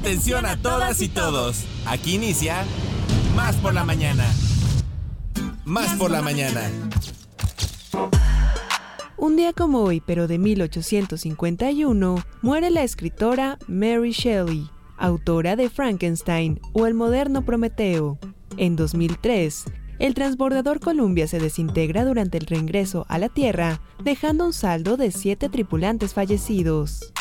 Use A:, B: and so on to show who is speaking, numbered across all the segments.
A: Atención a todas y todos. Aquí inicia Más por la mañana. Más por la mañana.
B: Un día como hoy, pero de 1851, muere la escritora Mary Shelley, autora de Frankenstein o El moderno Prometeo. En 2003, el transbordador Columbia se desintegra durante el reingreso a la Tierra, dejando un saldo de siete tripulantes fallecidos.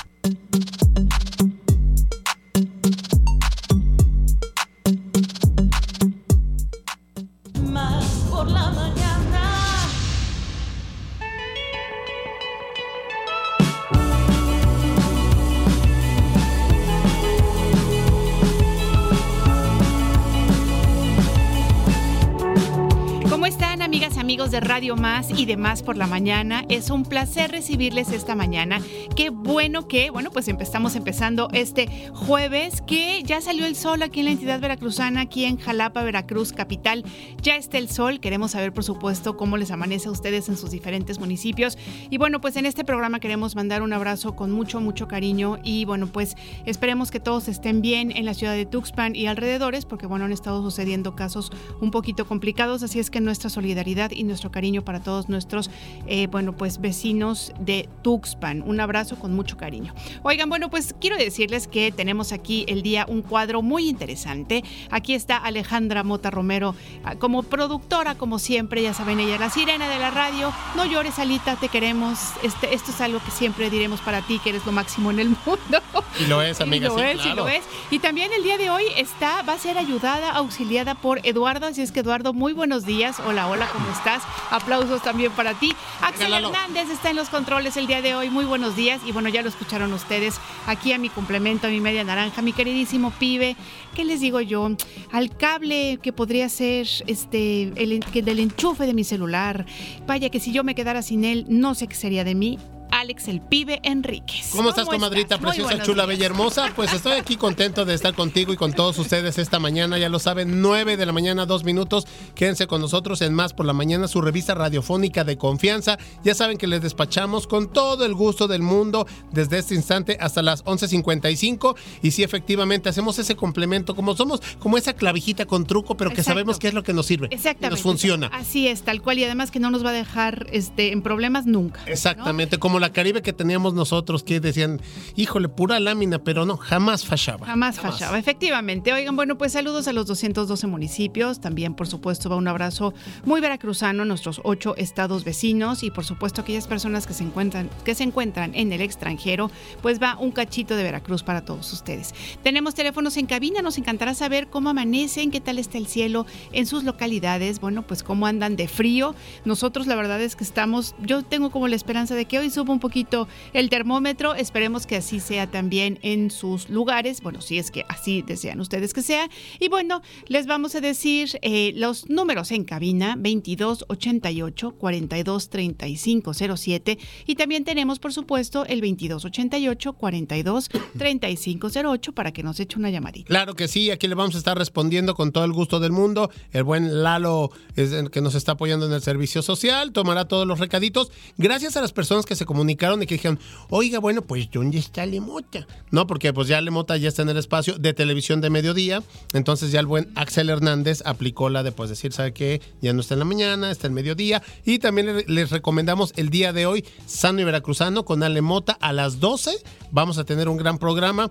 C: De Radio Más y demás por la mañana. Es un placer recibirles esta mañana. Qué bueno que, bueno, pues empezamos empezando este jueves, que ya salió el sol aquí en la entidad veracruzana, aquí en Jalapa, Veracruz, capital. Ya está el sol. Queremos saber, por supuesto, cómo les amanece a ustedes en sus diferentes municipios. Y bueno, pues en este programa queremos mandar un abrazo con mucho, mucho cariño. Y bueno, pues esperemos que todos estén bien en la ciudad de Tuxpan y alrededores, porque bueno, han estado sucediendo casos un poquito complicados. Así es que nuestra solidaridad y nuestro cariño para todos nuestros, eh, bueno, pues vecinos de Tuxpan. Un abrazo con mucho cariño. Oigan, bueno, pues quiero decirles que tenemos aquí el día un cuadro muy interesante. Aquí está Alejandra Mota Romero ah, como productora, como siempre, ya saben, ella la sirena de la radio. No llores, Alita, te queremos. Este, esto es algo que siempre diremos para ti, que eres lo máximo en el mundo.
D: Y lo es, amiga.
C: Y lo es, y lo es. Y también el día de hoy está, va a ser ayudada, auxiliada por Eduardo. Así es que, Eduardo, muy buenos días. Hola, hola, ¿cómo estás? Aplausos también para ti. Axel Hernández está en los controles el día de hoy. Muy buenos días. Y bueno, ya lo escucharon ustedes aquí a mi complemento, a mi media naranja, mi queridísimo pibe. ¿Qué les digo yo? Al cable que podría ser este el, el del enchufe de mi celular. Vaya que si yo me quedara sin él, no sé qué sería de mí. Alex el Pibe Enríquez.
D: ¿Cómo, estás, comadrita preciosa, chula, bella, hermosa? Pues estoy aquí contento de estar contigo y con todos ustedes esta mañana. Ya lo saben, 9 de la mañana, dos minutos. Quédense con nosotros en Más por la Mañana, su revista radiofónica de confianza. Ya saben que les despachamos con todo el gusto del mundo desde este instante hasta las 11.55. Y sí, efectivamente, hacemos ese complemento, como somos, como esa clavijita con truco, pero que sabemos qué es lo que nos sirve.
C: Exactamente.
D: nos funciona.
C: Así es, tal cual. Y además que no nos va a dejar este, en problemas nunca.
D: Exactamente, como la Caribe que teníamos nosotros que decían, híjole, pura lámina, pero no, jamás fallaba.
C: Jamás, fallaba, efectivamente. Oigan, bueno, pues saludos a los 212 municipios. También, por supuesto, va un abrazo muy veracruzano a nuestros ocho estados vecinos y, por supuesto, aquellas personas que se encuentran, que se encuentran en el extranjero, pues va un cachito de Veracruz para todos ustedes. Tenemos teléfonos en cabina, nos encantará saber cómo amanecen, qué tal está el cielo en sus localidades, bueno, pues cómo andan de frío. Nosotros la verdad es que estamos, yo tengo como la esperanza de que hoy suba un poquito el termómetro. Esperemos que así sea también en sus lugares. Bueno, si es que así desean ustedes que sea. Y bueno, les vamos a decir eh, los números en cabina 2288 42 35 07 y también tenemos por supuesto el 2288 42 35 08 para que nos eche una llamadita.
D: Claro que sí, aquí le vamos a estar respondiendo con todo el gusto del mundo. El buen Lalo es el que nos está apoyando en el servicio social, tomará todos los recaditos. Gracias a las personas que se comunicaron y que dijeron, oiga, bueno, pues ¿dónde está Lemota? No, porque pues ya Lemota ya está en el espacio de televisión de mediodía, entonces ya el buen Axel Hernández aplicó la de pues decir, ¿sabe qué? Ya no está en la mañana, está en mediodía y también les recomendamos el día de hoy, Sano y Veracruzano con Alemota a las 12, vamos a tener un gran programa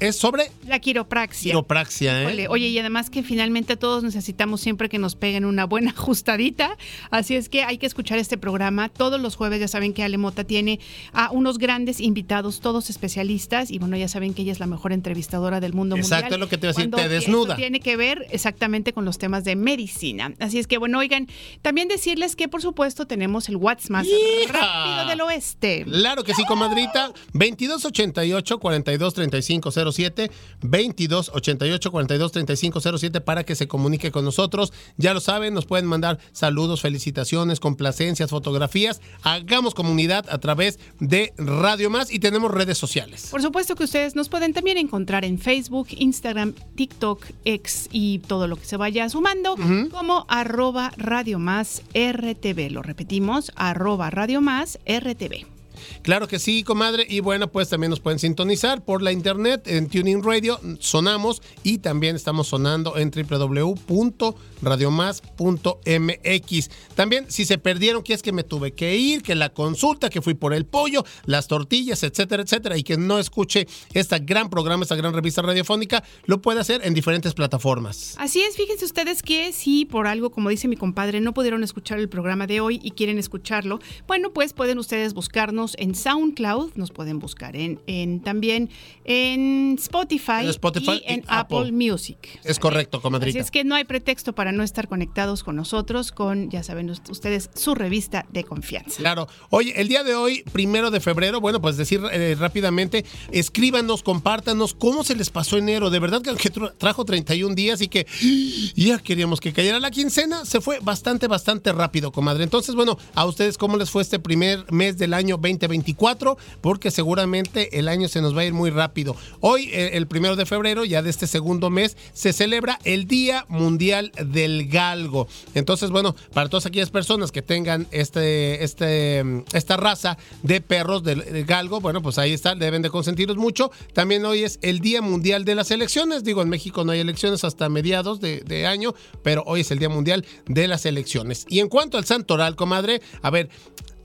D: es sobre
C: la quiropraxia.
D: Quiropraxia, ¿eh?
C: Oye, y además que finalmente todos necesitamos siempre que nos peguen una buena ajustadita. Así es que hay que escuchar este programa. Todos los jueves ya saben que Alemota tiene a unos grandes invitados, todos especialistas. Y bueno, ya saben que ella es la mejor entrevistadora del mundo
D: mundial.
C: Exacto,
D: es lo que te voy a decir, te desnuda.
C: Tiene que ver exactamente con los temas de medicina. Así es que bueno, oigan, también decirles que por supuesto tenemos el WhatsApp más rápido del oeste.
D: Claro que sí, comadrita. 2288 4235 07 22 88 42 35 07 para que se comunique con nosotros. Ya lo saben, nos pueden mandar saludos, felicitaciones, complacencias, fotografías. Hagamos comunidad a través de Radio Más y tenemos redes sociales.
C: Por supuesto que ustedes nos pueden también encontrar en Facebook, Instagram, TikTok, X y todo lo que se vaya sumando como arroba Radio Más RTV. Lo repetimos, arroba Radio Más RTV.
D: Claro que sí, comadre. Y bueno, pues también nos pueden sintonizar por la internet en Tuning Radio. Sonamos y también estamos sonando en www.radiomás.mx. También, si se perdieron, que es que me tuve que ir, que la consulta, que fui por el pollo, las tortillas, etcétera, etcétera, y que no escuche este gran programa, esta gran revista radiofónica, lo puede hacer en diferentes plataformas.
C: Así es, fíjense ustedes que si por algo, como dice mi compadre, no pudieron escuchar el programa de hoy y quieren escucharlo, bueno, pues pueden ustedes buscarnos en SoundCloud, nos pueden buscar en, en también en Spotify,
D: Spotify
C: y en
D: y
C: Apple,
D: Apple.
C: Music.
D: Es correcto, comadrita.
C: Así es que no hay pretexto para no estar conectados con nosotros, con, ya saben ustedes, su revista de confianza.
D: Claro. Oye, el día de hoy, primero de febrero, bueno, pues decir eh, rápidamente, escríbanos, compártanos cómo se les pasó enero. De verdad que trajo 31 días y que ya queríamos que cayera la quincena, se fue bastante, bastante rápido, comadre. Entonces, bueno, a ustedes, ¿cómo les fue este primer mes del año 2024? Porque seguramente el año se nos va a ir muy rápido. Hoy, eh, el primero de febrero, ya de este segundo mes, se celebra el Día Mundial del Galgo. Entonces, bueno, para todas aquellas personas que tengan este, este, mm, esta raza de perros del, galgo, bueno, pues ahí está, deben de consentirlos mucho. También hoy es el Día Mundial de las Elecciones. Digo, en México no hay elecciones hasta mediados de, de año, pero hoy es el Día Mundial de las Elecciones. Y en cuanto al santoral, comadre, a ver,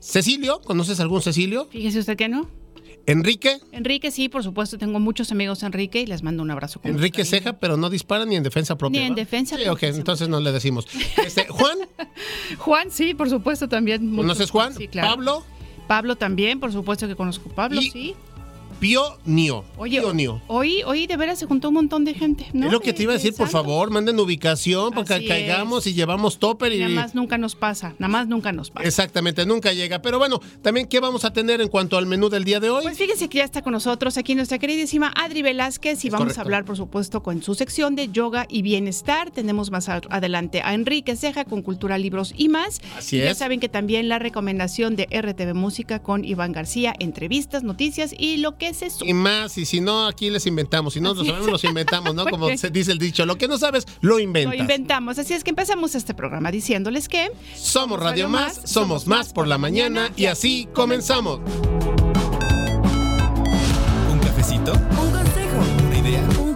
D: Cecilio, ¿conoces algún Cecilio?
C: Fíjese usted que no.
D: Enrique,
C: Enrique, sí, por supuesto, tengo muchos amigos Enrique y les mando un abrazo. con
D: Enrique. Ceja, pero no dispara ni en defensa propia.
C: Ni en
D: ¿va?
C: defensa
D: Sí,
C: propia,
D: ok, entonces no le decimos. Este, Juan,
C: Juan, sí, por supuesto, también.
D: ¿conoces Juan?
C: Sí, claro.
D: Pablo,
C: Pablo también, por supuesto que conozco a Pablo,
D: Y-
C: sí.
D: Pío Nio.
C: Oye,
D: Pío Nio.
C: hoy, hoy de veras se juntó un montón de gente, ¿no?
D: es lo que te iba a
C: de
D: decir, por favor, manden ubicación para que caigamos
C: es.
D: y llevamos topper y...
C: Nada más nunca nos pasa, nada más nunca nos pasa.
D: Exactamente, nunca llega. Pero bueno, también, ¿qué vamos a tener en cuanto al menú del día de hoy?
C: Pues fíjense que ya está con nosotros aquí nuestra queridísima Adri Velázquez y
D: Es
C: vamos
D: correcto.
C: a hablar, por supuesto, con su sección de yoga y bienestar. Tenemos más adelante a Enrique Ceja con Cultura, Libros y más.
D: Así
C: Y Ya
D: es.
C: saben que también la recomendación de RTV Música con Iván García, entrevistas, noticias y lo que
D: Y más, y si no, aquí les inventamos. Si no lo sabemos, los inventamos, ¿no? Como se dice el dicho, lo que no sabes, lo inventas.
C: Lo inventamos. Así es que empezamos este programa diciéndoles que
D: Somos Radio Más, somos más por la mañana y así comenzamos.
A: ¿Un cafecito?
E: Un consejo,
A: ¿Una idea?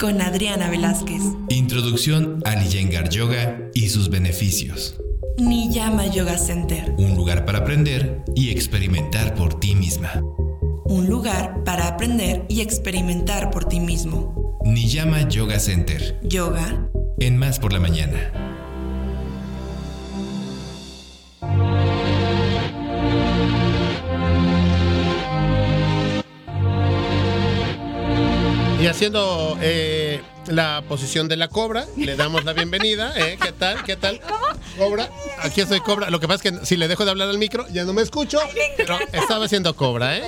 E: Con Adriana Velázquez.
F: Introducción al Iyengar Yoga y sus beneficios.
E: Niyama Yoga Center.
F: Un lugar para aprender y experimentar por ti misma.
E: Un lugar para aprender y experimentar por ti mismo.
F: Niyama Yoga Center.
E: Yoga.
F: En Más por la Mañana.
D: Y haciendo eh, la posición de la cobra, le damos la bienvenida. ¿eh? ¿Qué tal? ¿Qué tal? Cobra. Aquí estoy cobra. Lo que pasa es que si le dejo de hablar al micro, ya no me escucho. Pero estaba haciendo cobra, ¿eh?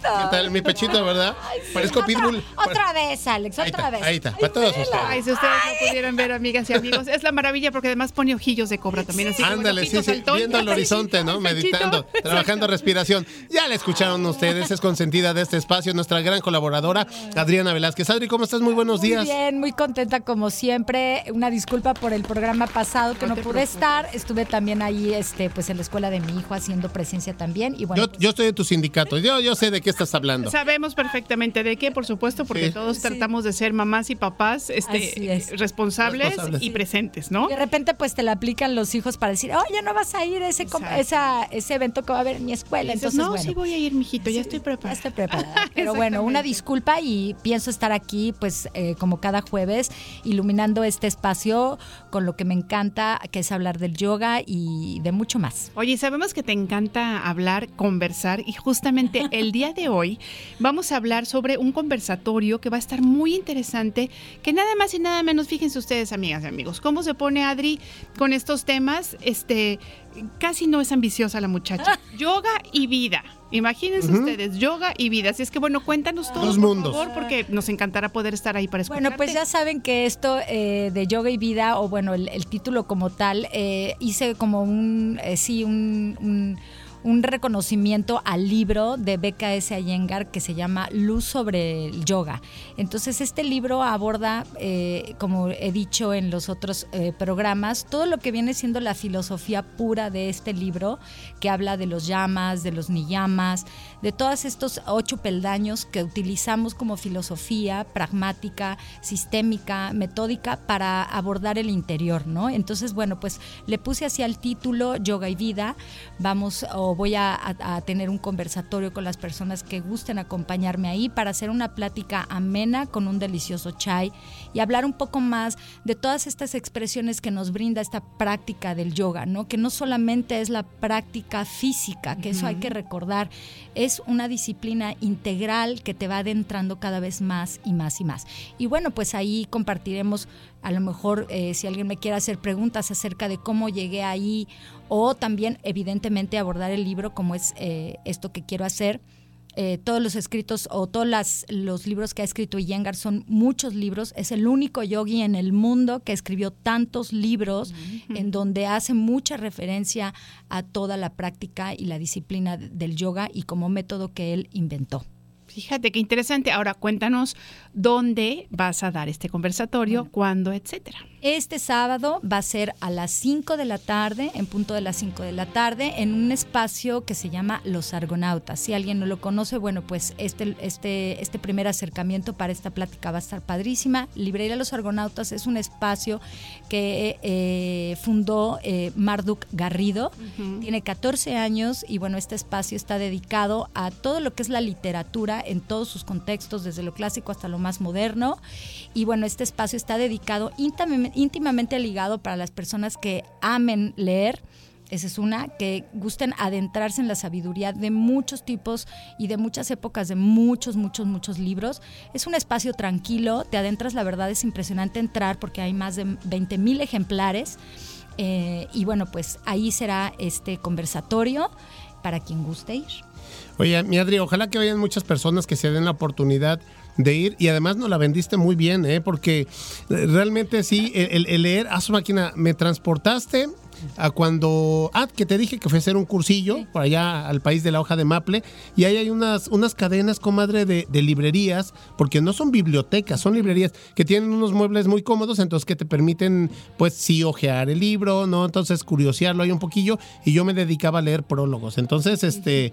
D: ¿Qué tal? Mi pechito, ¿verdad? Parezco pitbull.
G: Otra vez, Alex,
D: Ahí
G: otra
D: está,
G: vez.
D: ahí está. Para todos ustedes.
C: Ay, si ustedes no pudieran ver, amigas y amigos, es la maravilla porque además pone ojillos de cobra también. Así
D: Ándale, sí, sí,
C: saltón.
D: viendo el horizonte, ¿no? Meditando, trabajando respiración. Ya la escucharon ustedes, es consentida de este espacio, nuestra gran colaboradora, Adriana Velázquez. Adri, ¿cómo estás? Muy buenos
G: Muy
D: días.
G: Muy contenta como siempre. Una disculpa por el programa pasado que
C: No
G: pude
C: preocupes.
G: estar. Estuve también ahí, este, pues en la escuela de mi hijo haciendo presencia también. Y bueno,
D: Yo, yo estoy en tu sindicato, yo, yo sé de qué estás hablando.
C: Sabemos perfectamente de qué, por supuesto, porque
D: Sí.
C: todos
G: Sí.
C: tratamos de ser mamás y papás este,
G: es.
C: responsables,
D: Responsables.
C: y presentes, ¿no?
G: de repente pues te la aplican los hijos para decir, oye, no vas a ir a ese, esa, ese evento que va a haber en mi escuela. Entonces,
C: no,
G: bueno.
C: sí voy a ir, mijito, ya estoy
G: Ya
C: preparada.
G: estoy preparada. Pero bueno, una disculpa y pienso estar aquí, pues, eh, como cada jueves, iluminando este espacio con lo que me encanta, que es hablar del yoga y de mucho más.
C: Oye, sabemos que te encanta hablar, conversar y justamente el día de hoy vamos a hablar sobre un conversatorio que va a estar muy interesante, que nada más y nada menos, fíjense ustedes, amigas y amigos, cómo se pone Adri con estos temas, este, casi no es ambiciosa la muchacha. Yoga y vida. Imagínense ustedes, yoga y vida. Así es que bueno, cuéntanos todo,
D: Dos
C: por favor, porque nos encantará poder estar ahí para escucharte.
G: Bueno, pues ya saben que esto eh, de yoga y vida, o bueno, el, el título como tal, eh, hice como un, eh, sí, un, un- un reconocimiento al libro de BKS Iyengar que se llama Luz sobre el yoga. Entonces, este libro aborda, eh, como he dicho en los otros eh, programas, todo lo que viene siendo la filosofía pura de este libro, que habla de los llamas, de los niyamas, de todos estos ocho peldaños que utilizamos como filosofía pragmática, sistémica, metódica para abordar el interior, ¿no? Entonces, bueno, pues le puse así al título Yoga y Vida. Vamos o voy a, a- a tener un conversatorio con las personas que gusten acompañarme ahí para hacer una plática amena con un delicioso chai y hablar un poco más de todas estas expresiones que nos brinda esta práctica del yoga, ¿no? Que no solamente es la práctica física, que eso hay que recordar, es una disciplina integral que te va adentrando cada vez más y más y más. Y bueno, pues ahí compartiremos, a lo mejor eh, si alguien me quiere hacer preguntas acerca de cómo llegué ahí o también evidentemente abordar el libro como es eh, esto que quiero hacer. Eh, todos los escritos o todos las- los libros que ha escrito Iyengar son muchos libros. Es el único yogi en el mundo que escribió tantos libros en donde hace mucha referencia a toda la práctica y la disciplina de- del yoga y como método que él inventó.
C: Fíjate qué interesante. Ahora cuéntanos dónde vas a dar este conversatorio, cuándo, etcétera.
G: Este sábado va a ser a las 5 de la tarde, en punto de las 5 de la tarde, en un espacio que se llama Los Argonautas. Si alguien no lo conoce, bueno, pues este, este, este primer acercamiento para esta plática va a estar padrísima. Librería Los Argonautas es un espacio que eh, fundó eh, Marduk Garrido. Tiene 14 años y bueno, este espacio está dedicado a todo lo que es la literatura en todos sus contextos, desde lo clásico hasta lo más moderno. Y bueno, este espacio está dedicado íntimamente, íntimamente ligado para las personas que amen leer. Esa es una, que gusten adentrarse en la sabiduría de muchos tipos y de muchas épocas, de muchos, muchos, muchos libros. Es un espacio tranquilo, te adentras, la verdad es impresionante entrar porque hay más de 20 mil ejemplares. Eh, y bueno, pues ahí será este conversatorio para quien guste ir.
D: Oye, mi Adri, ojalá que vayan muchas personas que se den la oportunidad de ir y además nos la vendiste muy bien, ¿eh? porque eh, realmente sí, el, leer a su máquina, me transportaste a cuando, ah, que te dije que fui a hacer un cursillo por allá al país de la hoja de maple y ahí hay unas, unas cadenas, comadre, de, de librerías, porque no son bibliotecas, son librerías que tienen unos muebles muy cómodos, entonces que te permiten, pues sí, ojear el libro, ¿no? Entonces curiosearlo ahí un poquillo y yo me dedicaba a leer prólogos, entonces, este...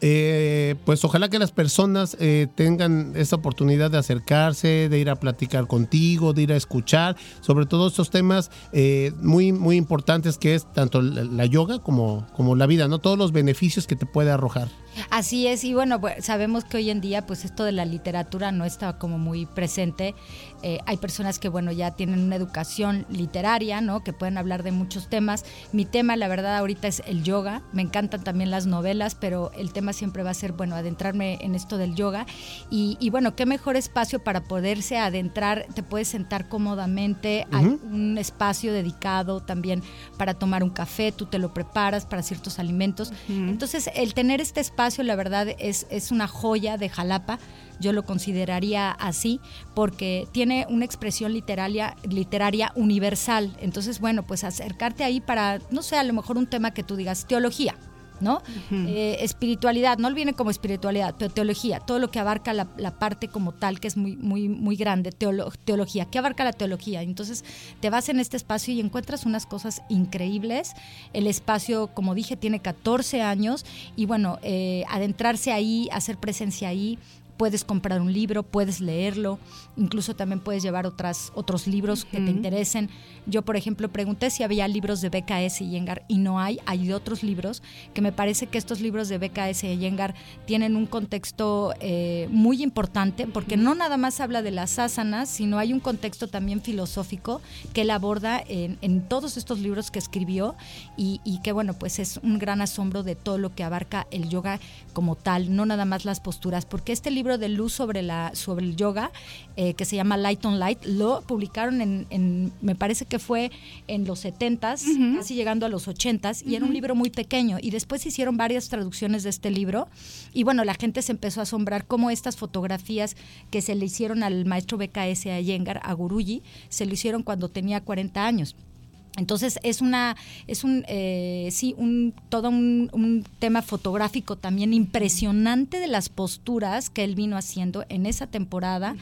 D: Eh, pues ojalá que las personas eh, tengan esta oportunidad de acercarse, de ir a platicar contigo, de ir a escuchar, sobre todo estos temas eh, muy, muy importantes que es tanto la, la yoga como, como la vida, ¿no? Todos los beneficios que te puede arrojar.
G: Así es, y bueno, pues, sabemos que hoy en día pues esto de la literatura no está como muy presente. Eh, hay personas que bueno ya tienen una educación literaria, ¿no? Que pueden hablar de muchos temas. Mi tema, la verdad, ahorita es el yoga. Me encantan también las novelas, pero el tema siempre va a ser, bueno, adentrarme en esto del yoga. Y, y, bueno, qué mejor espacio para poderse adentrar. Te puedes sentar cómodamente. Hay un espacio dedicado también para tomar un café. Tú te lo preparas para ciertos alimentos. Entonces, el tener este espacio, la verdad, es, es una joya de Jalapa. Yo lo consideraría así porque tiene una expresión literaria, literaria universal. Entonces, bueno, pues acercarte ahí para, no sé, a lo mejor un tema que tú digas, teología. ¿No? Eh, espiritualidad, no viene como espiritualidad, pero teología, todo lo que abarca la, la parte como tal, que es muy, muy, muy grande, teolo- teología, ¿qué abarca la teología? Entonces te vas en este espacio y encuentras unas cosas increíbles. El espacio, como dije, tiene 14 años y bueno, eh, adentrarse ahí, hacer presencia ahí, puedes comprar un libro, puedes leerlo, incluso también puedes llevar otras, otros libros que te interesen. Yo, por ejemplo, pregunté si había libros de BKS y Yengar y no hay, hay otros libros que me parece que estos libros de BKS y Yengar tienen un contexto eh, muy importante porque no nada más habla de las asanas, sino hay un contexto también filosófico que él aborda en, en todos estos libros que escribió y, y que bueno, pues es un gran asombro de todo lo que abarca el yoga como tal, no nada más las posturas, porque este libro de luz sobre, la, sobre el yoga eh, que se llama Light on Light. Lo publicaron en, me parece que fue en los 70s, casi llegando a los 80s, y era un libro muy pequeño. Y después hicieron varias traducciones de este libro. Y bueno, la gente se empezó a asombrar cómo estas fotografías que se le hicieron al maestro BKS a Yengar, a Guruji, se lo hicieron cuando tenía 40 años. Entonces es una, es un, eh, sí, un, todo un, tema fotográfico también impresionante de las posturas que él vino haciendo en esa temporada,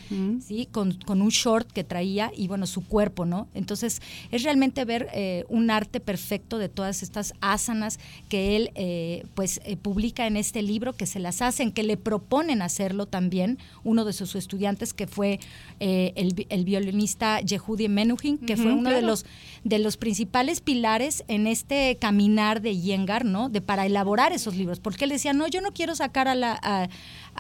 G: sí, con, un short que traía y bueno su cuerpo, ¿no? Entonces es realmente ver eh, un arte perfecto de todas estas asanas que él, eh, pues, publica en este libro, que se las hacen, que le proponen hacerlo también uno de sus estudiantes que fue el, el, violinista Yehudi Menuhin, que fue uno de los de los principales pilares en este caminar de Yengar, ¿no? De para elaborar esos libros, porque él decía, no, yo no quiero sacar a la,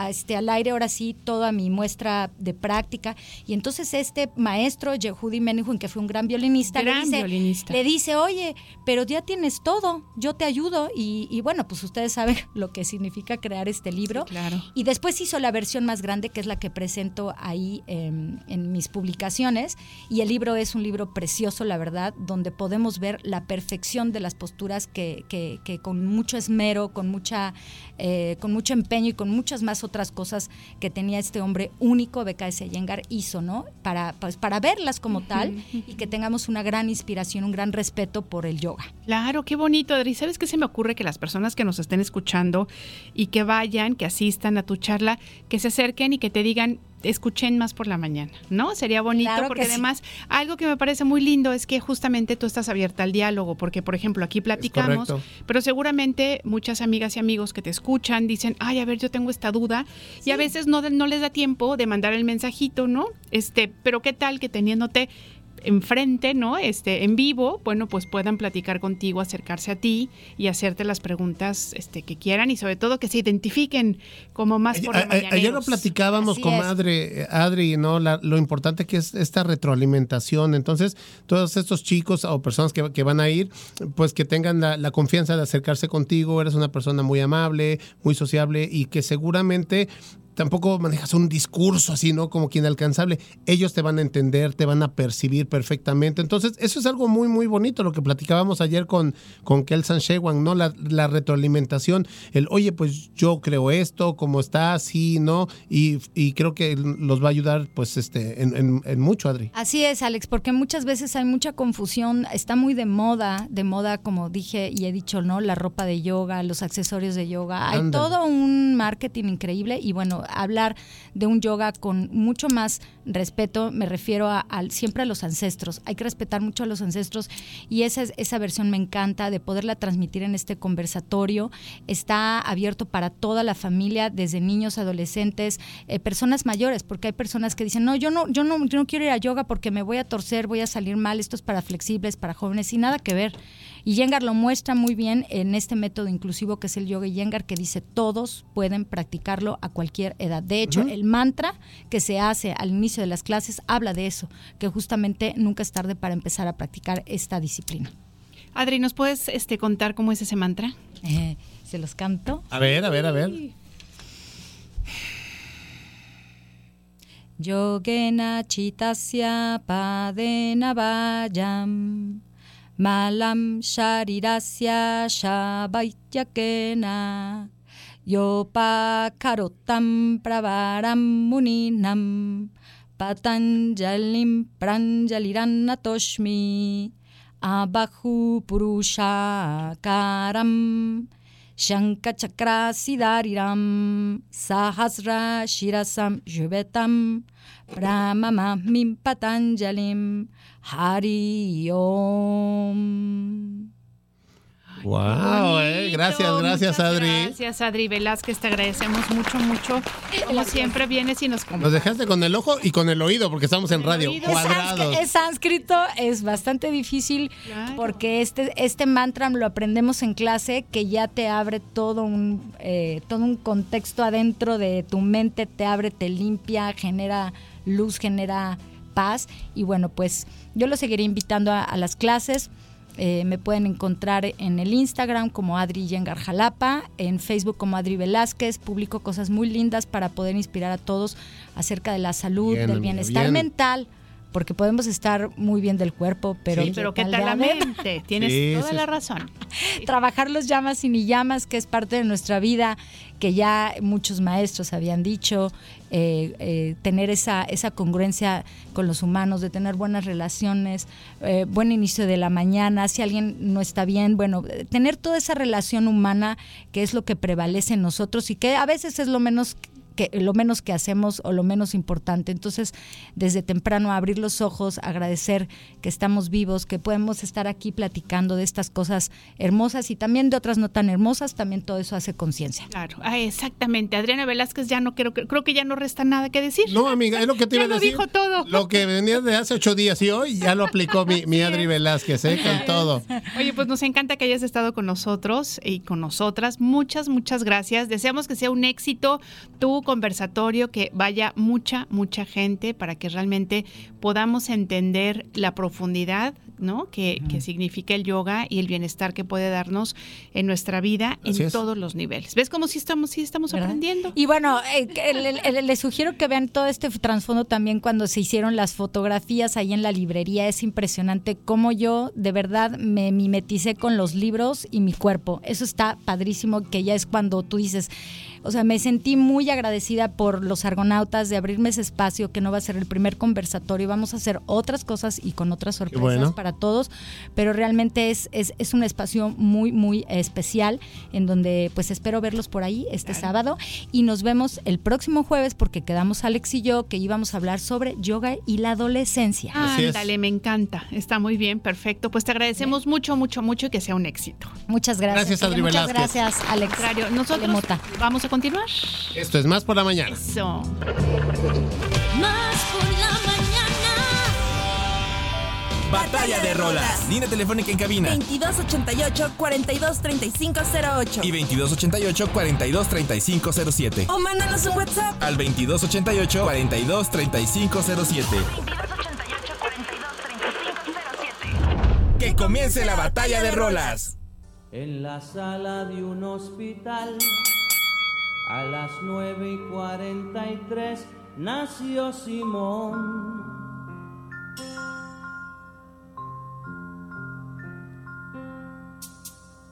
G: este, al aire ahora sí toda mi muestra de práctica. Y entonces este maestro, Yehudi Menuhin, que fue un gran violinista, le, dice, le dice, oye, pero ya tienes todo, yo te ayudo. Y, bueno, pues ustedes saben lo que significa crear este libro.
C: claro.
G: Y después hizo la versión más grande, que es la que presento ahí en mis publicaciones. Y el libro es un libro precioso, la verdad, donde podemos ver la perfección de las posturas que, que, que con mucho esmero, con mucha eh, con mucho empeño y con muchas más otras cosas que tenía este hombre único, BKS Yengar, hizo, ¿no? Para, pues, para verlas como tal y que tengamos una gran inspiración, un gran respeto por el yoga.
C: Claro, qué bonito, Adri. ¿Sabes qué se me ocurre? Que las personas que nos estén escuchando y que vayan, que asistan a tu charla, que se acerquen y que te digan, escuchen más por la mañana, ¿no? Sería bonito porque además algo que me parece muy lindo es que justamente tú estás abierta al diálogo, porque por ejemplo aquí platicamos, pero seguramente muchas amigas y amigos que te escuchan dicen, ay, a ver, yo tengo esta duda y a veces no, no les da tiempo de mandar el mensajito, ¿no? Este, pero qué tal que teniéndote enfrente, ¿no? Este, en vivo, bueno, pues puedan platicar contigo, acercarse a ti y hacerte las preguntas este, que quieran y sobre todo que se identifiquen como más por la
D: Ayer lo platicábamos con Adri, Adri, ¿no? lo importante que es esta retroalimentación. Entonces, todos estos chicos o personas que, van a ir, pues que tengan la, la confianza de acercarse contigo. Eres una persona muy amable, muy sociable y que seguramente tampoco manejas un discurso así, ¿no? Como quien alcanzable. Ellos te van a entender, te van a percibir perfectamente. Entonces, eso es algo muy, muy bonito, lo que platicábamos ayer con, con Kelsan Shewan, ¿no? La, retroalimentación, el, oye, pues yo creo esto, cómo está, así, ¿no? Y, creo que los va a ayudar, pues, este, en, mucho, Adri.
G: Así es, Alex, porque muchas veces hay mucha confusión, está muy de moda, de moda, como dije y he dicho, ¿no? La ropa de yoga, los accesorios de yoga, hay todo un marketing increíble y bueno, hablar de un yoga con mucho más respeto, me refiero a, siempre a los ancestros. Hay que respetar mucho a los ancestros y esa, esa versión me encanta de poderla transmitir en este conversatorio. Está abierto para toda la familia, desde niños, adolescentes, eh, personas mayores, porque hay personas que dicen, no, yo no, yo no, yo no quiero ir a yoga porque me voy a torcer, voy a salir mal, esto es para flexibles, para jóvenes, y nada que ver. Y Yengar lo muestra muy bien en este método inclusivo que es el yoga Yengar, que dice todos pueden practicarlo a cualquier edad. De hecho, el mantra que se hace al inicio de las clases habla de eso, que justamente nunca es tarde para empezar a practicar esta disciplina.
C: Adri, ¿nos puedes este, contar cómo es ese mantra?
G: Eh, ¿Se los canto?
D: A ver, a ver, a ver.
G: Yogena chitasya padena vayam Malam sharirasya shabatyakena yopa karotam pravaram muninam patanjalim pranjaliranatoshmi abahu purusha karam Shankachakra Sahasra Shirasam Jubetam Brahmamahmim Patanjalim Hari Om.
D: Wow, eh. gracias, gracias Adri.
C: Gracias Adri Velázquez, te agradecemos mucho, mucho. Como siempre vienes y nos
D: Nos dejaste con el ojo y con el oído porque estamos en radio.
G: Cuadrados. Es sánscrito, es bastante difícil porque este, este mantra lo aprendemos en clase que ya te abre todo un, eh, todo un contexto adentro de tu mente, te abre, te limpia, genera luz, genera paz. Y bueno, pues yo lo seguiré invitando a las clases Eh, me pueden encontrar en el Instagram como Adri Yengar Jalapa, en Facebook como Adri Velázquez. Publico cosas muy lindas para poder inspirar a todos acerca de la salud,
D: Bien,
G: del bienestar
D: bien.
G: mental. Porque podemos estar muy bien del cuerpo, pero,
C: Sí, pero ¿qué tal la mente? Tienes
D: Sí,
C: toda
D: sí,
C: la razón.
G: trabajar los llamas y ni llamas, que es parte de nuestra vida, que ya muchos maestros habían dicho, eh, eh, tener esa, esa congruencia con los humanos, de tener buenas relaciones, eh, buen inicio de la mañana, si alguien no está bien, bueno, tener toda esa relación humana que es lo que prevalece en nosotros y que a veces es lo menos que lo menos que hacemos o lo menos importante. Entonces, desde temprano abrir los ojos, agradecer que estamos vivos, que podemos estar aquí platicando de estas cosas hermosas y también de otras no tan hermosas, también todo eso hace conciencia.
C: Claro, ah, exactamente. Adriana Velázquez ya no creo, que- creo que ya no resta nada que decir.
D: No, amiga, es lo que te
C: Ya
D: iba a
C: lo
D: decir.
C: dijo todo.
D: Lo que venía de hace ocho días y hoy ya lo aplicó mi, mi Adri Velázquez, ¿eh? Con todo.
C: Oye, pues nos encanta que hayas estado con nosotros y con nosotras. Muchas, muchas gracias. Deseamos que sea un éxito tu conversatorio, que vaya mucha, mucha gente para que realmente podamos entender la profundidad, ¿no? Que, que significa el yoga y el bienestar que puede darnos en nuestra vida
D: Así
C: en
D: es.
C: todos los niveles. ¿Ves cómo sí estamos, sí estamos
G: ¿verdad?
C: aprendiendo?
G: Y bueno, eh, que le- le- les sugiero que vean todo este trasfondo también cuando se hicieron las fotografías ahí en la librería. Es impresionante cómo yo de verdad me mimeticé con los libros y mi cuerpo. Eso está padrísimo, que ya es cuando tú dices, o sea, me sentí muy agradecida por los argonautas de abrirme ese espacio, que no va a ser el primer conversatorio, vamos a hacer otras cosas y con otras sorpresas
D: bueno.
G: para todos, pero realmente es, es, es un espacio muy, muy especial en donde pues espero verlos por ahí este sábado y nos vemos el próximo jueves porque quedamos Alex y yo que íbamos a hablar sobre yoga y la adolescencia.
D: Es.
C: Ándale, me encanta. Está muy bien, perfecto. Pues te agradecemos mucho, mucho, mucho y que sea un éxito.
G: Muchas gracias.
D: Gracias, Adri
G: Muchas gracias, Alex.
C: Contrario, nosotros vamos a continuar.
D: Esto es más por la mañana.
C: Eso.
H: Más por la mañana.
A: Batalla de rolas. Línea telefónica en cabina.
E: 2288-423508.
A: Y 2288-423507.
E: O mándanos un WhatsApp.
A: Al 2288-423507. Que comience la batalla de rolas.
I: En la sala de un hospital, a las 9 y 43, nació Simón.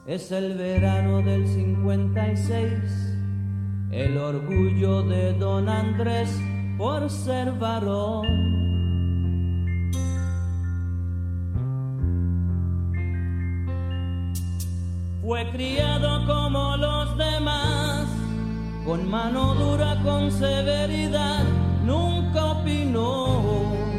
I: Es el verano del 56, el orgullo de don Andrés por ser varón. Fue criado como los demás, con mano dura, con severidad, nunca opinó.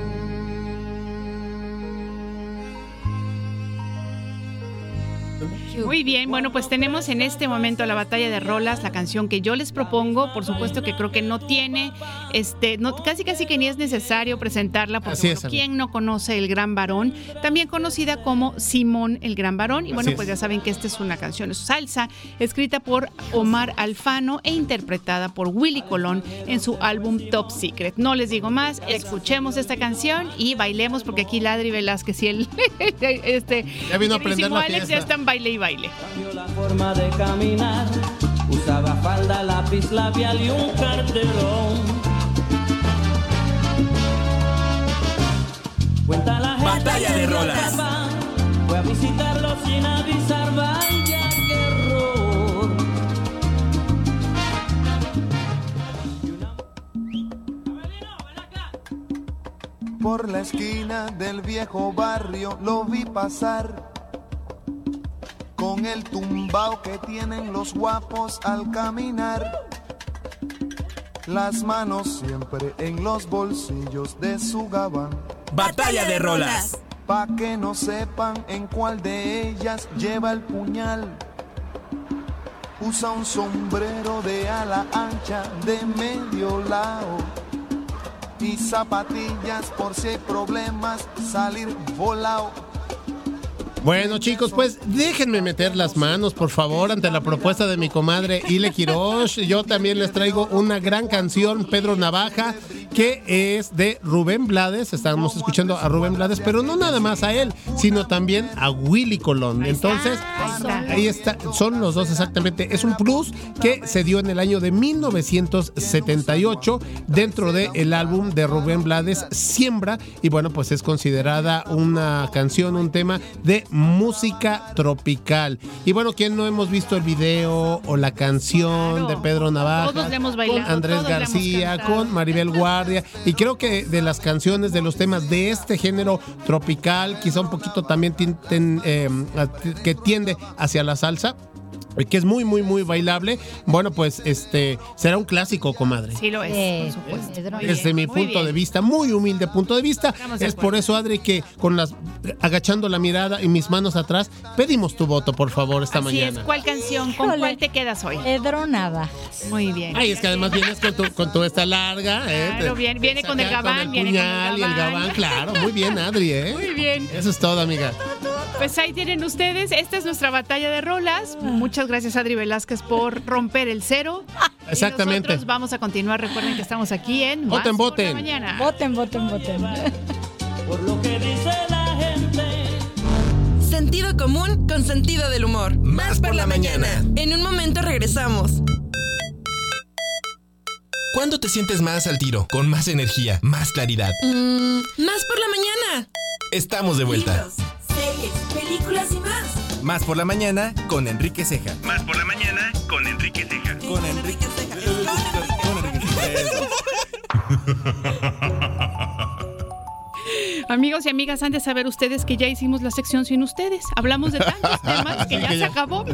C: Muy bien, bueno, pues tenemos en este momento la batalla de rolas, la canción que yo les propongo, por supuesto que creo que no tiene, este, no, casi casi que ni es necesario presentarla, porque
D: Así es,
C: bueno,
D: amigo.
C: ¿quién no conoce el Gran Varón? También conocida como Simón el Gran Varón, y bueno,
D: Así es.
C: pues ya saben que esta es una canción es salsa, escrita por Omar Alfano e interpretada por Willy Colón en su álbum Top Secret. No les digo más, escuchemos esta canción y bailemos, porque aquí Ladri Velázquez y el este,
D: Ya vino a prender
C: queridísimo
D: la
C: Alex ya están baile y baile.
I: Cambió la forma de caminar, usaba falda, lápiz labial y un carterón. Cuenta la gente
A: Batalla de rolas.
I: Fue a visitarlo sin avisar, vaya qué error.
J: Por la esquina del viejo barrio lo vi pasar con el tumbao que tienen los guapos al caminar. Las manos siempre en los bolsillos de su gabán.
A: Batalla de rolas.
J: Pa' que no sepan en cuál de ellas lleva el puñal. Usa un sombrero de ala ancha de medio lado. Y zapatillas por si hay problemas, salir volado.
D: Bueno, chicos, pues déjenme meter las manos, por favor, ante la propuesta de mi comadre Ile Quiroz. Yo también les traigo una gran canción, Pedro Navaja, que es de Rubén Blades. Estábamos escuchando a Rubén Blades, pero no nada más a él, sino también a Willy Colón. Entonces, ahí está, son los dos exactamente. Es un plus que se dio en el año de 1978 dentro del álbum de Rubén Blades, Siembra. Y bueno, pues es considerada una canción, un tema de música tropical. Y bueno, ¿quién no hemos visto el video o la canción de Pedro Navaja?
C: Todos le hemos
D: con Andrés
C: todos le hemos
D: García, con Maribel Guardia. Y creo que de las canciones, de los temas de este género tropical, quizá un poquito también eh, que tiende hacia la salsa. Que es muy, muy, muy bailable. Bueno, pues este será un clásico, comadre.
C: Sí lo es,
G: Eh,
C: por supuesto.
D: Desde
C: bien,
D: mi
C: muy
D: punto
C: bien.
D: de vista, muy humilde punto de vista.
C: Estamos
D: Es por eso, Adri, que con las agachando la mirada y mis manos atrás, pedimos tu voto, por favor, esta
C: Así
D: mañana.
C: es, ¿cuál canción? ¿Con
G: Híjole.
C: cuál te quedas hoy?
G: Pedro Navajas.
C: Muy bien.
D: Ay, es que además vienes con tu, con tu esta larga, ¿eh?
C: Claro,
D: Te-
C: viene- viene con el gabán,
D: el
C: viene con el
D: puñal y el
C: gabán.
D: gabán, claro. Muy bien, Adri, ¿eh?
C: Muy bien.
D: Eso es todo, amiga.
C: Pues ahí tienen ustedes. Esta es nuestra batalla de rolas. Muchas gracias, Adri Velázquez, por romper el cero. Y
D: Exactamente.
C: nosotros vamos a continuar. Recuerden que estamos aquí en Más
D: Voten,
C: por la
D: voten.
C: mañana.
G: Voten, voten, voten.
I: Por lo que dice la gente.
E: Sentido común con sentido del humor.
A: Más por la mañana.
E: En un momento regresamos.
A: ¿Cuándo te sientes más al tiro? Con más energía, más claridad.
E: Mm, más por la mañana.
A: Estamos de vuelta.
E: series, películas y más.
A: Por la mañana con Enrique Ceja.
K: Más por la mañana con Enrique Ceja.
A: Con Enrique Con Enrique Ceja.
C: Amigos y amigas, han de saber ustedes que ya hicimos la sección sin ustedes. Hablamos de tantos temas que ya se acabó.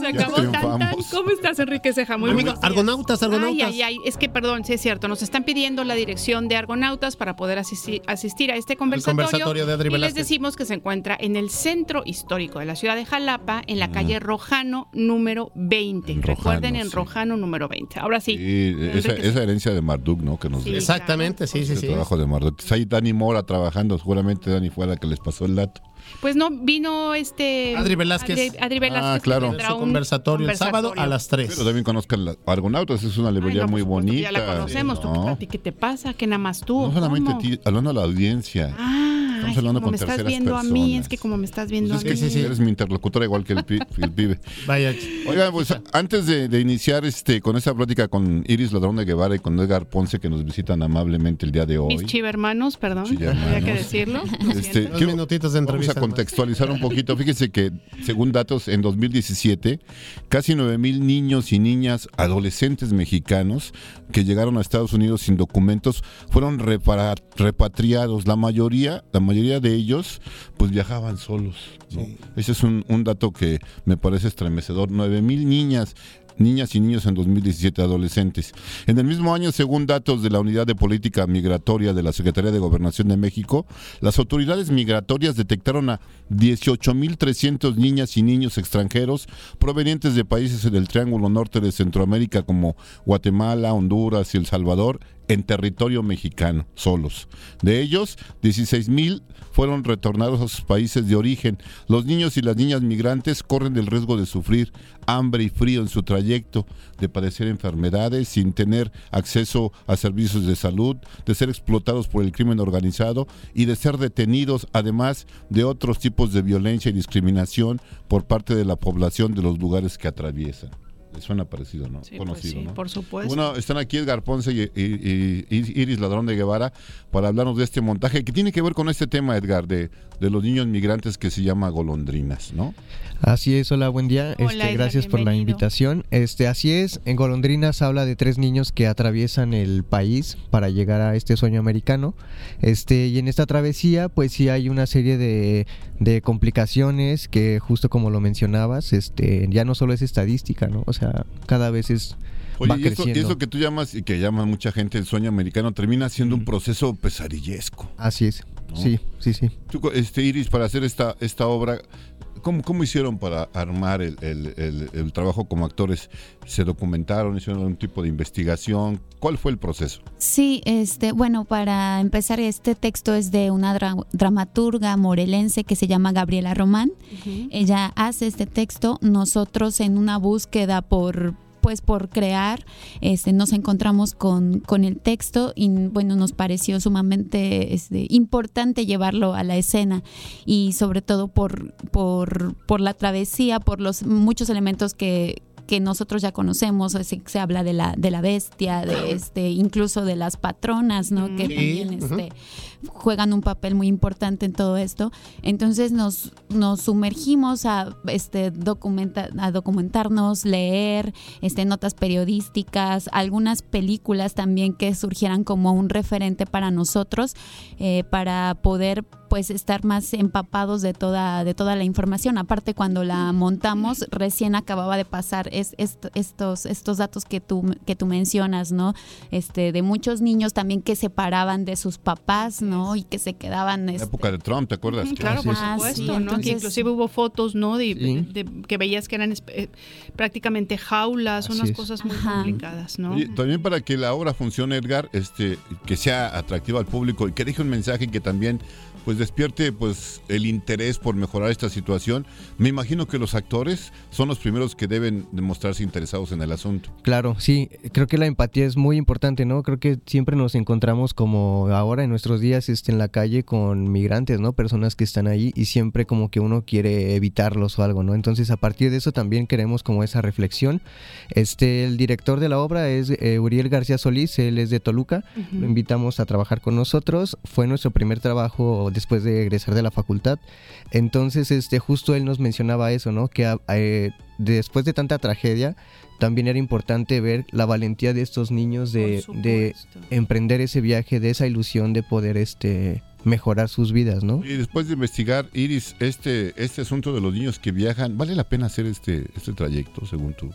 D: Tan, tan.
C: Se acabó tan, tan. ¿Cómo estás, Enrique
D: Amigo,
C: días.
D: argonautas, argonautas.
C: Ay, ay, ay, es que perdón, sí es cierto, nos están pidiendo la dirección de Argonautas para poder asistir, asistir a este conversatorio.
D: conversatorio de Adri
C: y les decimos que se encuentra en el centro histórico de la ciudad de Jalapa, en la calle Rojano número 20.
L: En
C: Recuerden,
L: Rojano,
C: en
L: sí.
C: Rojano número 20. Ahora sí.
L: Sí, esa, esa herencia de Marduk, ¿no? Que nos
C: Sí.
D: Exactamente, sí, sí,
L: El
D: sí.
L: trabajo de Marduk. Está ahí Dani Mora trabajando, seguramente Dani fue la que les pasó el dato.
C: Pues no, vino este...
D: Adri Velázquez.
C: Adri, Adri Velázquez.
L: Ah, claro.
D: Su
C: un
D: conversatorio el sábado a las 3.
L: Pero también conozcan la Argonautas, es una
C: Ay,
L: alegoría
C: no, por
L: muy
C: supuesto
L: bonita.
C: Ya la conocemos. ¿Tú,
L: ¿no?
C: ¿A ti qué te pasa? Que nada más tú.
L: No solamente a ti, hablando a la audiencia.
C: Ah,
L: Estamos
C: ay,
L: hablando
C: como
L: con
C: me estás viendo a mí, es que como me estás viendo
L: Pues
C: a mí.
L: eres mi interlocutora igual que el, pi- el pibe.
D: Vaya.
L: Oigan, pues antes de, de iniciar este con esta plática con Iris Ladrón de Guevara y con Edgar Ponce que nos visitan amablemente el día de hoy.
C: Mis chivermanos, perdón,
L: Chivermanos.
C: había que decirlo. lo
L: Este, quiero-
D: minutitos de
L: Vamos
D: entrevista.
L: a contextualizar un poquito. Fíjense que, según datos, en 2017, casi 9 mil niños y niñas adolescentes mexicanos que llegaron a Estados Unidos sin documentos fueron repara- repatriados. La mayoría, la mayoría de ellos, pues viajaban solos. ¿no? Ese es un, un dato que me parece estremecedor. 9 mil niñas niñas y niños en 2017, adolescentes. En el mismo año, según datos de la Unidad de Política Migratoria de la Secretaría de Gobernación de México, las autoridades migratorias detectaron a 18.300 niñas y niños extranjeros provenientes de países del Triángulo Norte de Centroamérica como Guatemala, Honduras y El Salvador en territorio mexicano, solos. De ellos, 16.000 fueron retornados a sus países de origen. Los niños y las niñas migrantes corren el riesgo de sufrir hambre y frío en su trayecto, de padecer enfermedades sin tener acceso a servicios de salud, de ser explotados por el crimen organizado y de ser detenidos, además de otros tipos de violencia y discriminación por parte de la población de los lugares que atraviesan. Les suena parecido, ¿no?
C: Sí, pues
L: Conocido,
C: sí,
L: ¿no?
C: por supuesto.
L: Bueno, están aquí Edgar Ponce y, y- y Iris Ladrón de Guevara para hablarnos de este montaje que tiene que ver con este tema, Edgar, de, de los niños migrantes que se llama golondrinas, ¿no?
M: Así es, hola, buen día.
C: Hola,
M: este,
C: Edgar,
M: gracias por la invitación. Este, así es, en Golondrinas habla de tres niños que atraviesan el país para llegar a este sueño americano. Este, y en esta travesía, pues sí hay una serie de, de complicaciones que justo como lo mencionabas, este, ya no solo es estadística, ¿no? O sea, cada vez es
L: Oye,
M: va
L: y eso, y
M: creciendo.
L: eso que tú llamas y que llama mucha gente el sueño americano termina siendo un proceso pesadillesco.
M: Así es.
L: ¿no?
M: Sí, sí, sí.
L: Tú, este, Iris, para hacer esta, esta obra, ¿cómo, cómo hicieron para armar el, el- el- el trabajo como actores? ¿Se documentaron? ¿Hicieron algún tipo de investigación? ¿Cuál fue el proceso?
N: Sí, este, bueno, para empezar, este texto es de una dra- dramaturga morelense que se llama Gabriela Román. Ella hace este texto. Nosotros en una búsqueda por pues por crear, este, nos encontramos con, con el texto y bueno, nos pareció sumamente este, importante llevarlo a la escena y sobre todo por, por, por la travesía, por los muchos elementos que, que nosotros ya conocemos, así que se habla de la, de la bestia, de este, incluso de las patronas, ¿no? Que
O: Sí,
N: también este, juegan un papel muy importante en todo esto. Entonces nos, nos sumergimos a este documenta, a documentarnos, leer, este, notas periodísticas, algunas películas también que surgieran como un referente para nosotros, eh, para poder pues estar más empapados de toda de toda la información aparte cuando la montamos recién acababa de pasar es, est- estos estos datos que tú que tú mencionas no este de muchos niños también que se paraban de sus papás no y que se quedaban
L: la
N: este,
L: época de Trump, ¿te acuerdas?
C: Claro, por
N: Ah,
C: supuesto,
N: sí,
C: ¿no?
N: entonces-
C: que inclusive hubo fotos, ¿no? De,
L: Sí.
C: de- que veías que eran eh, prácticamente jaulas,
L: Así
C: unas
L: es.
C: cosas muy complicadas, ¿no?
L: Oye, también para que la obra funcione, Edgar, este, que sea atractiva al público y que deje un mensaje que también pues despierte pues el interés por mejorar esta situación. Me imagino que los actores son los primeros que deben demostrarse interesados en el asunto.
M: Claro, sí, creo que la empatía es muy importante, ¿no? Creo que siempre nos encontramos como ahora en nuestros días este, en la calle con migrantes, ¿no? Personas que están ahí y siempre como que uno quiere evitarlos o algo, ¿no? Entonces a partir de eso también queremos como esa reflexión. Este, el director de la obra es eh, Uriel García Solís, él es de Toluca, lo invitamos a trabajar con nosotros, fue nuestro primer trabajo después de egresar de la facultad, entonces este, justo él nos mencionaba eso, ¿no? Que ah, eh, después de tanta tragedia, también era importante ver la valentía de estos niños de, de emprender ese viaje, de esa ilusión de poder este, mejorar sus vidas, ¿no?
L: Y después de investigar, Iris, este, este asunto de los niños que viajan, ¿vale la pena hacer este, este trayecto, según tú?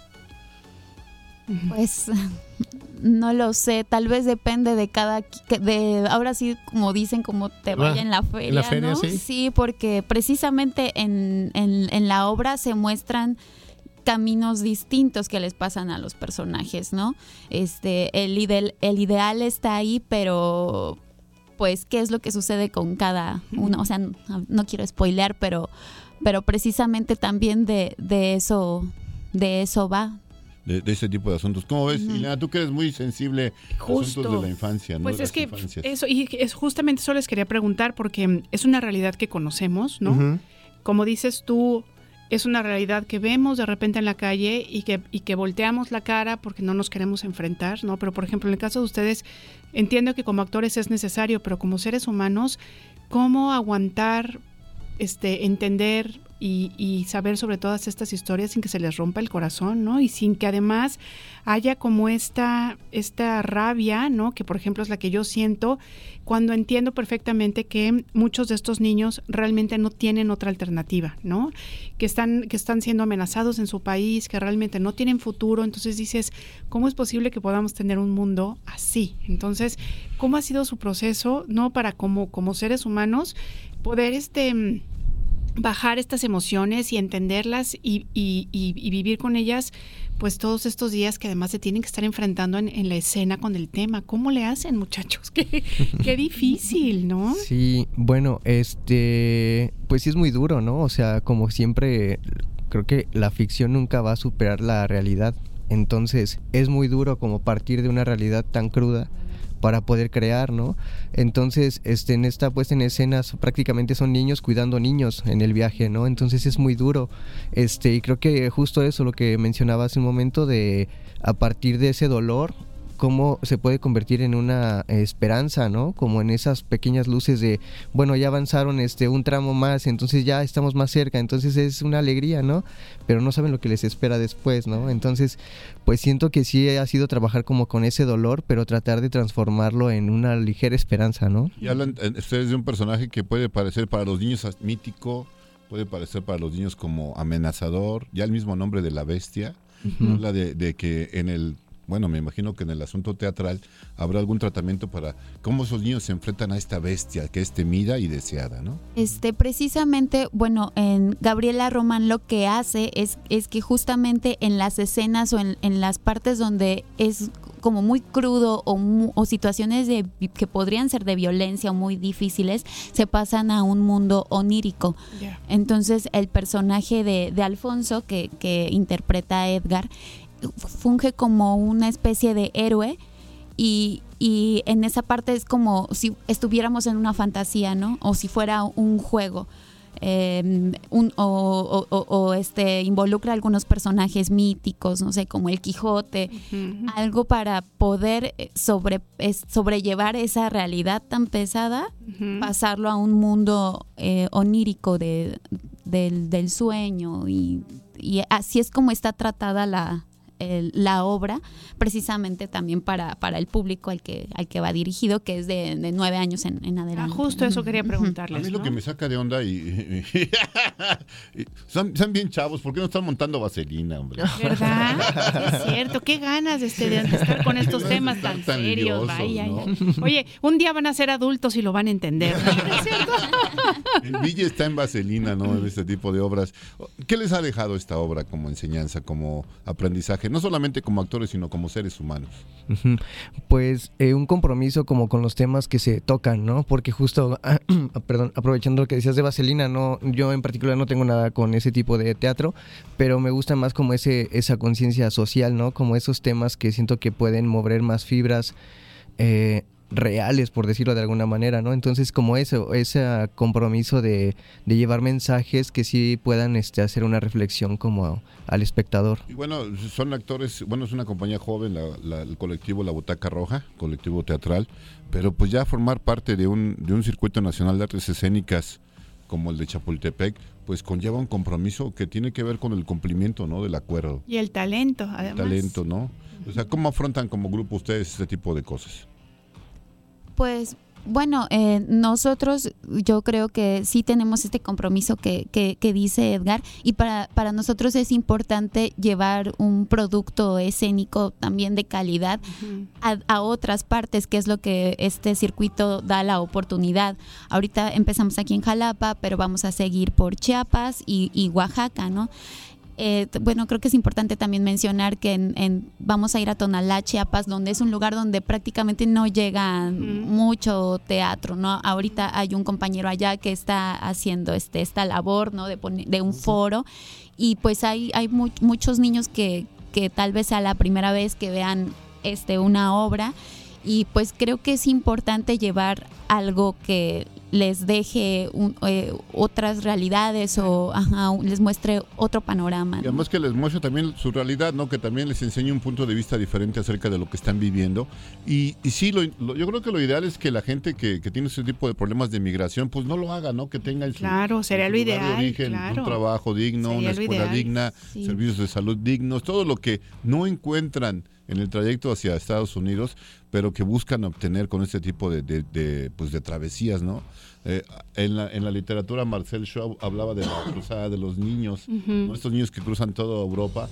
N: Pues no lo sé, tal vez depende de cada de ahora sí como dicen como te vaya
D: Ah,
N: en la
D: en
N: feria,
D: la feria,
N: ¿no?
D: sí.
N: porque precisamente en, en, en la obra se muestran caminos distintos que les pasan a los personajes, ¿no? Este, el ideal está ahí, pero pues qué es lo que sucede con cada uno, o sea, no, no quiero spoilear, pero, pero precisamente también de, de eso, de eso va,
L: De, de ese tipo de asuntos. ¿Cómo ves, Ileana? Tú que eres muy sensible a
C: Justo.
L: asuntos de la infancia, ¿no?
C: Pues es que
L: infancias.
C: eso, y es justamente eso les quería preguntar, porque es una realidad que conocemos, ¿no? Como dices tú, es una realidad que vemos de repente en la calle y que, y que volteamos la cara porque no nos queremos enfrentar, ¿no? Pero por ejemplo, en el caso de ustedes, entiendo que como actores es necesario, pero como seres humanos, ¿cómo aguantar, este, entender y, y saber sobre todas estas historias sin que se les rompa el corazón, ¿no? Y sin que además haya como esta, esta rabia, ¿no? Que por ejemplo es la que yo siento cuando entiendo perfectamente que muchos de estos niños realmente no tienen otra alternativa, ¿no? Que están, que están siendo amenazados en su país, que realmente no tienen futuro. Entonces dices, ¿cómo es posible que podamos tener un mundo así? Entonces, ¿cómo ha sido su proceso, ¿no? Para como, como seres humanos poder este bajar estas emociones y entenderlas y, y- y- vivir con ellas pues todos estos días que además se tienen que estar enfrentando en, en la escena con el tema. ¿Cómo le hacen muchachos? Qué, qué difícil, ¿no?
M: Sí, bueno, este, pues sí es muy duro, ¿no? O sea, como siempre, creo que la ficción nunca va a superar la realidad. Entonces, es muy duro como partir de una realidad tan cruda para poder crear, ¿no? Entonces, este, en esta puesta en escenas prácticamente son niños cuidando niños en el viaje, ¿no? Entonces es muy duro. Este, y creo que justo eso lo que mencionaba hace un momento de a partir de ese dolor cómo se puede convertir en una esperanza, ¿no? Como en esas pequeñas luces de, bueno, ya avanzaron este un tramo más, entonces ya estamos más cerca, entonces es una alegría, ¿no? Pero no saben lo que les espera después, ¿no? Entonces, pues siento que sí ha sido trabajar como con ese dolor, pero tratar de transformarlo en una ligera esperanza, ¿no?
L: Y hablan eh, ustedes de un personaje que puede parecer para los niños mítico, puede parecer para los niños como amenazador, ya el mismo nombre de la bestia,
M: Ujú.
L: habla de, de que en el, bueno, me imagino que en el asunto teatral habrá algún tratamiento para cómo esos niños se enfrentan a esta bestia que es temida y deseada, ¿no?
N: Este, precisamente, bueno, en Gabriela Román lo que hace es, es que justamente en las escenas o en, en las partes donde es como muy crudo o, mu- o situaciones de, que podrían ser de violencia o muy difíciles, se pasan a un mundo onírico. Entonces el personaje de, de Alfonso que, que interpreta a Edgar, funge como una especie de héroe y, y en esa parte es como si estuviéramos en una fantasía, ¿no? O si fuera un juego. eh, un- o, o- o- o, este involucra algunos personajes míticos, no sé, como el Quijote, algo para poder eh, sobre, es- sobrellevar esa realidad tan pesada, pasarlo a un mundo eh, onírico de, del, del sueño y, y así es como está tratada la, el- la obra, precisamente también para, para el público al que, al que va dirigido, que es de, de nueve años en, en adelante.
C: Ah, justo eso quería
L: A
C: preguntarles.
L: mí lo que me saca de onda y, y- son, son bien chavos, ¿por qué no están montando vaselina, hombre?
C: ¿Verdad? Es cierto, qué ganas este, de estar con estos temas tan,
L: tan
C: serios.
L: liosos,
C: vaya,
L: ¿no?
C: ya. Oye, un día van a ser adultos y lo van a entender. ¿no? ¿Es cierto?
L: El Villa está en vaselina, ¿no? En este tipo de obras. ¿Qué les ha dejado esta obra como enseñanza, como aprendizaje? No solamente como actores, sino como seres humanos.
M: Pues eh, un compromiso como con los temas que se tocan, ¿no? Porque justo, perdón, aprovechando lo que decías de Vaselina, no, yo en particular no tengo nada con ese tipo de teatro, pero me gusta más como ese, esa conciencia social, ¿no? Como esos temas que siento que pueden mover más fibras eh, reales, por decirlo de alguna manera, ¿no? Entonces como eso, ese compromiso de, de llevar mensajes que sí puedan este, hacer una reflexión como al espectador.
L: Y bueno, son actores, bueno, es una compañía joven, la- la- el colectivo La Butaca Roja, colectivo teatral, pero pues ya formar parte de un, de un circuito nacional de artes escénicas como el de Chapultepec, pues conlleva un compromiso que tiene que ver con el cumplimiento, ¿no? Del acuerdo,
C: Y el talento, además.
L: talento, ¿no? O sea, ¿cómo afrontan como grupo ustedes este tipo de cosas?
N: Pues bueno, eh, nosotros yo creo que sí tenemos este compromiso que, que, que dice Edgar y para, para nosotros es importante llevar un producto escénico también de calidad a, a otras partes, que es lo que este circuito da la oportunidad. Ahorita empezamos aquí en Jalapa, pero vamos a seguir por Chiapas y, y Oaxaca, ¿no? Eh, bueno, creo que es importante también mencionar que en, en- vamos a ir a Tonalá, Chiapas, donde es un lugar donde prácticamente no llega mucho teatro, ¿no? Ahorita hay un compañero allá que está haciendo este esta labor, ¿no? De, un foro y pues hay, hay mu- muchos niños que, que tal vez sea la primera vez que vean este, una obra y pues creo que es importante llevar algo que les deje un- eh, otras realidades o ajá, les muestre otro panorama.
L: Y
N: ¿no?
L: además que les muestre también su realidad, ¿no? Que también les enseñe un punto de vista diferente acerca de lo que están viviendo. Y, y sí, lo- lo- yo creo que lo ideal es que la gente que, que tiene ese tipo de problemas de migración, pues no lo haga, ¿no? Que tenga en su,
C: Claro, sería
L: en
C: lo
L: su lugar de
C: ideal,
L: origen
C: claro.
L: un trabajo digno,
C: Sería
L: una escuela
C: ideal,
L: digna,
C: sí.
L: servicios de salud dignos, todo lo que no encuentran en el trayecto hacia Estados Unidos, pero que buscan obtener con este tipo de, de- de, pues de travesías, ¿no? Eh, en, la, en la literatura, Marcel Shaw hablaba de la cruzada de los niños,
O: Ujú.
L: ¿no? estos niños que cruzan toda Europa,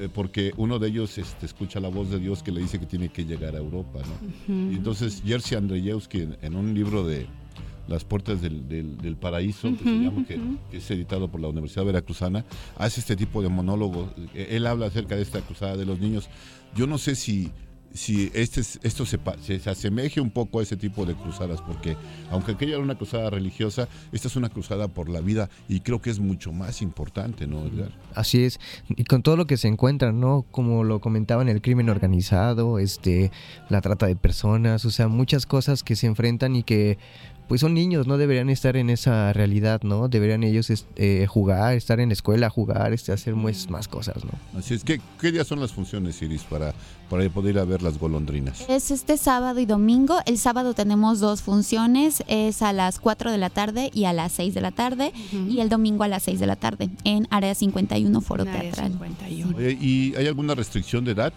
L: eh, porque uno de ellos este, escucha la voz de Dios que le dice que tiene que llegar a Europa, ¿no?
O: Ujú.
L: Y entonces Jerzy Andrzejewski en, en un libro de Las puertas del, del- del paraíso, que, se llama, que, que es editado por la Universidad Veracruzana, hace este tipo de monólogos. Eh, Él habla acerca de esta cruzada de los niños. Yo no sé si, si este, es- esto se, se, se asemeje un poco a ese tipo de cruzadas, porque aunque aquella era una cruzada religiosa, esta es una cruzada por la vida y creo que es mucho más importante, ¿no, Edgar?
M: Así es, y con todo lo que se encuentran, ¿no? Como lo comentaban, el crimen organizado, este, la trata de personas, o sea, muchas cosas que se enfrentan y que, pues son niños, no deberían estar en esa realidad, ¿no? Deberían ellos eh, jugar, estar en la escuela, jugar, este, hacer más cosas, ¿no?
L: Así es que, ¿qué días son las funciones, Iris, para, para poder ir a ver las golondrinas?
N: Es este sábado y domingo. El sábado tenemos dos funciones, es a las 4 de la tarde y a las 6 de la tarde, y el domingo a las 6 de la tarde en Área 51 Foro Teatral.
L: Oye, ¿Y hay alguna restricción de edad?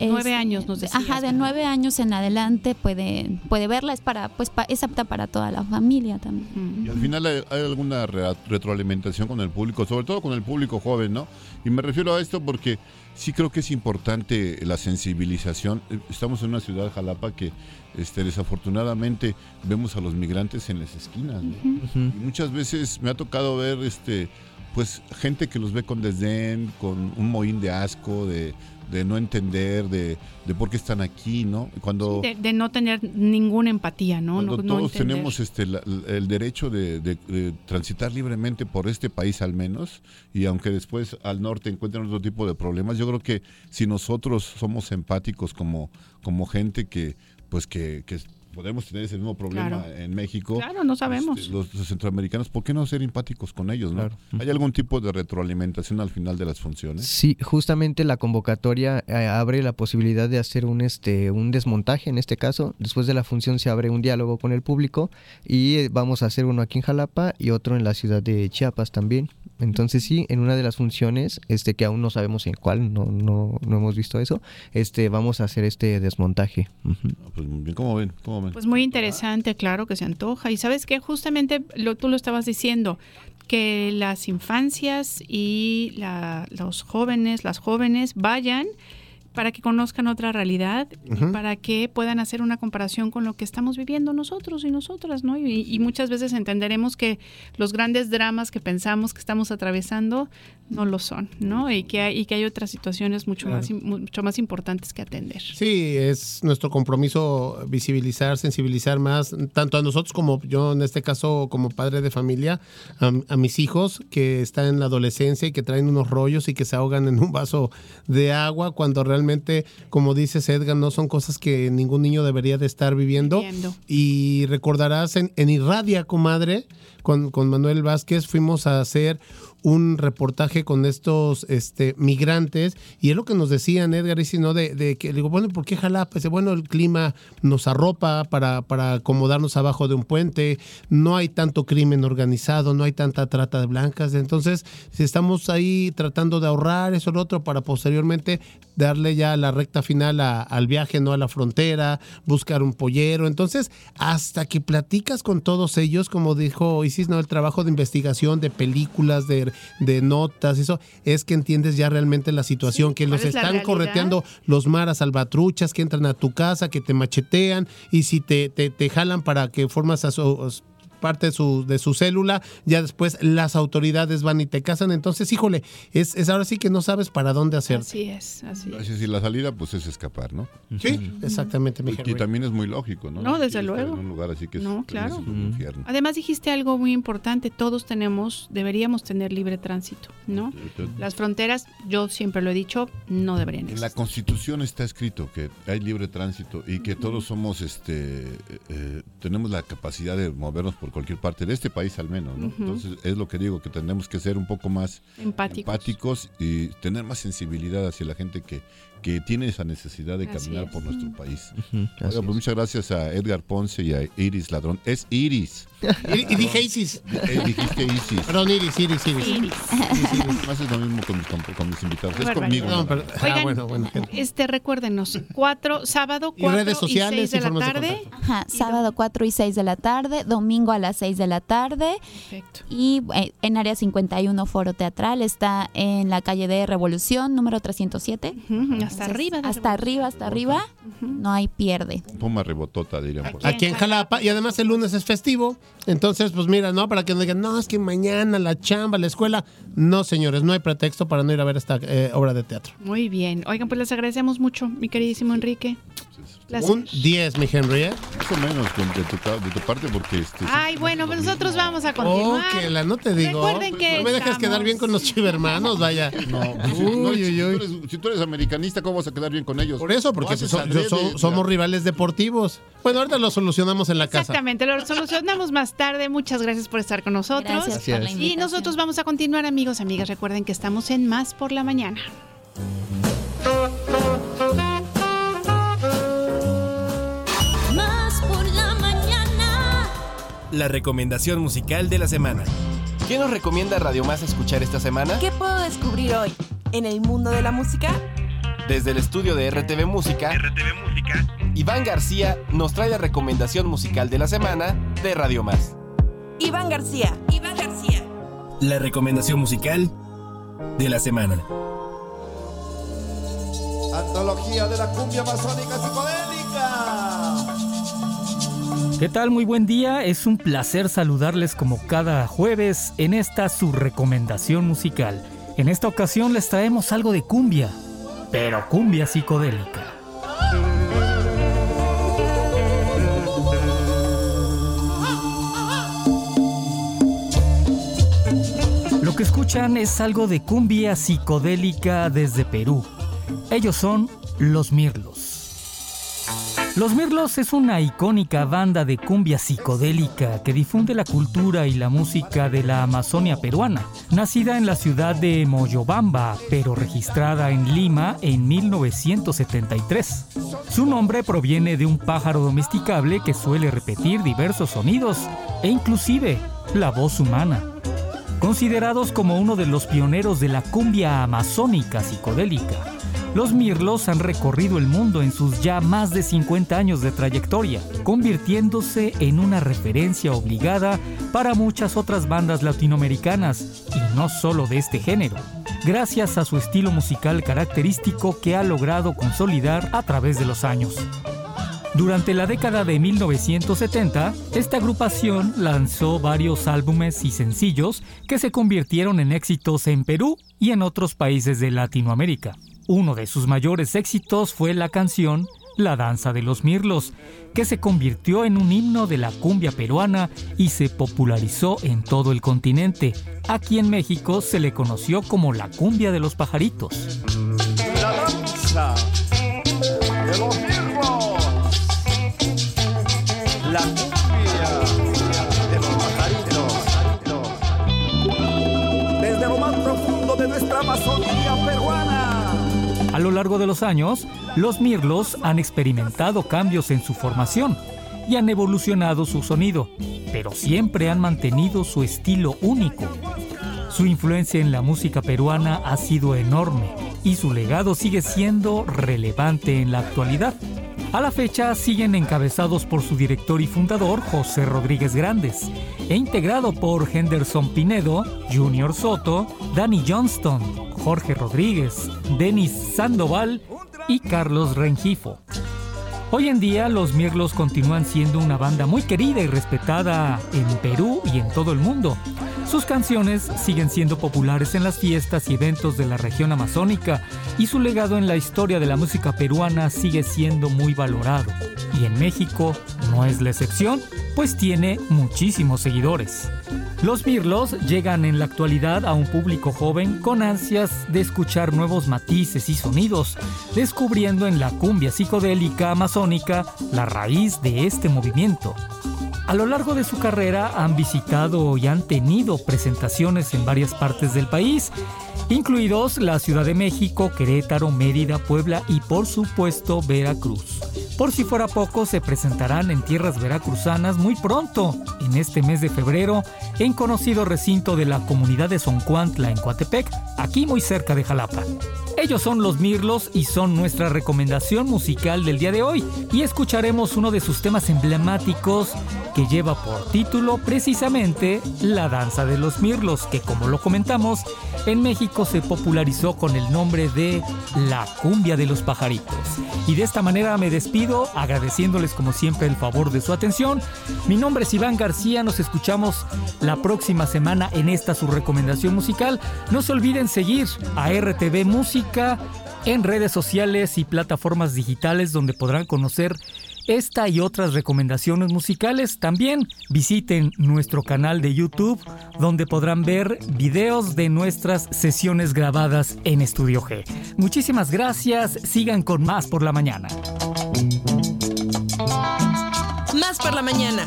C: Nueve años nos decías,
N: Ajá, de nueve años en adelante puede, puede verla, es para, pues pa- es apta para toda la familia también.
L: Y al final hay, hay alguna re- retroalimentación con el público, sobre todo con el público joven, ¿no? Y me refiero a esto porque sí creo que es importante la sensibilización. Eh, Estamos en una ciudad, Jalapa, que este, desafortunadamente vemos a los migrantes en las esquinas, ¿no? Y muchas veces me ha tocado ver este pues gente que los ve con desdén, con un mohín de asco, de de no entender, de, de por qué están aquí, ¿no? Cuando,
C: De, de no tener ninguna empatía, ¿no?
L: cuando
C: no,
L: todos tenemos este la- el derecho de, de- de transitar libremente por este país al menos, y aunque después al norte encuentren otro tipo de problemas, yo creo que si nosotros somos empáticos como, como gente que, pues que, que podemos tener ese mismo problema
C: Claro.
L: en México.
C: Claro, no sabemos.
L: este, los, los centroamericanos, ¿por qué no ser empáticos con ellos? ¿no? ¿Hay algún tipo de retroalimentación al final de las funciones?
M: Sí, justamente la convocatoria eh, abre la posibilidad de hacer un este un desmontaje en este caso. Después de la función se abre un diálogo con el público y eh, vamos a hacer uno aquí en Jalapa y otro en la ciudad de Chiapas también. Entonces sí, en una de las funciones, este que aún no sabemos en cuál, no, no, no hemos visto eso, este vamos a hacer este desmontaje. Ujú.
L: Pues muy bien, ¿cómo ven? ¿Cómo ven?
C: Pues muy interesante, claro que se antoja. Y sabes que justamente lo, tú lo estabas diciendo, que las infancias y la- los jóvenes, las jóvenes vayan para que conozcan otra realidad y para que puedan hacer una comparación con lo que estamos viviendo nosotros y nosotras, ¿no? Y, y muchas veces entenderemos que los grandes dramas que pensamos que estamos atravesando no lo son, ¿no? Y que hay, y que hay otras situaciones mucho,
D: Claro.
C: más, mucho más importantes que atender.
D: Sí, es nuestro compromiso visibilizar, sensibilizar más, tanto a nosotros como yo en este caso como padre de familia, a, a mis hijos que están en la adolescencia y que traen unos rollos y que se ahogan en un vaso de agua cuando realmente, como dices Edgar, no son cosas que ningún niño debería de estar viviendo.
C: Viviendo.
D: Y recordarás en, en Irradia, comadre, con, con Manuel Vázquez fuimos a hacer un reportaje con estos este, migrantes y es lo que nos decían Edgar y si no de, que digo bueno ¿por qué Jalapa? Dice bueno el clima nos arropa para, para acomodarnos abajo de un puente no hay tanto crimen organizado no hay tanta trata de blancas entonces si estamos ahí tratando de ahorrar eso lo otro para posteriormente darle ya la recta final a- al viaje no a la frontera buscar un pollero. Entonces hasta que platicas con todos ellos como dijo Isis no el trabajo de investigación de películas de, de notas eso es que entiendes ya realmente la situación que los
C: ¿cuál es la
D: están correteando los maras salvatruchas que entran a tu casa que te machetean y si te, te, te jalan para que formas a su parte de su, de su célula, ya después las autoridades van y te casan, entonces híjole, es, es ahora sí que no sabes para dónde hacer.
C: Así es, así es.
L: Es decir, la salida pues es escapar, ¿no?
D: Sí, exactamente, mi
L: Y, y también es muy lógico, ¿no?
C: No, desde luego.
L: En un lugar así que es,
C: No, claro.
L: es un infierno.
C: Además dijiste algo muy importante, todos tenemos, deberíamos tener libre tránsito, ¿no? Las fronteras, yo siempre lo he dicho, no deberían
L: En
C: existir.
L: la Constitución está escrito que hay libre tránsito y que todos somos, este, eh, eh, tenemos la capacidad de movernos por cualquier parte de este país al menos, ¿no? Entonces es lo que digo que tenemos que ser un poco más
C: Empáticos.
L: empáticos y tener más sensibilidad hacia la gente que, que tiene esa necesidad de
C: Así
L: caminar
C: es.
L: por nuestro país.
M: Ujú,
L: Oiga,
M: así
L: pues
M: es.
L: muchas gracias a Edgar Ponce y a Iris Ladrón. Es Iris.
D: Y, y dije Isis.
L: Eh, dijiste Isis.
D: Perdón, Iris, Iris, Iris.
C: Iris.
L: Haces lo mismo con mis, con- con mis invitados. Es conmigo.
D: No, pero- ah,
C: Oigan,
D: bueno, bueno.
C: Este, recuérdenos, cuatro, sábado,
D: Y
C: cuatro
D: redes sociales,
C: y seis de la tarde.
N: Ajá, sábado 4 y 6 de la tarde, domingo a las 6 de la tarde.
C: Perfecto.
N: Y eh, en área 51 Foro Teatral está en la calle de Revolución, número 307.
C: Ujú, hasta
N: Entonces,
C: arriba.
N: Hasta arriba, hasta arriba. No hay pierde.
L: Puma rebotota, dirían por.
D: Aquí en Jalapa, y además el lunes es festivo. Entonces, pues mira, ¿no? Para que no digan, no, es que mañana la chamba, la escuela. No, señores, no hay pretexto para no ir a ver esta eh, obra de teatro.
C: Muy bien. Oigan, pues les agradecemos mucho, mi queridísimo Enrique.
D: Un 10, mi Henry, ¿eh?
L: Más o menos con- de tu, ca- de tu parte porque este,
C: Ay, bueno, pues nosotros vamos a
D: Oh,
C: continuar.
D: que la no te digo.
C: Recuerden que
D: no me dejas
C: estamos-
D: quedar bien con los chivermanos, vaya.
L: No, pues, si,
D: Uy,
L: no,
D: uy,
L: si tú
D: uy.
L: eres, si tú eres americanista, ¿cómo vas a quedar bien con ellos?
D: Por eso, porque so- yo so- somos rivales deportivos. Bueno, ahorita lo solucionamos en la casa.
C: Exactamente, lo solucionamos más tarde. Muchas gracias por estar con nosotros.
N: Gracias por la
M: Gracias.
C: Y nosotros vamos a continuar, amigos, amigas. Recuerden que estamos en Más por la Mañana.
H: La
A: recomendación musical de la semana. ¿Qué nos recomienda Radio Más escuchar esta semana?
O: ¿Qué puedo descubrir hoy en el mundo de la música?
A: Desde el estudio de RTV Música,
K: RTV Música.
A: Iván García nos trae la recomendación musical de la semana de Radio Más.
O: Iván García. Iván García.
A: La recomendación musical de la semana.
J: Antología de la cumbia masónica psicodélica.
P: ¿Qué tal? Muy buen día. Es un placer saludarles como cada jueves en esta su recomendación musical. En esta ocasión les traemos algo de cumbia. pero cumbia psicodélica. Lo que escuchan es algo de cumbia psicodélica desde Perú. Ellos son Los Mirlos. Los Mirlos es una icónica banda de cumbia psicodélica que difunde la cultura y la música de la Amazonia peruana, nacida en la ciudad de Moyobamba, pero registrada en Lima en 1973. Su nombre proviene de un pájaro domesticable que suele repetir diversos sonidos e inclusive la voz humana. Considerados como uno de los pioneros de la cumbia amazónica psicodélica, los Mirlos han recorrido el mundo en sus ya más de 50 años de trayectoria, convirtiéndose en una referencia obligada para muchas otras bandas latinoamericanas, y no solo de este género, gracias a su estilo musical característico que ha logrado consolidar a través de los años. Durante la década de 1970, esta agrupación lanzó varios álbumes y sencillos que se convirtieron en éxitos en Perú y en otros países de Latinoamérica. Uno de sus mayores éxitos fue la canción La Danza de los Mirlos, que se convirtió en un himno de la cumbia peruana y se popularizó en todo el continente. Aquí en México se le conoció como la cumbia de los pajaritos.
Q: La danza de los mirlos. La cumbia de los pajaritos. Desde lo más profundo de nuestra peruana.
P: A lo largo de los años, los Mirlos han experimentado cambios en su formación y han evolucionado su sonido, pero siempre han mantenido su estilo único. Su influencia en la música peruana ha sido enorme y su legado sigue siendo relevante en la actualidad. A la fecha siguen encabezados por su director y fundador José Rodríguez Grandes e integrado por Henderson Pinedo, Junior Soto, Danny Johnston, Jorge Rodríguez, Denis Sandoval y Carlos Rengifo. Hoy en día los Mirlos continúan siendo una banda muy querida y respetada en Perú y en todo el mundo. Sus canciones siguen siendo populares en las fiestas y eventos de la región amazónica y su legado en la historia de la música peruana sigue siendo muy valorado. Y en México no es la excepción, pues tiene muchísimos seguidores. Los Mirlos llegan en la actualidad a un público joven con ansias de escuchar nuevos matices y sonidos, descubriendo en la cumbia psicodélica amazónica la raíz de este movimiento. A lo largo de su carrera han visitado y han tenido presentaciones en varias partes del país, incluidos la Ciudad de México, Querétaro, Mérida, Puebla y por supuesto Veracruz. Por si fuera poco, se presentarán en tierras veracruzanas muy pronto, en este mes de febrero, en conocido recinto de la comunidad de Zoncuantla en Coatepec, aquí muy cerca de Jalapa. Ellos son los Mirlos y son nuestra recomendación musical del día de hoy. Y escucharemos uno de sus temas emblemáticos que lleva por título precisamente La Danza de los Mirlos, que como lo comentamos, en México se popularizó con el nombre de La Cumbia de los Pajaritos. Y de esta manera me despido agradeciéndoles como siempre el favor de su atención. Mi nombre es Iván García, nos escuchamos la próxima semana en esta su recomendación musical. No se olviden seguir a RTV Música en redes sociales y plataformas digitales donde podrán conocer esta y otras recomendaciones musicales. También visiten nuestro canal de YouTube donde podrán ver videos de nuestras sesiones grabadas en Estudio G. Muchísimas gracias, sigan con más por la mañana.
O: Más por la mañana.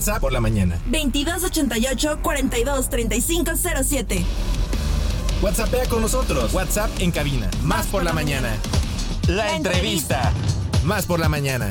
A: WhatsApp por la mañana.
O: 2288-423507.
A: WhatsAppea con nosotros. WhatsApp en cabina. Más por la mañana. La entrevista. Más por la mañana.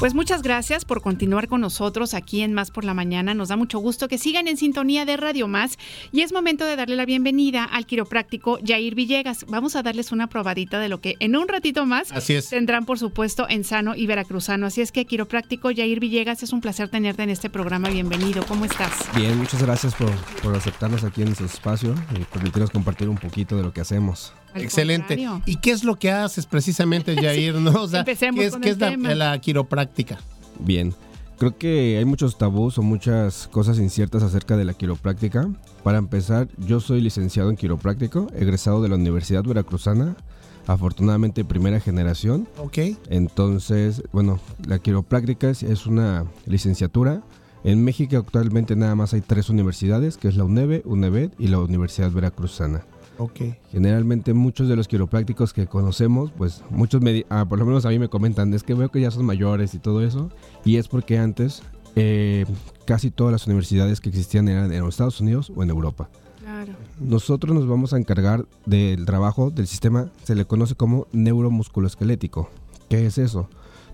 C: Pues muchas gracias por continuar con nosotros aquí en Más por la Mañana. Nos da mucho gusto que sigan en sintonía de Radio Más y es momento de darle la bienvenida al quiropráctico Jair Villegas. Vamos a darles una probadita de lo que en un ratito más
D: Así es.
C: tendrán, por supuesto, en Sano y Veracruzano. Así es que quiropráctico Jair Villegas, es un placer tenerte en este programa. Bienvenido. ¿Cómo estás?
R: Bien, muchas gracias por, por aceptarnos aquí en su espacio y permitirnos compartir un poquito de lo que hacemos.
C: Al
D: Excelente.
C: contrario.
D: ¿Y qué es lo que haces precisamente, Jair? ¿no? O sea,
C: Empecemos
D: ¿qué es,
C: con
D: qué
C: el
D: es la,
C: tema.
D: la quiropráctica?
R: Bien, creo que hay muchos tabús o muchas cosas inciertas acerca de la quiropráctica. Para empezar, yo soy licenciado en quiropráctico, egresado de la Universidad Veracruzana, afortunadamente primera generación.
D: Ok.
R: Entonces, bueno, la quiropráctica es, es una licenciatura. En México actualmente nada más hay tres universidades, que es la UNEVE, UNEVED y la Universidad Veracruzana. Generalmente muchos de los quiroprácticos que conocemos, pues muchos, me, ah, por lo menos a mí me comentan, es que veo que ya son mayores y todo eso. Y es porque antes eh, casi todas las universidades que existían eran en los Estados Unidos o en Europa.
C: Claro.
R: Nosotros nos vamos a encargar del trabajo del sistema, se le conoce como neuromusculoesquelético. ¿Qué es eso?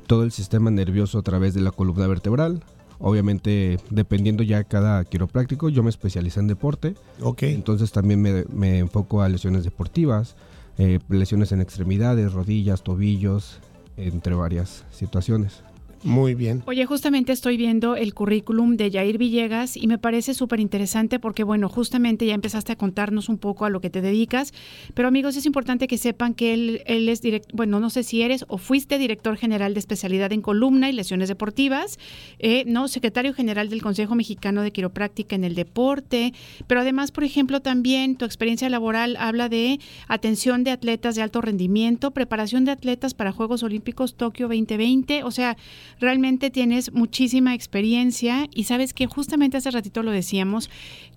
R: Todo el sistema nervioso a través de la columna vertebral. Obviamente, dependiendo ya cada quiropráctico, yo me especialicé en deporte.
D: Ok.
R: Entonces también me, me enfoco a lesiones deportivas, eh, lesiones en extremidades, rodillas, tobillos, entre varias situaciones.
D: Muy bien.
C: Oye, justamente estoy viendo el currículum de Jair Villegas y me parece súper interesante porque, bueno, justamente ya empezaste a contarnos un poco a lo que te dedicas, pero amigos, es importante que sepan que él, él es director, bueno, no sé si eres o fuiste director general de especialidad en columna y lesiones deportivas, eh, no, secretario general del Consejo Mexicano de Quiropráctica en el Deporte, pero además, por ejemplo, también tu experiencia laboral habla de atención de atletas de alto rendimiento, preparación de atletas para Juegos Olímpicos Tokio 2020, o sea, realmente tienes muchísima experiencia y sabes que justamente hace ratito lo decíamos,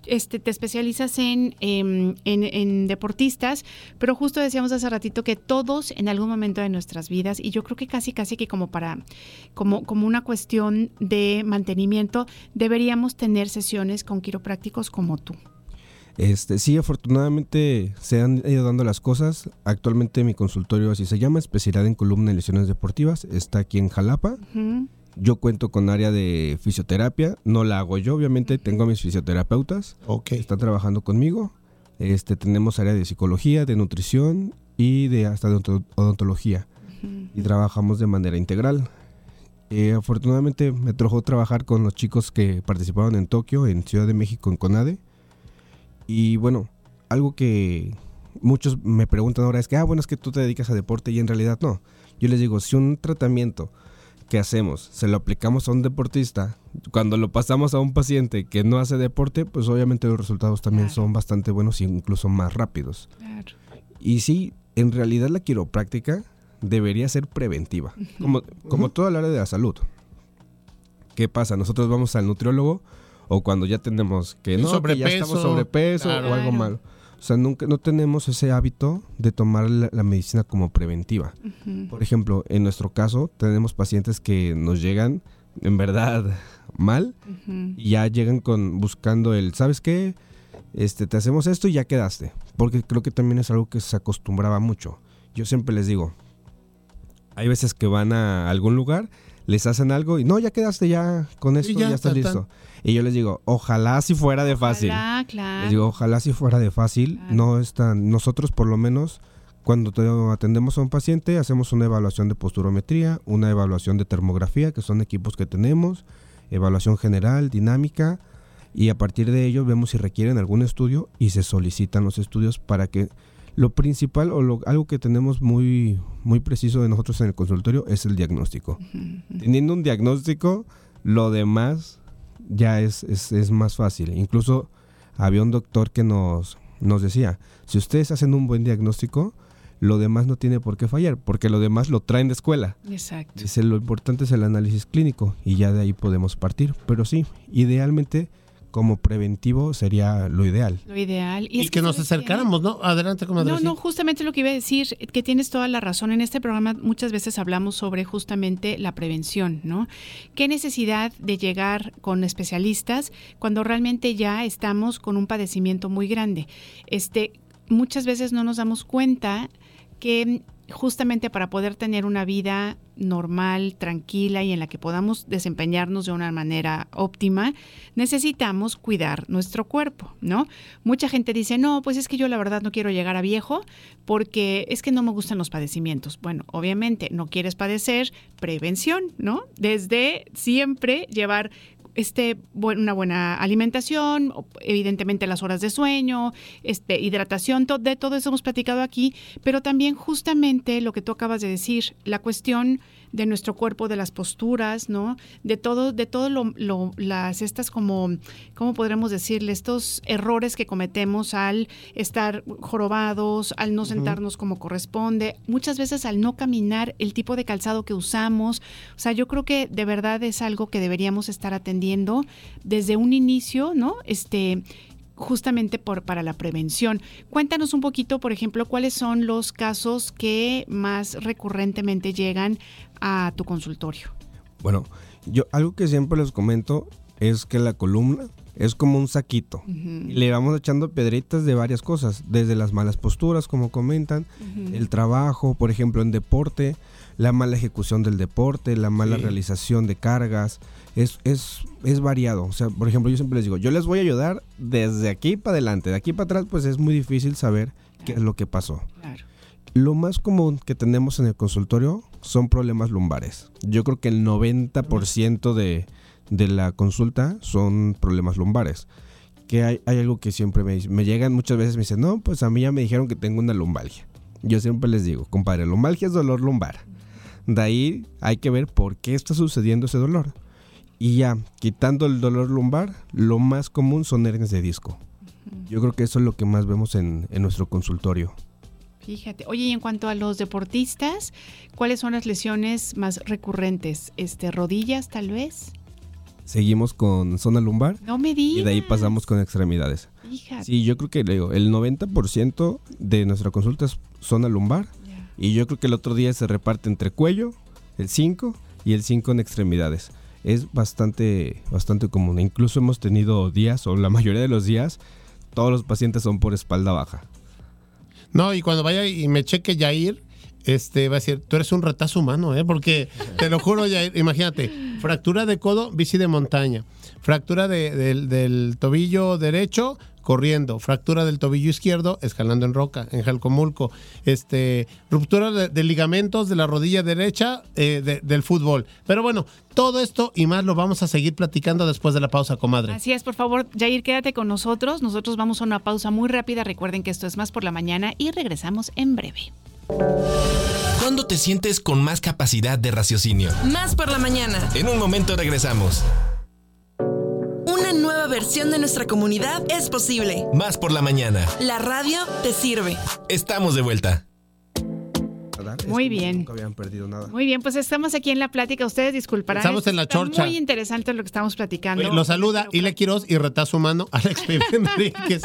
C: este, te especializas en, em, en, en deportistas, pero justo decíamos hace ratito que todos en algún momento de nuestras vidas, y yo creo que casi casi que como para, como, como una cuestión de mantenimiento, deberíamos tener sesiones con quiroprácticos como tú.
R: Este, sí, afortunadamente se han ido dando las cosas. Actualmente mi consultorio así se llama, especialidad en columna y lesiones deportivas. Está aquí en Jalapa. Yo cuento con área de fisioterapia. No la hago yo, obviamente. Tengo a mis fisioterapeutas.
D: Ok.
R: Están trabajando conmigo. Este, tenemos área de psicología, de nutrición y de hasta de odonto- odontología. Y trabajamos de manera integral. Eh, afortunadamente me tocó trabajar con los chicos que participaron en Tokio, en Ciudad de México, en CONADE. Y bueno, algo que muchos me preguntan ahora es que, ah, bueno, es que tú te dedicas a deporte y en realidad no. Yo les digo, si un tratamiento que hacemos se lo aplicamos a un deportista, cuando lo pasamos a un paciente que no hace deporte, pues obviamente los resultados también son bastante buenos e incluso más rápidos.
C: Claro.
R: Y sí, en realidad la quiropráctica debería ser preventiva, como, como toda el área de la salud. ¿Qué pasa? Nosotros vamos al nutriólogo o cuando ya tenemos que no, que ya
D: sobrepeso,
R: estamos sobrepeso
D: claro.
R: o algo malo. O sea, nunca, no tenemos ese hábito de tomar la, la medicina como preventiva. Por ejemplo, en nuestro caso, tenemos pacientes que nos llegan en verdad mal y ya llegan con buscando el, ¿sabes qué? Este, te hacemos esto y ya quedaste. Porque creo que también es algo que se acostumbraba mucho. Yo siempre les digo, hay veces que van a algún lugar, les hacen algo y no, ya quedaste ya con esto,
D: ya,
R: ya, estás
D: tan,
R: listo. Y yo les digo, ojalá si fuera de fácil.
C: Ojalá, claro.
R: Les digo, ojalá si fuera de fácil. No es tan, nosotros por lo menos cuando te- atendemos a un paciente hacemos una evaluación de posturometría, una evaluación de termografía, que son equipos que tenemos, evaluación general, dinámica, y a partir de ello vemos si requieren algún estudio y se solicitan los estudios para que lo principal o lo- algo que tenemos muy, muy preciso de nosotros en el consultorio es el diagnóstico. Teniendo un diagnóstico, lo demás ya es, es, es más fácil. Incluso había un doctor que nos, nos decía, si ustedes hacen un buen diagnóstico, lo demás no tiene por qué fallar, porque lo demás lo traen de escuela.
C: Exacto.
R: Dice, lo importante es el análisis clínico y ya de ahí podemos partir. Pero sí, idealmente como preventivo sería lo ideal.
C: Lo ideal.
D: Y,
C: es
D: que, nos acercáramos, ¿no? Adelante, comadre.
C: No, no, justamente lo que iba a decir, que tienes toda la razón. En este programa muchas veces hablamos sobre justamente la prevención, ¿no? ¿Qué necesidad de llegar con especialistas cuando realmente ya estamos con un padecimiento muy grande? Este, muchas veces no nos damos cuenta que justamente para poder tener una vida normal, tranquila y en la que podamos desempeñarnos de una manera óptima, necesitamos cuidar nuestro cuerpo, ¿no? Mucha gente dice, no, pues es que yo la verdad no quiero llegar a viejo porque es que no me gustan los padecimientos. Bueno, obviamente no quieres padecer, prevención, ¿no? Desde siempre llevar este, una buena alimentación, evidentemente las horas de sueño, este, hidratación, to- de todo eso hemos platicado aquí, pero también justamente lo que tú acabas de decir, la cuestión de nuestro cuerpo, de las posturas, ¿no? De todo, de todo lo, lo- las estas como, ¿cómo podremos decirle? Estos errores que cometemos al estar jorobados, al no sentarnos como corresponde, muchas veces al no caminar, el tipo de calzado que usamos. O sea, yo creo que de verdad es algo que deberíamos estar atendiendo desde un inicio, ¿no? Este justamente por, para la prevención. Cuéntanos un poquito, por ejemplo, cuáles son los casos que más recurrentemente llegan a tu consultorio.
R: Bueno, yo algo que siempre les comento es que la columna es como un saquito. Le vamos echando piedritas de varias cosas, desde las malas posturas, como comentan, el trabajo, por ejemplo, en deporte, la mala ejecución del deporte, la mala
S: Sí.
R: realización de cargas, es, es, es variado. O sea, por ejemplo, yo siempre les digo, yo les voy a ayudar desde aquí para adelante, de aquí para atrás, pues es muy difícil saber qué es lo que pasó.
C: Claro.
R: Lo más común que tenemos en el consultorio son problemas lumbares. Yo creo que el 90% de, de la consulta son problemas lumbares. Que hay, hay algo que siempre me, me llegan muchas veces, me dicen, no, pues a mí ya me dijeron que tengo una lumbalgia. Yo siempre les digo, compadre, lumbalgia es dolor lumbar. De ahí hay que ver por qué está sucediendo ese dolor. Y ya, quitando el dolor lumbar, lo más común son hernias de disco. Yo creo que eso es lo que más vemos en, en nuestro consultorio.
C: Fíjate. Oye, y en cuanto a los deportistas, ¿cuáles son las lesiones más recurrentes? Este, rodillas, tal vez.
R: Seguimos con zona lumbar
C: No me
R: y
C: digas.
R: de ahí pasamos con extremidades.
C: Fíjate.
R: Sí, yo creo que le digo, el 90% de nuestra consulta es zona lumbar y yo creo que el otro día se reparte entre cuello, el 5 y el 5 en extremidades. Es bastante bastante común. Incluso hemos tenido días o la mayoría de los días todos los pacientes son por espalda baja.
D: No, y cuando vaya y me cheque Yair, este va a decir, tú eres un retazo humano, ¿eh? Porque te lo juro, Yair, imagínate, fractura de codo, bici de montaña, fractura de- del, del tobillo derecho, corriendo, fractura del tobillo izquierdo, escalando en roca, en Jalcomulco, este, ruptura de, de ligamentos de la rodilla derecha eh, de- del fútbol. Pero bueno, todo esto y más lo vamos a seguir platicando después de la pausa, comadre.
C: Así es, por favor, Jair, quédate con nosotros. Nosotros vamos a una pausa muy rápida. Recuerden que esto es más por la mañana y regresamos en breve.
A: ¿Cuándo te sientes con más capacidad de raciocinio?
O: Más por la mañana.
A: En un momento regresamos.
O: Una nueva versión de nuestra comunidad es posible.
A: Más por la mañana.
O: La radio te sirve.
A: Estamos de vuelta.
C: Muy bien.
R: Nunca habían perdido nada.
C: Muy bien, pues estamos aquí en la plática. Ustedes disculparán.
D: Estamos en la
C: Está
D: chorcha.
C: Muy interesante lo que estamos platicando.
D: Oye, Lo saluda Ile Quiroz y retazo humano Alex Pibe Enríquez.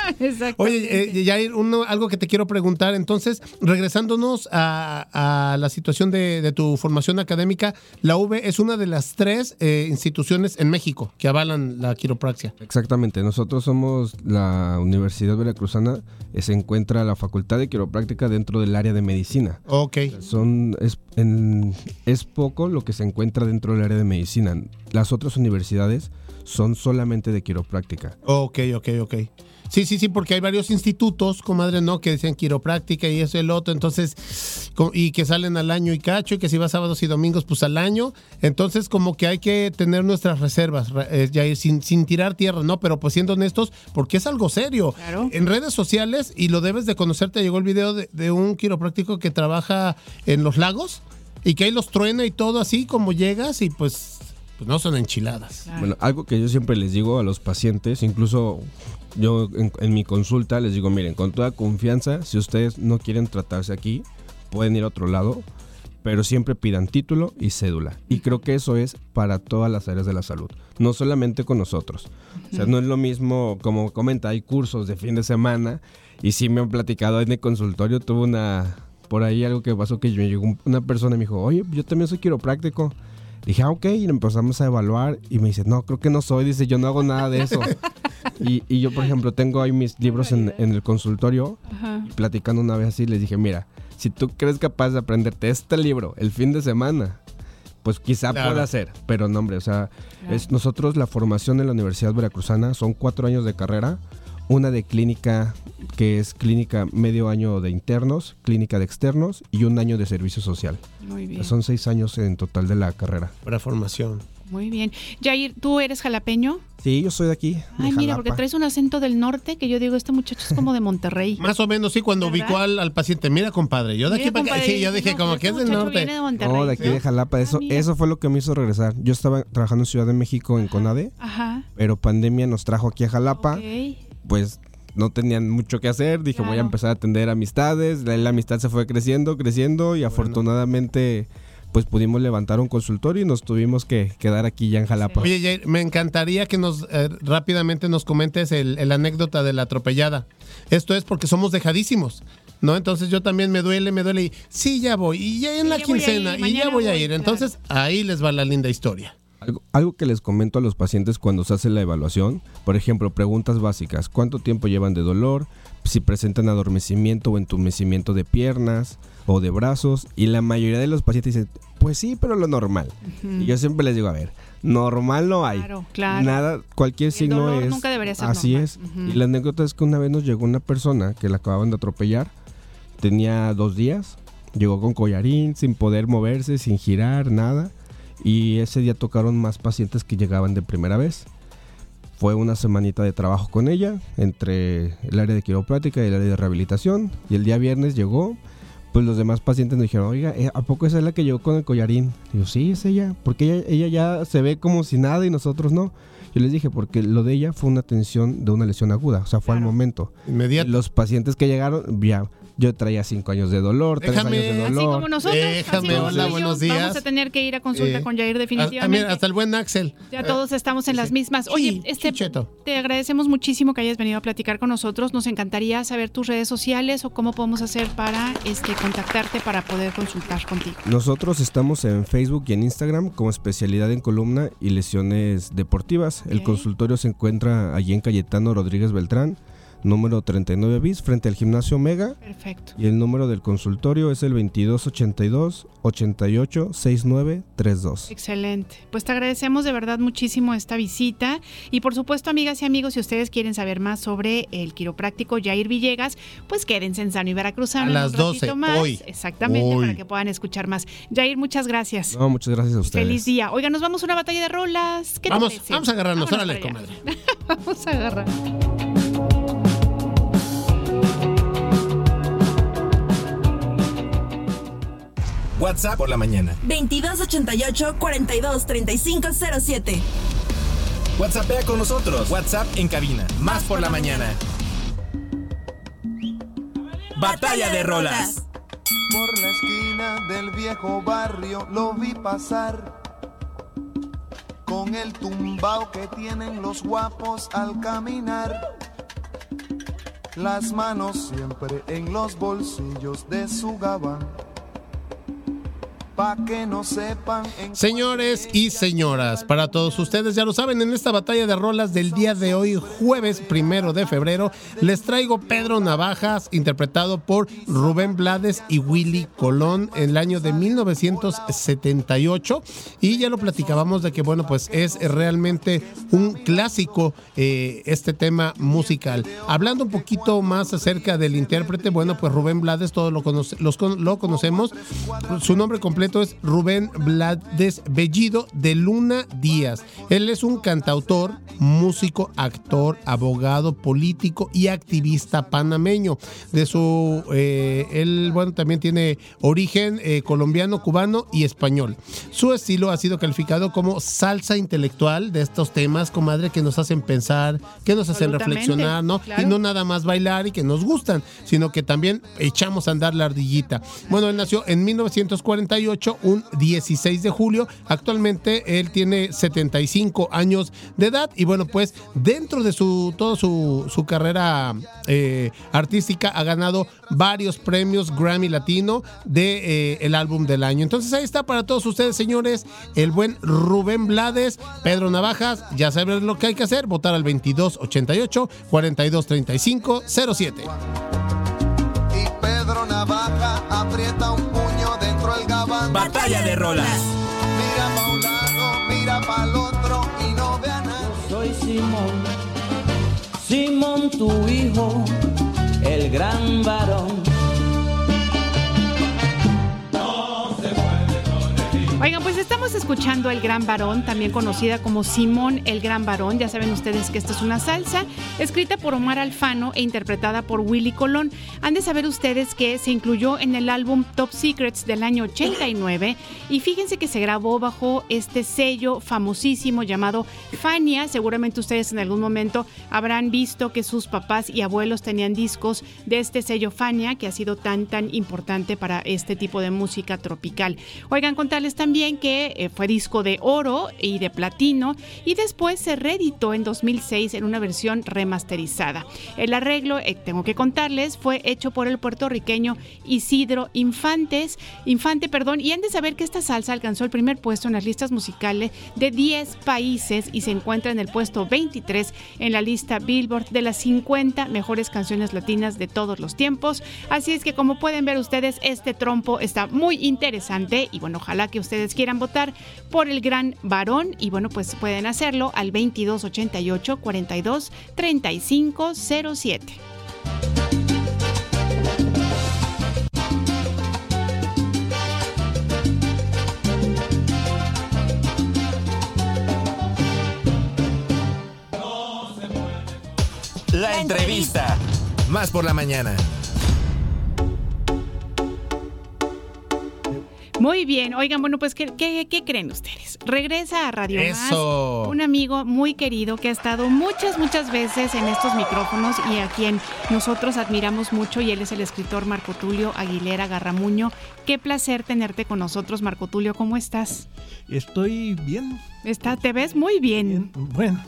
D: Oye, eh, Yair, uno- algo que te quiero preguntar. Entonces, regresándonos a, a la situación de, de tu formación académica, la UV es una de las tres eh, instituciones en México que avalan la quiropraxia.
R: Exactamente, nosotros somos la Universidad Veracruzana, eh, se encuentra la Facultad de Quiropráctica dentro del área de medicina.
D: Ok.
R: Son, es, en- es poco lo que se encuentra dentro del área de medicina. Las otras universidades son solamente de quiropráctica.
D: Ok, ok, ok. Sí, sí, sí, porque hay varios institutos, comadre, ¿no? Que decían quiropráctica y eso y el otro, entonces, y que salen al año y cacho, y que si va sábados y domingos, pues al año. Entonces, como que hay que tener nuestras reservas, eh, ya ir sin, sin tirar tierra, ¿no? Pero pues siendo honestos, porque es algo serio. En redes sociales, y lo debes de conocer, te llegó el video de, de un quiropráctico que trabaja en los lagos y que ahí los truena y todo así, como llegas y pues, pues no son enchiladas.
R: Bueno, algo que yo siempre les digo a los pacientes, incluso yo en, en mi consulta les digo, miren, con toda confianza, si ustedes no quieren tratarse aquí, pueden ir a otro lado. pero siempre pidan título y cédula. Y creo que eso es para todas las áreas de la salud, no solamente con nosotros. O sea, no es lo mismo, como comenta, hay cursos de fin de semana y sí me han platicado en el consultorio, tuve una, por ahí algo que pasó que me llegó un- una persona y me dijo, oye, yo también soy quiropráctico. Dije, ah, ok, y empezamos a evaluar y me dice, no, creo que no soy, dice, yo no hago nada de eso. y, y yo, por ejemplo, tengo ahí mis libros en, en el consultorio
C: Ajá.
R: y platicando una vez así, les dije, mira, si tú crees capaz de aprenderte este libro el fin de semana, pues quizá
D: Claro.
R: pueda ser, pero no, hombre, o sea, es, nosotros la formación en la Universidad Veracruzana son cuatro años de carrera, una de clínica, que es clínica medio año de internos, clínica de externos y un año de servicio social.
C: Muy bien.
R: Son seis años en total de la carrera.
D: Para formación.
C: Muy bien. Jair, ¿tú eres jalapeño?
R: Sí, yo soy de aquí. de
C: Ay, mira, porque traes un acento del norte que yo digo, este muchacho es como de Monterrey.
D: Más o menos, sí, cuando
C: ¿Verdad?
D: ubicó al, al paciente. Mira, compadre, yo de
C: Mira,
D: aquí para acá. Sí, yo dije,
C: no,
D: como
C: este
D: que es del norte.
C: viene de Monterrey.
R: No, de aquí de Jalapa. Eso, eso fue lo que me hizo regresar. Yo estaba trabajando en Ciudad de México en CONADE,
C: Ajá.
R: pero pandemia nos trajo aquí a Jalapa.
C: Ok.
R: Pues no tenían mucho que hacer. Dije, voy a empezar a atender amistades. La, la amistad se fue creciendo, creciendo y afortunadamente pues pudimos levantar un consultorio y nos tuvimos que quedar aquí ya en Jalapa.
D: Oye, Jair, me encantaría que nos eh, rápidamente nos comentes el, el anécdota de la atropellada. Esto es porque somos dejadísimos, ¿no? Entonces yo también me duele, me duele y sí, ya voy, y ya en la
C: ya
D: quincena,
C: ir,
D: y ya voy a ir.
C: claro.
D: Entonces ahí les va la linda historia.
R: Algo, algo que les comento a los pacientes cuando se hace la evaluación, por ejemplo, preguntas básicas, ¿cuánto tiempo llevan de dolor? Si presentan adormecimiento o entumecimiento de piernas o de brazos, y la mayoría de los pacientes dicen, pues sí, pero lo normal. Y yo siempre les digo, a ver, normal no hay.
C: Claro, claro.
R: Nada, cualquier signo
C: dolor
R: es.
C: nunca debería ser
R: Así
C: normal.
R: es. Y la anécdota es que una vez nos llegó una persona que la acababan de atropellar, tenía dos días, llegó con collarín, sin poder moverse, sin girar, nada. Y ese día tocaron más pacientes que llegaban de primera vez. Fue una semanita de trabajo con ella, entre el área de quiropráctica y el área de rehabilitación. Y el día viernes llegó, pues los demás pacientes nos dijeron, oiga, eh, ¿a poco esa es la que llegó con el collarín? Y yo, sí, es ella, porque ella, ella ya se ve como si nada y nosotros no. Yo les dije, porque lo de ella fue una atención de una lesión aguda, o sea, fue al momento.
D: Inmediato.
R: Los pacientes que llegaron, ya, yo traía cinco años de dolor, tres
D: Déjame,
R: años de
C: Así
R: dolor.
C: como nosotros. así
D: Déjame,
C: como
D: hola, buenos días.
C: Vamos a tener que ir a consulta
D: Eh,
C: con Jair definitivamente.
D: hasta el buen Axel.
C: Ya todos estamos en las mismas. Oye, este, te agradecemos muchísimo que hayas venido a platicar con nosotros. Nos encantaría saber tus redes sociales o cómo podemos hacer para este, contactarte para poder consultar contigo.
R: Nosotros estamos en Facebook y en Instagram como especialidad en columna y lesiones deportivas. El consultorio se encuentra allí en Cayetano Rodríguez Beltrán, número 39 bis, frente al gimnasio Omega.
C: Perfecto.
R: Y el número del consultorio es el 2282 88 6932.
C: Excelente. Pues te agradecemos de verdad muchísimo esta visita. Y por supuesto, amigas y amigos, si ustedes quieren saber más sobre el quiropráctico Jair Villegas, pues quédense en Sano y Veracruzano.
R: A las
C: un ratito
R: 12,
C: más.
R: hoy.
C: Exactamente,
R: Hoy.
C: para que puedan escuchar más. Jair, muchas gracias.
R: No, muchas gracias a ustedes.
C: Feliz día. Oiga, nos vamos a una batalla de rolas. ¿Qué te
D: Vamos,
C: parece?
D: vamos a agarrarnos,
C: Vámonos
D: órale,
C: allá. vamos a agarrar.
A: WhatsApp por la mañana.
O: 2288 42 35 07.
A: WhatsAppea con nosotros. WhatsApp en cabina. Más por la mañana. Batalla de rolas.
J: Por la esquina del viejo barrio lo vi pasar con el tumbao que tienen los guapos al caminar. Las manos siempre en los bolsillos de su gabán. Pa' que no sepan
D: Señores y señoras, para todos ustedes, ya lo saben, en esta batalla de rolas del día de hoy, jueves primero de febrero, les traigo Pedro Navajas, interpretado por Rubén Blades y Willy Colón en el año de 1978. Y ya lo platicábamos de que, bueno, pues es realmente un clásico eh, este tema musical. Hablando un poquito más acerca del intérprete, bueno, pues Rubén Blades, todos lo, conoce- los lo conocemos. Su nombre completo completo es Rubén Blades Bellido de Luna Díaz. Él es un cantautor, músico, actor, abogado, político y activista panameño. De su, eh, él, bueno, también tiene origen eh, colombiano, cubano y español. Su estilo ha sido calificado como salsa intelectual de estos temas, comadre, que nos hacen pensar, que nos hacen reflexionar, ¿no?
C: claro.
D: Y no nada más bailar y que nos gustan, sino que también echamos a andar la ardillita. Bueno, él nació en 1948, un 16 de julio. Actualmente él tiene 75 años de edad y bueno, pues dentro de su toda su, su carrera eh, artística ha ganado varios premios Grammy Latino de eh, álbum del año. Entonces ahí está para todos ustedes, señores, el buen Rubén Blades, Pedro Navajas. Ya saben lo que hay que hacer, votar al 2288 4235 07.
J: Y Pedro Navaja aprieta un
A: Batalla de rolas.
J: Mira pa' un lado, mira pa' el otro y no ve a nadie.
I: Soy Simón, Simón tu hijo, el gran varón.
C: Oigan, pues estamos escuchando El Gran Varón, también conocida como Simón el Gran Varón. Ya saben ustedes que esta es una salsa escrita por Omar Alfano e interpretada por Willy Colón. Han de saber ustedes que se incluyó en el álbum Top Secrets del año 89 y fíjense que se grabó bajo este sello famosísimo llamado Fania. Seguramente ustedes en algún momento habrán visto que sus papás y abuelos tenían discos de este sello Fania que ha sido tan tan importante para este tipo de música tropical. Oigan, contarles también que eh, fue disco de oro y de platino y después se reeditó en 2006 en una versión remasterizada. El arreglo, eh, tengo que contarles, fue hecho por el puertorriqueño Isidro Infantes, Infante, perdón, y han de saber que esta salsa alcanzó el primer puesto en las listas musicales de 10 países y se encuentra en el puesto 23 en la lista Billboard de las 50 mejores canciones latinas de todos los tiempos. Así es que como pueden ver ustedes, este trompo está muy interesante y bueno, ojalá que ustedes quieran votar por el gran varón y bueno, pues pueden hacerlo al 2288 42 35 07.
A: La entrevista. Más por la mañana.
C: Muy bien, oigan, bueno, pues ¿qué, qué, qué creen ustedes? Regresa a Radio
D: Eso.
C: Más, un amigo muy querido que ha estado muchas, muchas veces en estos micrófonos y a quien nosotros admiramos mucho y él es el escritor Marco Tulio Aguilera Garramuño. Qué placer tenerte con nosotros, Marco Tulio, ¿cómo estás?
S: Estoy bien.
C: Está, te ves muy bien.
S: Bueno,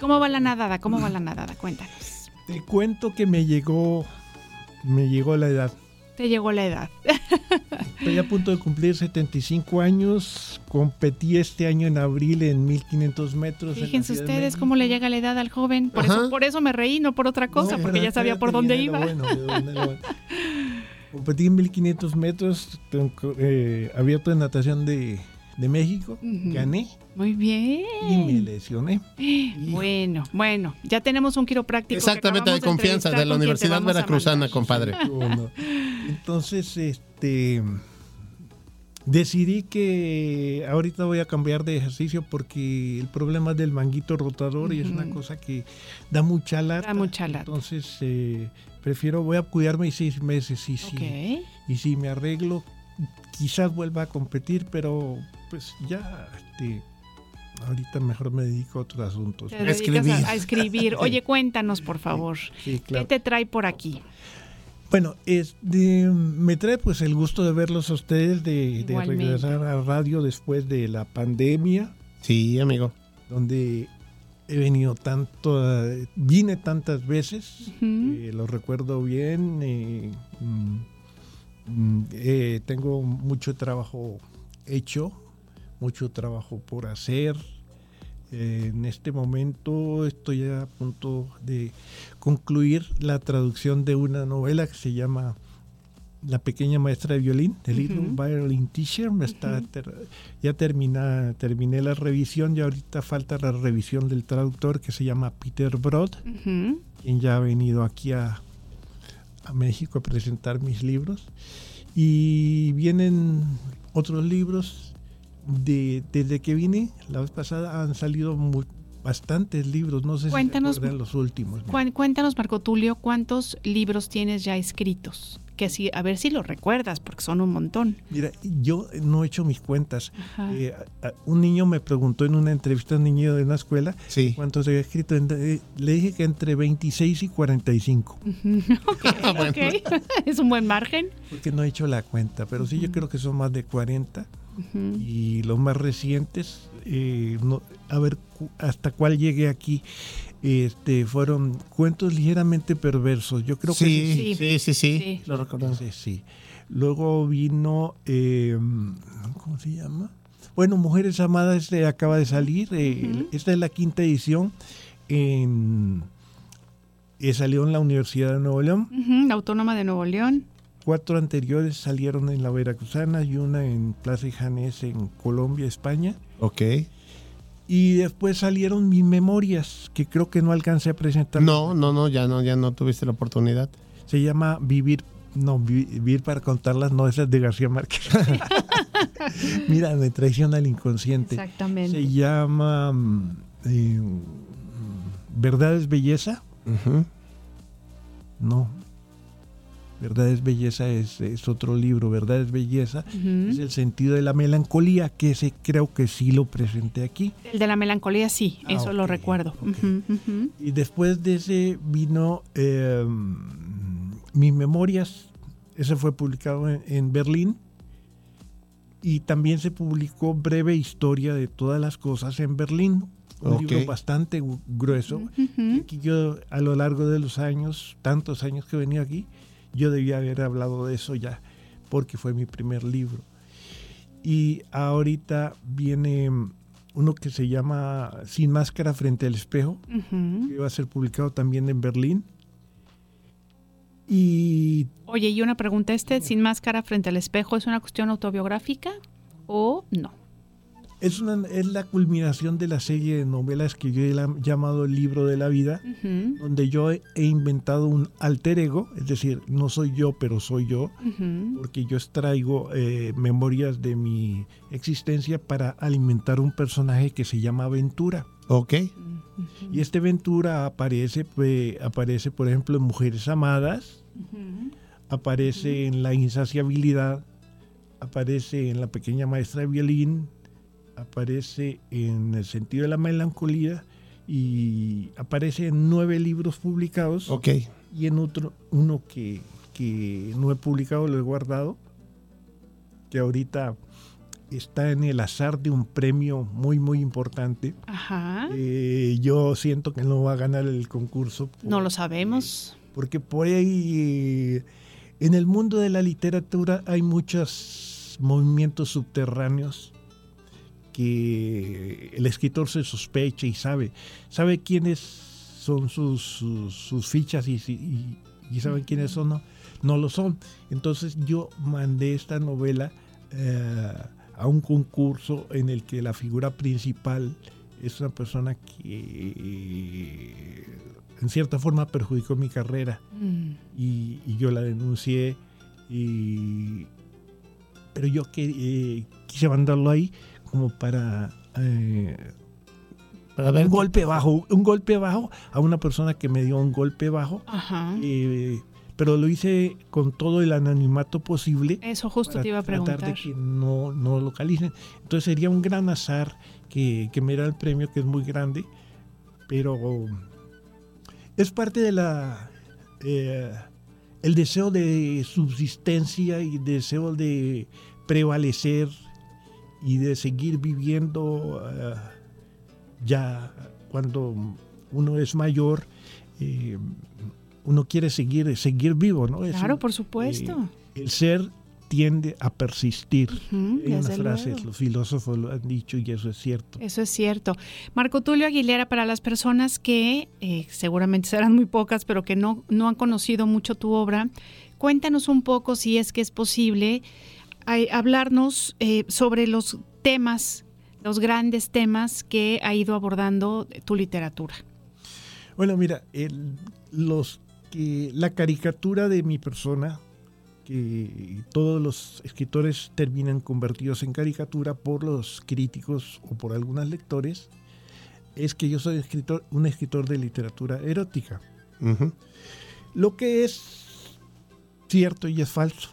C: ¿Cómo va la nadada? ¿Cómo va la nadada? Cuéntanos.
S: te cuento que me llegó, me llegó la edad.
C: Te llegó la edad.
S: Estoy a punto de cumplir 75 años. Competí este año en abril en 1500 metros.
C: Fíjense ustedes cómo le llega la edad al joven. Por,
S: Ajá.
C: eso, por eso me reí, no por otra cosa,
S: No,
C: porque ya sabía por dónde iba.
S: bueno, bueno. Competí en 1500 metros, tengo, eh, abierto de natación de, de México.
C: Ujú.
S: Gané
C: Muy bien.
S: y me lesioné.
C: Bueno, bueno, ya tenemos un quiropráctico.
D: Exactamente, de confianza de la Universidad Veracruzana, compadre.
S: Entonces, este decidí que ahorita voy a cambiar de ejercicio porque el problema es del manguito rotador y es una cosa que da mucha lata.
C: Da mucha lata.
S: Entonces, eh, prefiero, voy a cuidarme seis meses y si,
C: Ok.
S: y si me arreglo, quizás vuelva a competir, pero pues ya, este, ahorita mejor me dedico a otros asuntos.
C: Te a, a escribir. Oye, cuéntanos, por favor.
S: Sí, claro.
C: ¿Qué te trae por aquí?
S: Bueno, este, me trae pues el gusto de verlos a ustedes, de, regresar a radio después de la pandemia.
D: Sí, amigo.
S: Donde he venido tanto, vine tantas veces, eh, lo recuerdo bien. eh, mm, eh, tengo mucho trabajo hecho, mucho trabajo por hacer. Eh, en este momento estoy a punto de concluir la traducción de una novela que se llama La pequeña maestra de violín, The Little
C: Ujú.
S: Violin Teacher. Me está ter- ya termina, terminé la revisión y ahorita falta la revisión del traductor que se llama Peter Broad,
C: Ujú.
S: quien ya ha venido aquí a, a México a presentar mis libros. Y vienen otros libros. De, desde que vine la vez pasada han salido mu- bastantes libros, no sé
C: Cuéntanos-
S: si los últimos.
C: Cuéntanos, Marco Tulio, ¿cuántos libros tienes ya escritos? Que así, a ver si los recuerdas, porque son un montón.
S: Mira, yo no he hecho mis cuentas.
C: Ajá.
S: Eh, un niño me preguntó en una entrevista, un niño de una escuela, cuántos había escrito. Eh, Le dije que entre 26 y 45,
C: ok, ok. es un buen margen.
S: porque no he hecho la cuenta, pero sí yo creo que son más de 40.
C: Ujú.
S: Y los más recientes, eh, no- a ver cu- hasta cuál llegué aquí, este, fueron cuentos ligeramente perversos. Yo creo
D: Sí,
S: que
D: sí, sí, sí, lo recuerdo.
S: Sí, sí. Luego vino, eh, ¿cómo se llama? Bueno, Mujeres Amadas este acaba de salir. eh, Esta es la quinta edición. En, eh, salió en la Universidad de Nuevo León.
C: La Autónoma de Nuevo León.
S: Cuatro anteriores salieron en la Veracruzana y una en Plaza Janés en Colombia, España.
D: Ok.
S: Y después salieron mis memorias, que creo que no alcancé a presentar.
D: No, no, no, ya no, ya no tuviste la oportunidad.
S: Se llama Vivir, no, Vi- Vivir para contarlas, no, esa es de García Márquez. Mira, me traiciona el inconsciente.
C: Exactamente.
S: Se llama mm, eh, ¿Verdad es belleza? No. Verdad es belleza es, es otro libro. Verdad es belleza
C: Ujú.
S: es el sentido de la melancolía, que ese creo que sí lo presenté aquí.
C: El de la melancolía, sí,
S: Ah,
C: eso lo recuerdo.
S: Y después de ese vino eh, Mis Memorias. Ese fue publicado en, en Berlín. Y también se publicó Breve Historia de todas las cosas en Berlín. Un libro bastante grueso.
C: Ujú.
S: Que yo a lo largo de los años, tantos años que he venido aquí, yo debía haber hablado de eso ya, porque fue mi primer libro. Y ahorita viene uno que se llama Sin máscara frente al espejo, que va a ser publicado también en Berlín. Y
C: Oye, y una pregunta, ¿este sin máscara frente al espejo es una cuestión autobiográfica o no?
S: Es, una, es la culminación de la serie de novelas que yo he la- llamado El libro de la vida, donde yo he he inventado un alter ego, es decir, no soy yo, pero soy yo, porque yo extraigo eh, memorias de mi existencia para alimentar un personaje que se llama Ventura.
D: Ok.
S: Y este Ventura aparece, pues, aparece, por ejemplo, en Mujeres Amadas, aparece en La Insaciabilidad, aparece en La Pequeña Maestra de Violín, aparece en El Sentido de la Melancolía y aparece en nueve libros publicados.
D: Ok.
S: Y en otro, uno que, que no he publicado, lo he guardado, que ahorita está en el azar de un premio muy, muy importante.
C: Ajá.
S: Eh, yo siento que no va a ganar el concurso.
C: No lo sabemos.
S: Porque por ahí, eh, en el mundo de la literatura hay muchos movimientos subterráneos que el escritor se sospecha y sabe, sabe quiénes son sus, sus, sus fichas y, y, y saben quiénes son, no, no lo son. Entonces yo mandé esta novela eh, a un concurso en el que la figura principal es una persona que en cierta forma perjudicó mi carrera
C: Mm.
S: y, y yo la denuncié y pero yo que, eh, quise mandarlo ahí como para eh,
D: Para ver
S: un golpe bajo un golpe bajo a una persona que me dio un golpe bajo
C: Ajá.
S: eh, pero lo hice con todo el anonimato posible
C: Eso justo
S: para
C: te iba a
S: tratar
C: preguntar.
S: de que no, no lo localicen. Entonces sería un gran azar que, que me diera el premio, que es muy grande, pero es parte de la eh, el deseo de subsistencia y deseo de prevalecer y de seguir viviendo eh, ya cuando uno es mayor. eh, uno quiere seguir, seguir vivo, ¿no?
C: Claro, por supuesto.
S: eh, el ser tiende a persistir. Hay unas frases,
C: luego.
S: los filósofos lo han dicho y eso es cierto.
C: Eso es cierto. Marco Tulio Aguilera, para las personas que eh, seguramente serán muy pocas, pero que no, no han conocido mucho tu obra, cuéntanos un poco, si es que es posible, hablarnos eh, sobre los temas, los grandes temas que ha ido abordando tu literatura.
S: Bueno, mira, el- los que la caricatura de mi persona, que todos los escritores terminan convertidos en caricatura por los críticos o por algunos lectores, es que yo soy escritor, un escritor de literatura erótica. Lo que es cierto y es falso.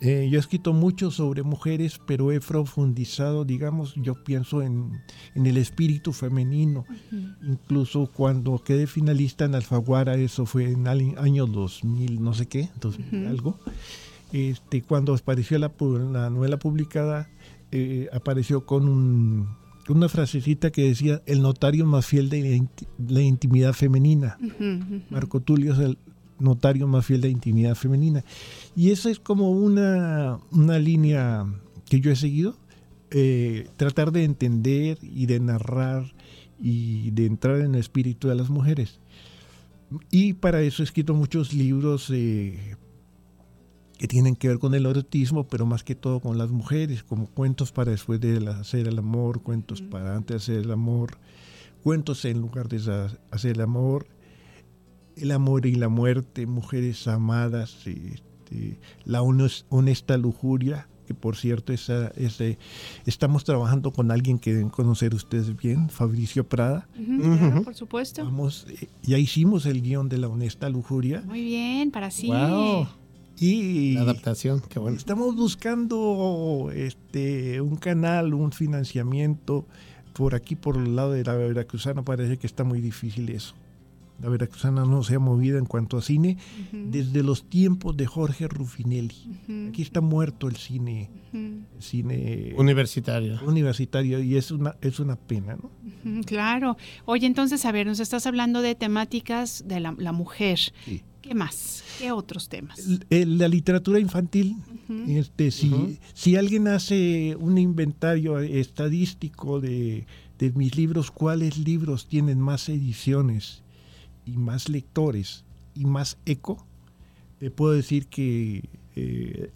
S: Eh, yo he escrito mucho sobre mujeres, pero he profundizado, digamos, yo pienso en, en el espíritu femenino. Incluso cuando quedé finalista en Alfaguara, eso fue en el año 2000, no sé qué, 2000
C: Ujú.
S: algo. Este, cuando apareció la, novela publicada, eh, apareció con un- una frasecita que decía el notario más fiel de la, inti- la intimidad femenina. Marco Tulio es el notario más fiel de la intimidad femenina. Y eso es como una, una línea que yo he seguido, eh, tratar de entender y de narrar y de entrar en el espíritu de las mujeres. Y para eso he escrito muchos libros eh, que tienen que ver con el erotismo, pero más que todo con las mujeres, como cuentos para después de hacer el amor, cuentos para antes de hacer el amor, cuentos en lugar de hacer el amor, el amor y la muerte, mujeres amadas, este, la hones- honesta lujuria, que por cierto esa, ese, estamos trabajando con alguien que deben conocer ustedes bien, Fabricio Prada.
C: Claro, por supuesto.
S: Vamos, eh, ya hicimos el guion de la honesta lujuria.
C: Muy bien, para sí.
S: Wow. Y
D: La adaptación, qué bueno.
S: Estamos buscando este un canal, un financiamiento por aquí por el lado de la Veracruzana parece que está muy difícil eso. La Veracruzana no se ha movido en cuanto a cine desde los tiempos de Jorge Rufinelli. Aquí está muerto el cine, el cine
D: Universitario.
S: universitario y es una es una pena, ¿no?
C: Claro. Oye, entonces, a ver, nos estás hablando de temáticas de la, la mujer. ¿Qué más? ¿Qué otros temas?
S: La literatura infantil, este, si, si alguien hace un inventario estadístico de, de mis libros, cuáles libros tienen más ediciones y más lectores y más eco, te puedo decir que eh,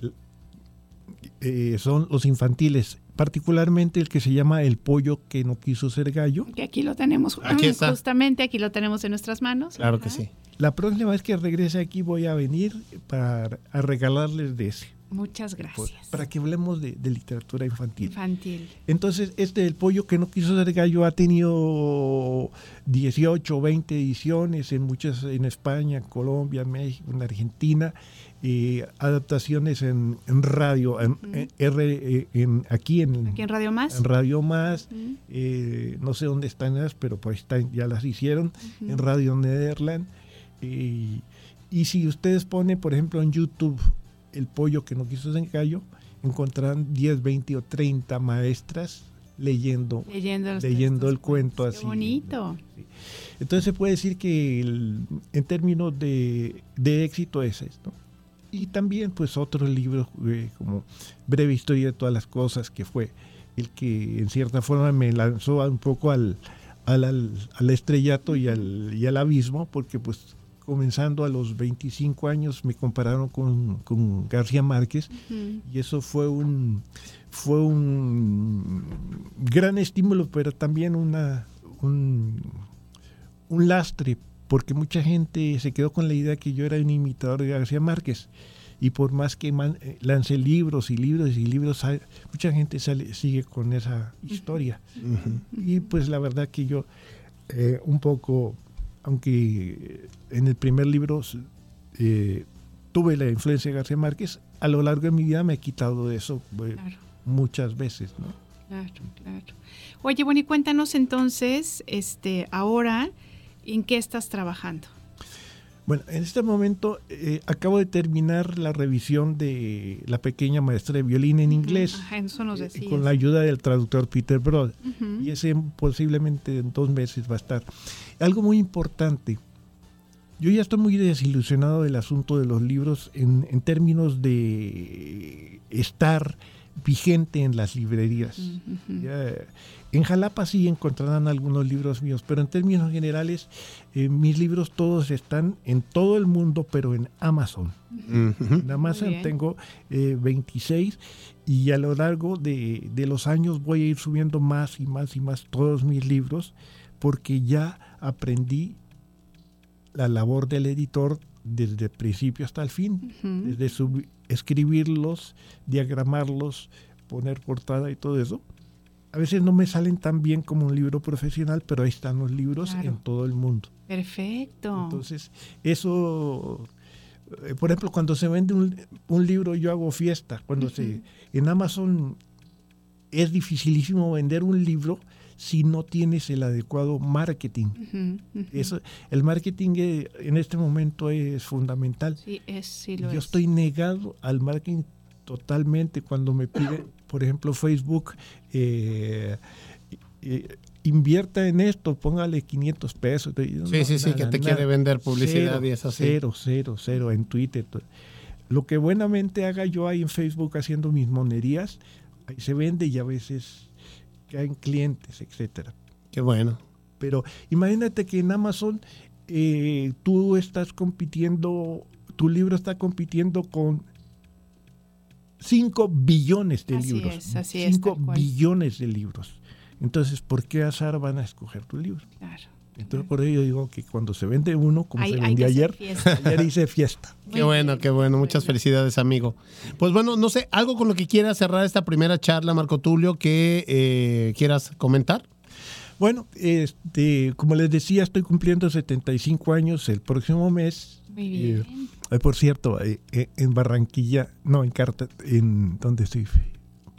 S: eh, son los infantiles, particularmente el que se llama El pollo que no quiso ser gallo.
C: Que aquí lo tenemos,
S: Aquí está.
C: justamente aquí lo tenemos en nuestras manos.
S: Claro que sí. La próxima vez que regrese aquí voy a venir para a regalarles de ese.
C: Muchas
S: por-
C: gracias.
S: para que hablemos de, de literatura infantil.
C: Infantil.
S: Entonces, este El pollo que no quiso ser gallo ha tenido 18 o 20 ediciones en muchas, en España, Colombia, México, en Argentina, eh, adaptaciones en, en radio, en, en R, eh, en- aquí en,
C: Aquí en Radio Más.
S: en Radio Más, eh, no sé dónde están esas, pero pues están, ya las hicieron, en Radio Nederland. eh, y si ustedes ponen, por ejemplo, en YouTube el pollo que no quiso ser gallo, encontrarán 10, 20 o 30 maestras leyendo,
C: Leyendo
S: el cuento
C: Qué
S: así.
C: bonito.
S: Entonces se puede decir que el- en términos de, de éxito es esto. Y también pues otros libros eh, como Breve Historia de todas las cosas, que fue el que en cierta forma me lanzó un poco al, al, al- al estrellato y al, y al abismo, porque pues comenzando a los 25 años me compararon con, con García Márquez y eso fue un fue un gran estímulo pero también una un, un lastre porque mucha gente se quedó con la idea que yo era un imitador de García Márquez. Y por más que man- eh, lancé libros y libros y libros mucha gente sale- sigue con esa historia. Y pues la verdad que yo eh, un poco aunque en el primer libro eh, tuve la influencia de García Márquez, a lo largo de mi vida me he quitado de eso eh, muchas veces, ¿no?
C: Claro, claro. Oye, bueno, y cuéntanos entonces, este, ahora, ¿en qué estás trabajando?
S: Bueno, en este momento eh, acabo de terminar la revisión de La pequeña maestra de violín en inglés
C: Ajá, eso nos
S: eh, con la ayuda del traductor Peter Broad. Y ese posiblemente en dos meses va a estar. Algo muy importante. Yo ya estoy muy desilusionado del asunto de los libros en, en términos de estar vigente en las librerías. Ya, en Jalapa sí encontrarán algunos libros míos, pero en términos generales, eh, mis libros todos están en todo el mundo, pero en Amazon. En Amazon tengo eh, 26 y a lo largo de, de los años voy a ir subiendo más y más y más todos mis libros porque ya aprendí la labor del editor desde el principio hasta el fin, desde sub- escribirlos, diagramarlos, poner portada y todo eso. A veces no me salen tan bien como un libro profesional, pero ahí están los libros
C: Claro.
S: en todo el mundo.
C: Perfecto.
S: Entonces, eso, eh, por ejemplo, cuando se vende un, un libro, yo hago fiesta. Cuando se en Amazon es dificilísimo vender un libro si no tienes el adecuado marketing. Eso, el marketing eh, en este momento es fundamental.
C: Sí, es, sí lo
S: Yo
C: es.
S: estoy negado al marketing totalmente cuando me pide, por ejemplo, Facebook, eh, eh, invierta en esto, póngale 500 pesos.
D: Sí, sí, sí, que te quiere vender publicidad
S: Cero,
D: y es así.
S: Cero, cero, cero, en Twitter. Lo que buenamente haga yo ahí en Facebook haciendo mis monerías, ahí se vende y a veces caen clientes, etcétera.
D: Qué bueno.
S: Pero imagínate que en Amazon eh, tú estás compitiendo, tu libro está compitiendo con 5 billones de
C: Así
S: libros.
C: es, así es,
S: 5
C: tal cual.
S: billones de libros. Entonces, ¿por qué azar van a escoger tu libro?
C: Claro.
S: Entonces, por ello digo que cuando se vende uno, como
C: Hay-
S: se vendió ayer, ayer hice fiesta.
D: Qué bueno, qué bueno. Muchas felicidades, amigo. Pues bueno, no sé, algo con lo que quieras cerrar esta primera charla, Marco Tulio, que eh, quieras comentar.
S: Bueno, este, como les decía, estoy cumpliendo 75 años el próximo mes.
C: Muy bien.
S: Eh, eh, por cierto, eh, en Barranquilla, no, en Carta, en ¿dónde estoy?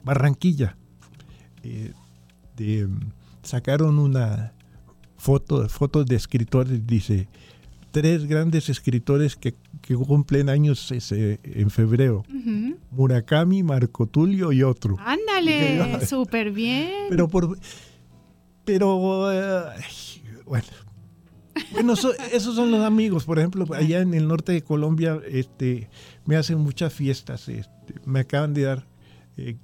S: Barranquilla. de, sacaron una foto, fotos de escritores, dice, tres grandes escritores que, que cumplen años ese- en febrero. Murakami, Marco Tulio y otro.
C: Ándale, súper bien.
S: Pero por pero eh, bueno. Bueno, so- esos son los amigos. Por ejemplo, allá en el norte de Colombia, este, me hacen muchas fiestas. este, me acaban de dar eh,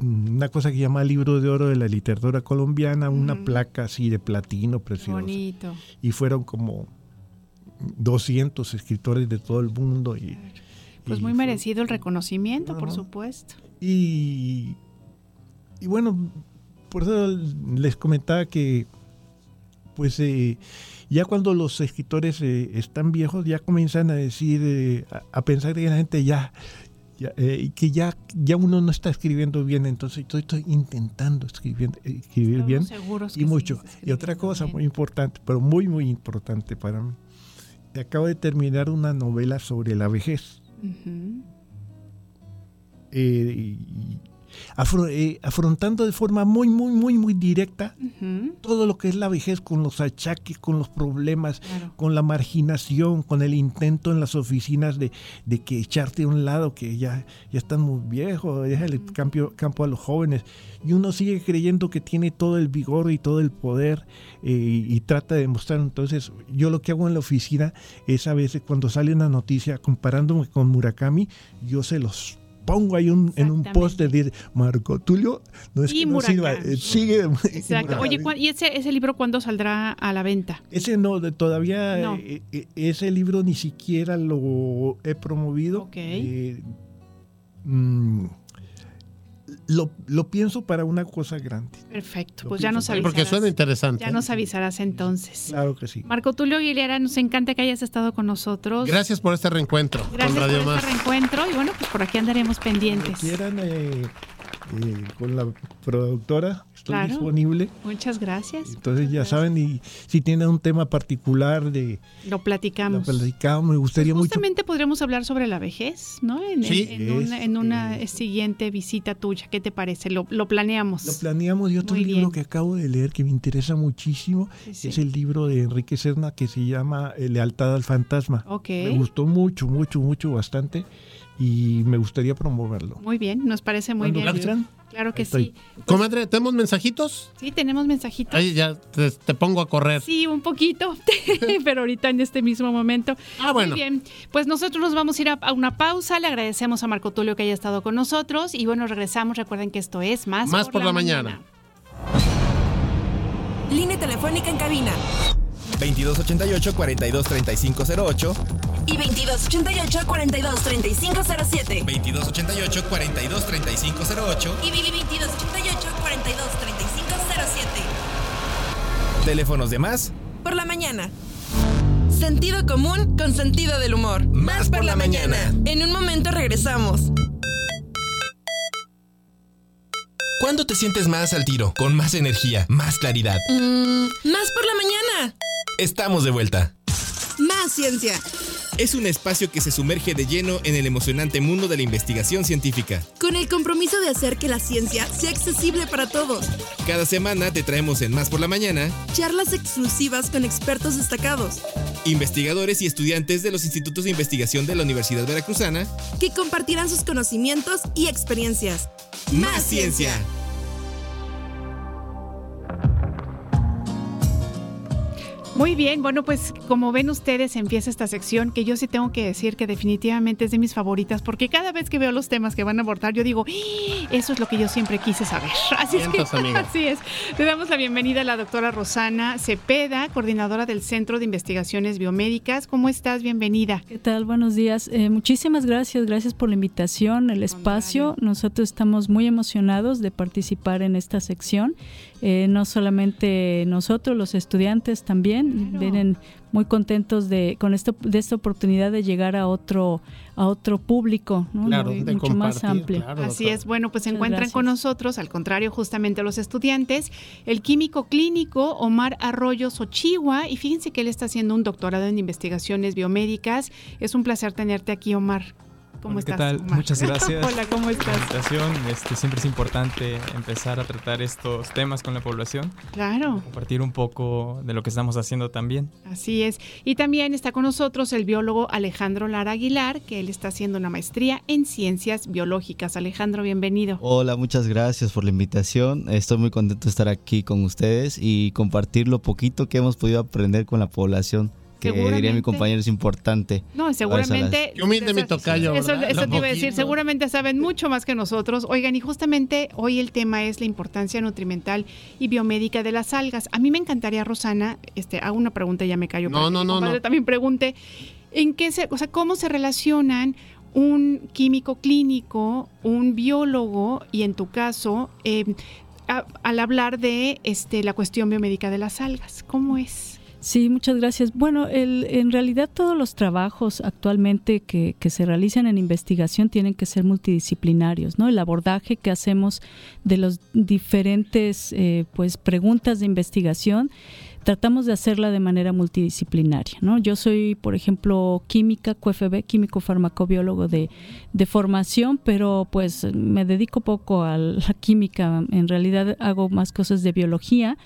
S: una cosa que llama Libro de Oro de la Literatura Colombiana, una placa así de platino preciosa.
C: Bonito.
S: Y fueron como 200 escritores de todo el mundo. Y,
C: Pues
S: y
C: muy
S: fue-
C: merecido el reconocimiento, por supuesto.
S: y, y bueno, por eso les comentaba que, pues, eh, ya cuando los escritores eh, están viejos, ya comienzan a decir, eh, a, a pensar que la gente ya, ya, eh, que ya, ya uno no está escribiendo bien, entonces yo estoy intentando escribir, escribir bien y mucho. y otra cosa muy importante, pero muy, muy importante para mí. Acabo de terminar una novela sobre la vejez eh, y- afro- eh, afrontando de forma muy, muy, muy, muy directa todo lo que es la vejez con los achaques, con los problemas,
C: Claro.
S: con la marginación, con el intento en las oficinas de, de que echarte a un lado, que ya, ya están muy viejos, déjale campo, campo a los jóvenes. Y uno sigue creyendo que tiene todo el vigor y todo el poder eh, y, y trata de demostrar. Entonces, yo lo que hago en la oficina es a veces cuando sale una noticia comparándome con Murakami, yo se los pongo ahí un- en un post de decir, Marco Tulio, no es
C: Y
S: que no sirva, eh, sigue.
C: Exacto. Oye, ¿cuál- ¿y ese, ese libro cuándo saldrá a la venta?
S: Ese no, de- todavía
C: No.
S: eh, eh, ese libro ni siquiera lo he promovido.
C: Ok.
S: Eh, mm, lo, lo pienso para una cosa grande.
C: Perfecto.
S: Lo
C: Pues ya nos avisarás.
D: Porque suena interesante.
C: Ya nos avisarás entonces.
S: Claro que sí.
C: Marco Tulio Aguilera, nos encanta que hayas estado con nosotros.
D: Gracias por este reencuentro
C: Gracias
D: con Radio
C: por
D: Más.
C: este reencuentro y bueno, pues por aquí andaremos pendientes.
S: Quieran eh, eh, con la productora, estoy
C: Claro.
S: disponible.
C: Muchas gracias.
S: Entonces ya saben, y si tienen un tema particular de
C: Lo
S: la
C: platicamos.
S: platicamos, me gustaría mucho.
C: Justamente podríamos hablar sobre la vejez, ¿no? En, en-
S: Sí.
C: en una, en una siguiente visita tuya. ¿Qué te parece? Lo, lo planeamos.
S: Lo planeamos y otro
C: Muy
S: libro
C: bien.
S: que acabo de leer que me interesa muchísimo
C: Sí, sí.
S: es el libro de Enrique Serna que se llama eh, Lealtad al Fantasma.
C: Ok.
S: Me gustó mucho, mucho, mucho, bastante y me gustaría promoverlo.
C: Muy bien, nos parece muy bien.
S: quieran.
C: Claro que
S: Estoy.
C: sí.
D: Comadre, ¿tenemos mensajitos?
C: Sí, tenemos mensajitos.
D: Ahí ya te, te pongo a correr.
C: Sí, un poquito, pero ahorita en este mismo momento.
D: Ah, bueno.
C: Muy bien, pues nosotros nos vamos a ir a, a una pausa. Le agradecemos a Marco Tulio que haya estado con nosotros y bueno, regresamos. Recuerden que esto es Más,
D: Más por la mañana.
O: Línea telefónica en cabina
A: 2288-423508
O: y 2288-423507.
F: 2288-423508.
O: Y 2288-423507.
A: Teléfonos de más
O: Por la mañana. Sentido común con sentido del humor.
A: Más por la mañana.
O: En un momento regresamos.
A: ¿Cuándo te sientes más al tiro? Con más energía, más claridad.
O: Mm, más por la mañana.
A: Estamos de vuelta.
O: Más ciencia.
A: Es un espacio que se sumerge de lleno en el emocionante mundo de la investigación científica.
O: Con el compromiso de hacer que la ciencia sea accesible para todos.
A: Cada semana te traemos en Más por la Mañana
O: Charlas exclusivas con expertos destacados.
A: investigadores y estudiantes de los institutos de investigación de la Universidad Veracruzana.
O: Que compartirán sus conocimientos y experiencias.
A: Más ciencia.
C: Muy bien, bueno, pues como ven ustedes empieza esta sección que yo sí tengo que decir que definitivamente es de mis favoritas porque cada vez que veo los temas que van a abordar yo digo, "¡Ah! eso es lo que yo siempre quise saber. Así, es, que- así es. Le damos la bienvenida a la doctora Rosana Cepeda, coordinadora del Centro de Investigaciones Biomédicas. ¿Cómo estás? Bienvenida.
T: ¿Qué tal? Buenos días. Eh, muchísimas gracias, gracias por la invitación, el espacio. Nosotros estamos muy emocionados de participar en esta sección. Eh, no solamente nosotros, los estudiantes también vienen muy contentos de con esto de esta oportunidad de llegar a otro a otro público, ¿no?
C: Claro,
T: Muy-
C: de
T: mucho más amplio.
C: Así es, bueno, pues se encuentran
T: gracias.
C: con nosotros, al contrario, justamente los estudiantes, el químico clínico Omar Arroyo Sochigua, y fíjense que él está haciendo un doctorado en investigaciones biomédicas. Es un placer tenerte aquí, Omar. ¿Cómo
U: Hola, ¿Qué
C: estás?
U: tal?
C: Omar?
U: Muchas gracias.
C: Hola, ¿cómo estás?
U: La invitación. Este, siempre es importante empezar a tratar estos temas con la población.
C: Claro.
U: Compartir un poco de lo que estamos haciendo también.
C: Así es. Y también está con nosotros el biólogo Alejandro Lara Aguilar, que él está haciendo una maestría en ciencias biológicas. Alejandro, bienvenido.
V: Hola, muchas gracias por la invitación. Estoy muy contento de estar aquí con ustedes y compartir lo poquito que hemos podido aprender con la población, que diría mi compañero es importante.
C: No, seguramente.
D: Qué humilde mi tocayo,
C: Eso, eso te iba a decir, seguramente saben mucho más que nosotros. Oigan, y justamente hoy el tema es la importancia nutrimental y biomédica de las algas. A mí me encantaría, Rosana, este, hago una pregunta y ya me callo.
D: No,
C: para que
D: no, no.
C: También pregunte, ¿en qué se, o sea, cómo se relacionan un químico clínico, un biólogo y en tu caso, eh, a- al hablar de este, la cuestión biomédica de las algas? ¿Cómo es?
T: Sí, muchas gracias. Bueno, el, en realidad todos los trabajos actualmente que, que se realizan en investigación tienen que ser multidisciplinarios, ¿no? El abordaje que hacemos de los diferentes, eh, pues, preguntas de investigación tratamos de hacerla de manera multidisciplinaria, ¿no? Yo soy, por ejemplo, química, QFB, químico farmacobiólogo de, de formación, pero pues me dedico poco a la química, en realidad hago más cosas de biología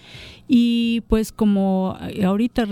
T: y pues como ahorita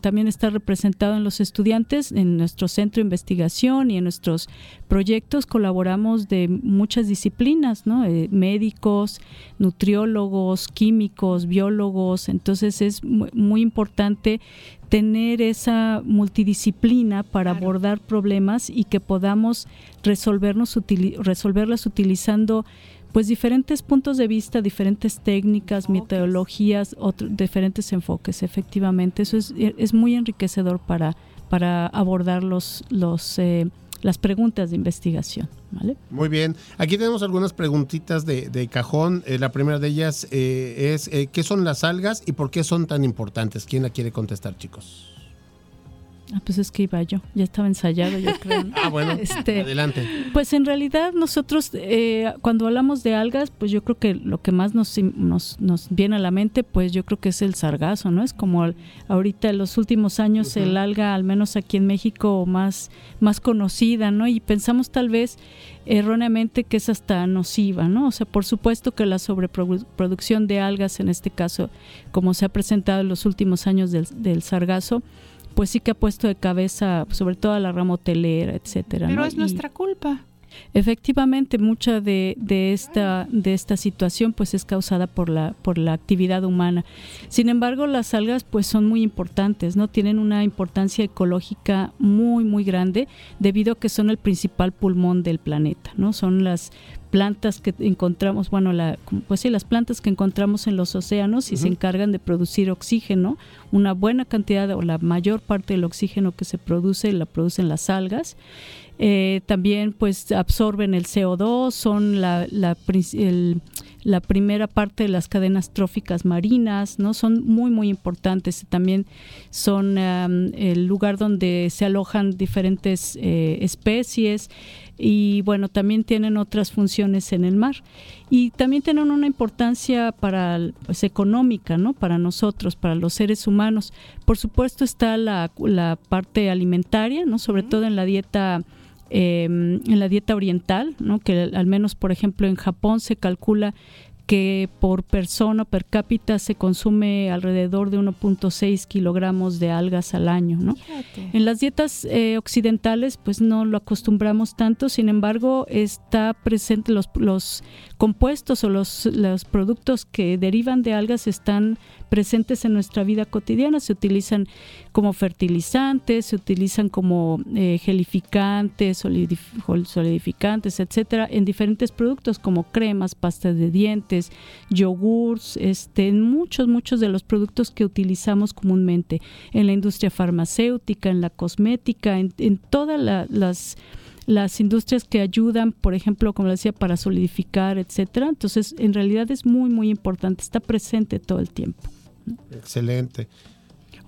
T: también está representado en los estudiantes, en nuestro centro de investigación y en nuestros proyectos colaboramos de muchas disciplinas, ¿no? Eh, médicos, nutriólogos, químicos, biólogos, entonces es muy importante tener esa multidisciplina para abordar problemas y que podamos resolvernos resolverlas utilizando pues diferentes puntos de vista, diferentes técnicas, metodologías, otro- diferentes enfoques. Efectivamente, eso es, es muy enriquecedor para, para abordar los, los, eh, las preguntas de investigación. ¿vale?
D: Muy bien. Aquí tenemos algunas preguntitas de, de cajón. Eh, la primera de ellas eh, es, eh, ¿qué son las algas y por qué son tan importantes? ¿Quién la quiere contestar, chicos?
T: Ah, pues es que iba yo, ya estaba ensayado, yo creo. ¿no?
D: Ah, bueno,
T: Este,
D: adelante.
T: Pues en realidad nosotros eh, cuando hablamos de algas, pues yo creo que lo que más nos, nos, nos viene a la mente, pues yo creo que es el sargazo, ¿no? Es como el- ahorita en los últimos años el alga, al menos aquí en México, más, más conocida, ¿no? Y pensamos tal vez erróneamente que es hasta nociva, ¿no? O sea, por supuesto que la sobreproducción de algas, en este caso, como se ha presentado en los últimos años del, del sargazo, pues sí que ha puesto de cabeza sobre todo a la rama hotelera, etcétera.
C: Pero
T: ¿no?
C: es
T: Y-
C: nuestra culpa.
T: Efectivamente, mucha de, de esta de esta situación pues es causada por la por la actividad humana. Sin embargo, las algas pues son muy importantes, ¿no? Tienen una importancia ecológica muy muy grande debido a que son el principal pulmón del planeta, ¿no? Son las plantas que encontramos, bueno, la, pues sí, las plantas que encontramos en los océanos y se encargan de producir oxígeno, una buena cantidad o la mayor parte del oxígeno que se produce la producen las algas. Eh, también pues absorben el CO2, son la, la prin- el- la primera parte de las cadenas tróficas marinas, ¿no? Son muy, muy importantes. También son um, el lugar donde se alojan diferentes eh, especies y bueno, también tienen otras funciones en el mar y también tienen una importancia para pues, económica, ¿no? Para nosotros, para los seres humanos. Por supuesto está la, la parte alimentaria, ¿no? Sobre todo en la dieta eh, en la dieta oriental, ¿no? que al menos por ejemplo en Japón se calcula que por persona per cápita se consume alrededor de 1.6 kilogramos de algas al año. ¿no? En las dietas eh, occidentales pues no lo acostumbramos tanto, sin embargo está presente los, los compuestos o los, los productos que derivan de algas están presentes en nuestra vida cotidiana, se utilizan como fertilizantes, se utilizan como eh, gelificantes, solidificantes, etcétera, en diferentes productos como cremas, pastas de dientes, yogurts, este, en muchos, muchos de los productos que utilizamos comúnmente en la industria farmacéutica, en la cosmética, en, en todas las las industrias que ayudan, por ejemplo, como decía, para solidificar, etcétera. Entonces, en realidad es muy, muy importante, está presente todo el tiempo.
D: Excelente.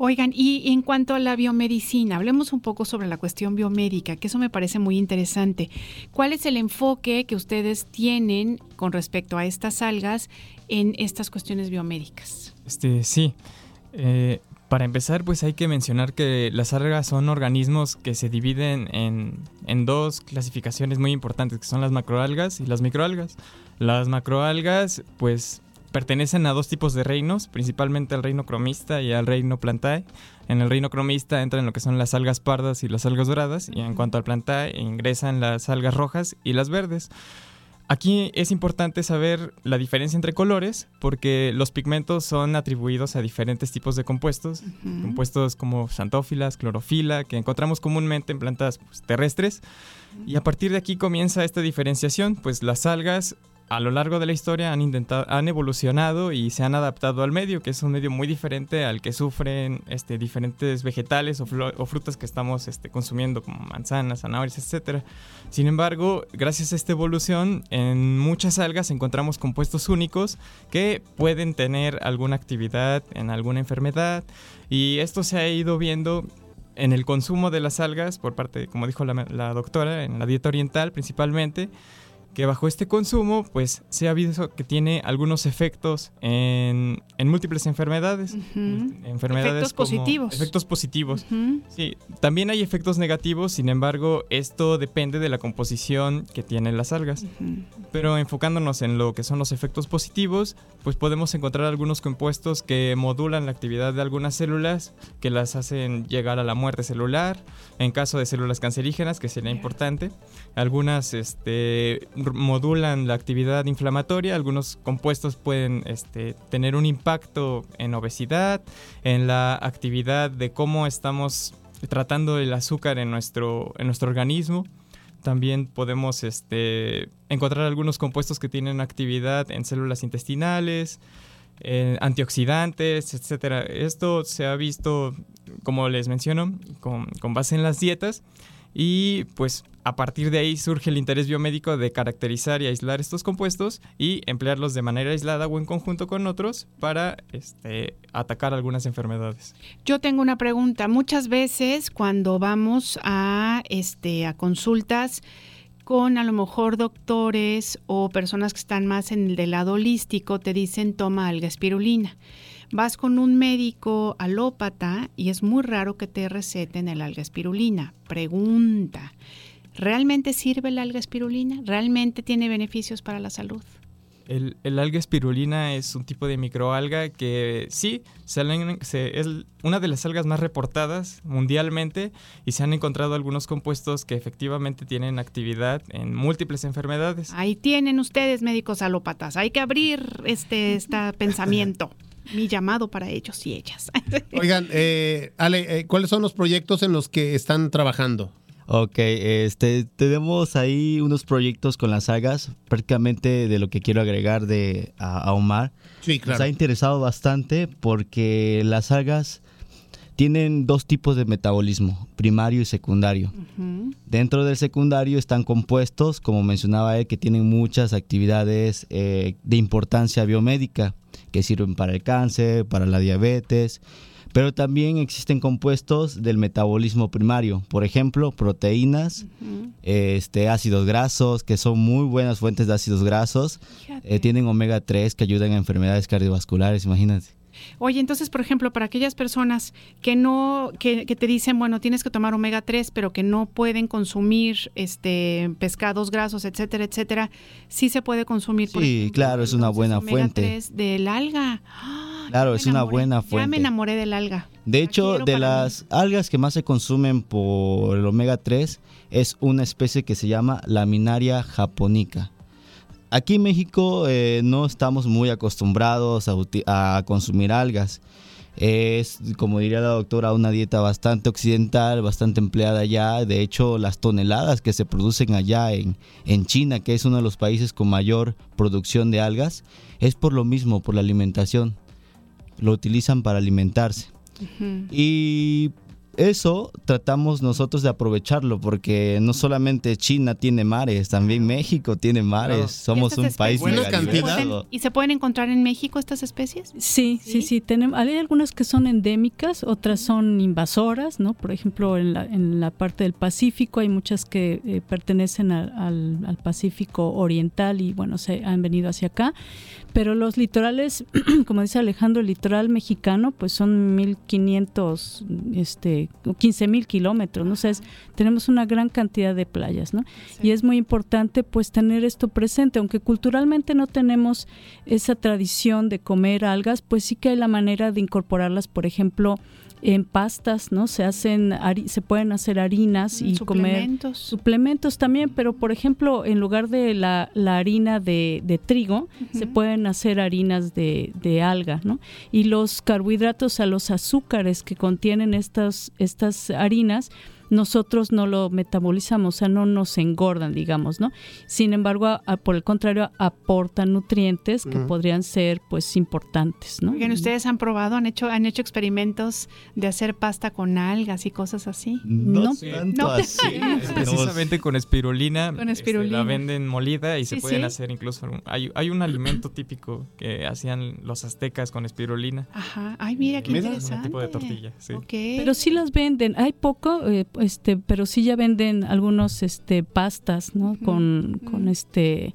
C: Oigan, y en cuanto a la biomedicina, hablemos un poco sobre la cuestión biomédica, que eso me parece muy interesante. ¿Cuál es el enfoque que ustedes tienen con respecto a estas algas en estas cuestiones biomédicas?
U: Este, sí. Eh, para empezar, pues hay que mencionar que las algas son organismos que se dividen en, en, dos clasificaciones muy importantes, que son las macroalgas y las microalgas. Las macroalgas, pues pertenecen a dos tipos de reinos, principalmente al reino cromista y al reino plantae. En el reino cromista entran lo que son las algas pardas y las algas doradas, y en cuanto al plantae ingresan las algas rojas y las verdes. Aquí es importante saber la diferencia entre colores porque los pigmentos son atribuidos a diferentes tipos de compuestos, compuestos como xantófilas, clorofila, que encontramos comúnmente en plantas pues, terrestres. Y a partir de aquí comienza esta diferenciación, pues las algas a lo largo de la historia han intentado, han evolucionado y se han adaptado al medio, que es un medio muy diferente al que sufren este, diferentes vegetales o, frutas que estamos este, consumiendo, como manzanas, zanahorias, etc. Sin embargo, gracias a esta evolución, en muchas algas encontramos compuestos únicos que pueden tener alguna actividad en alguna enfermedad y esto se ha ido viendo en el consumo de las algas por parte, como dijo la, la doctora, en la dieta oriental principalmente que bajo este consumo, pues se ha visto que tiene algunos efectos en, múltiples enfermedades. Enfermedades
C: efectos positivos.
U: Efectos positivos. Sí, también hay efectos negativos, sin embargo, esto depende de la composición que tienen las algas. Pero enfocándonos en lo que son los efectos positivos, pues podemos encontrar algunos compuestos que modulan la actividad de algunas células, que las hacen llegar a la muerte celular, en caso de células cancerígenas, que sería importante. Algunas este, modulan la actividad inflamatoria, algunos compuestos pueden este, tener un impacto en obesidad, en la actividad de cómo estamos tratando el azúcar en nuestro, en nuestro organismo. También podemos este, encontrar algunos compuestos que tienen actividad en células intestinales, antioxidantes, etc. Esto se ha visto, como les menciono, con, con base en las dietas y pues a partir de ahí surge el interés biomédico de caracterizar y aislar estos compuestos y emplearlos de manera aislada o en conjunto con otros para este, atacar algunas enfermedades.
C: Yo tengo una pregunta. Muchas veces cuando vamos a, este, consultas con a lo mejor doctores o personas que están más en el del lado holístico, te dicen toma alga espirulina vas con un médico alópata y es muy raro que te receten el alga espirulina. Pregunta, ¿realmente sirve el alga espirulina? ¿Realmente tiene beneficios para la salud?
U: El, alga espirulina es un tipo de microalga que sí, es una de las algas más reportadas mundialmente y se han encontrado algunos compuestos que efectivamente tienen actividad en múltiples enfermedades.
C: Ahí tienen ustedes médicos alópatas, hay que abrir este, este pensamiento mi llamado para ellos y ellas.
D: Oigan, eh, Ale, eh, ¿cuáles son los proyectos en los que están trabajando?
V: Ok, este, tenemos ahí unos proyectos con las algas, prácticamente de lo que quiero agregar de a, Omar.
D: Sí, claro.
V: Nos ha interesado bastante porque las algas tienen dos tipos de metabolismo, primario y secundario. Dentro del secundario están compuestos, como mencionaba él, que tienen muchas actividades eh, de importancia biomédica, que sirven para el cáncer, para la diabetes, pero también existen compuestos del metabolismo primario, por ejemplo, proteínas, este, ácidos grasos, que son muy buenas fuentes de ácidos grasos, eh, tienen omega 3 que ayudan a enfermedades cardiovasculares, imagínate.
C: Oye, entonces, por ejemplo, para aquellas personas que no, que, que te dicen, bueno, tienes que tomar omega 3, pero que no pueden consumir este pescados grasos, etcétera, etcétera, sí se puede consumir. por
V: Sí, claro, es una buena
C: omega
V: fuente.
C: 3 del alga.
V: Claro, es una buena
C: Ya me
V: fuente.
C: enamoré del alga.
V: De hecho, de las algas que más se consumen por el omega 3 es una especie que se llama laminaria japonica. Aquí en México eh, no estamos muy acostumbrados a, consumir algas. Es, como diría la doctora, una dieta bastante occidental, bastante empleada allá. De hecho, las toneladas que se producen allá en, en China, que es uno de los países con mayor producción de algas, es por lo mismo, por la alimentación. Lo utilizan para alimentarse. Y eso tratamos nosotros de aprovecharlo porque no solamente China tiene mares, también México tiene mares. Somos
C: ¿Estas
V: un país
C: pueden-
V: diverso.
C: ¿Y se pueden encontrar en México estas especies?
T: Sí, sí, sí, tenemos, hay algunas que son endémicas, otras son invasoras, ¿no? Por ejemplo, en la, en la parte del Pacífico hay muchas que eh, pertenecen al, al- al Pacífico Oriental y bueno, se han venido hacia acá, pero los litorales, como dice Alejandro, el litoral mexicano, pues son 1500, este, 15000 kilómetros, ¿no? O sea, es- tenemos una gran cantidad de playas, ¿no? Y es muy importante pues tener esto presente, aunque culturalmente no tenemos esa tradición de comer algas, pues sí que hay la manera de incorporarlas, por ejemplo, en pastas, ¿no? Se hacen, se pueden hacer harinas y comer
C: suplementos.
T: también, pero por ejemplo, en lugar de la, la harina de, de trigo, se pueden hacer harinas de, de alga, ¿no? Y los carbohidratos, o sea, los azúcares que contienen estas, estas harinas, nosotros no lo metabolizamos, o sea, no nos engordan, digamos, ¿no? Sin embargo, a- a- por el contrario, aportan nutrientes que podrían ser, pues, importantes, ¿no?
C: Oigan, ¿ustedes han probado, han hecho, han hecho experimentos de hacer pasta con algas y cosas así?
V: No tanto
C: No.
V: así.
U: Precisamente con espirulina.
C: Con
U: este,
C: espirulina.
U: la venden molida y se pueden
C: sí.
U: hacer incluso. un- Hay, hay un alimento típico que hacían los aztecas con espirulina.
C: Ajá. Ay, mira qué interesante.
U: Un tipo de tortilla, sí.
T: Pero sí las venden, hay poco, eh, este, pero sí ya venden algunos este pastas, ¿no? Con, con este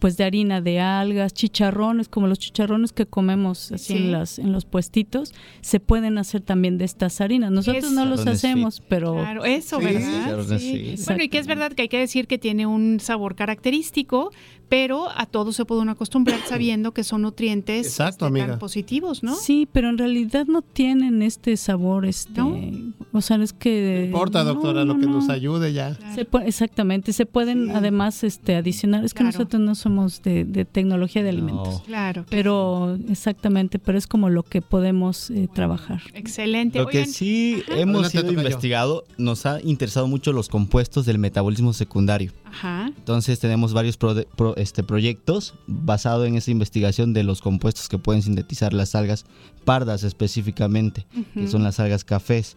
T: pues de harina de algas, chicharrones, como los chicharrones que comemos así
C: Sí.
T: en las en los puestitos, se pueden hacer también de estas harinas. Nosotros no los hacemos, pero
C: Claro, eso,
T: Sí,
C: ¿verdad? sí. Bueno, y que es verdad que hay que decir que tiene un sabor característico, pero a todos se puede uno acostumbrar sabiendo que son nutrientes
T: Exacto,
C: este, tan
T: amiga.
C: positivos, ¿no?
T: Sí, pero en realidad no tienen este sabor, este, o sea, es que
D: No importa, doctora, lo que nos ayude ya.
T: Se pu- exactamente, se pueden además este adicionar, es que
C: Claro.
T: nosotros no somos de, de tecnología de alimentos.
C: Claro.
T: Pero exactamente, pero es como lo que podemos eh, trabajar.
C: Excelente.
V: Lo que
C: Oigan,
V: sí
T: Ajá.
V: hemos sido investigado, nos ha interesado mucho los compuestos del metabolismo secundario.
C: Ajá.
V: Entonces tenemos varios pro- pro- este, proyectos basados en esa investigación de los compuestos que pueden sintetizar las algas pardas específicamente, que son las algas cafés.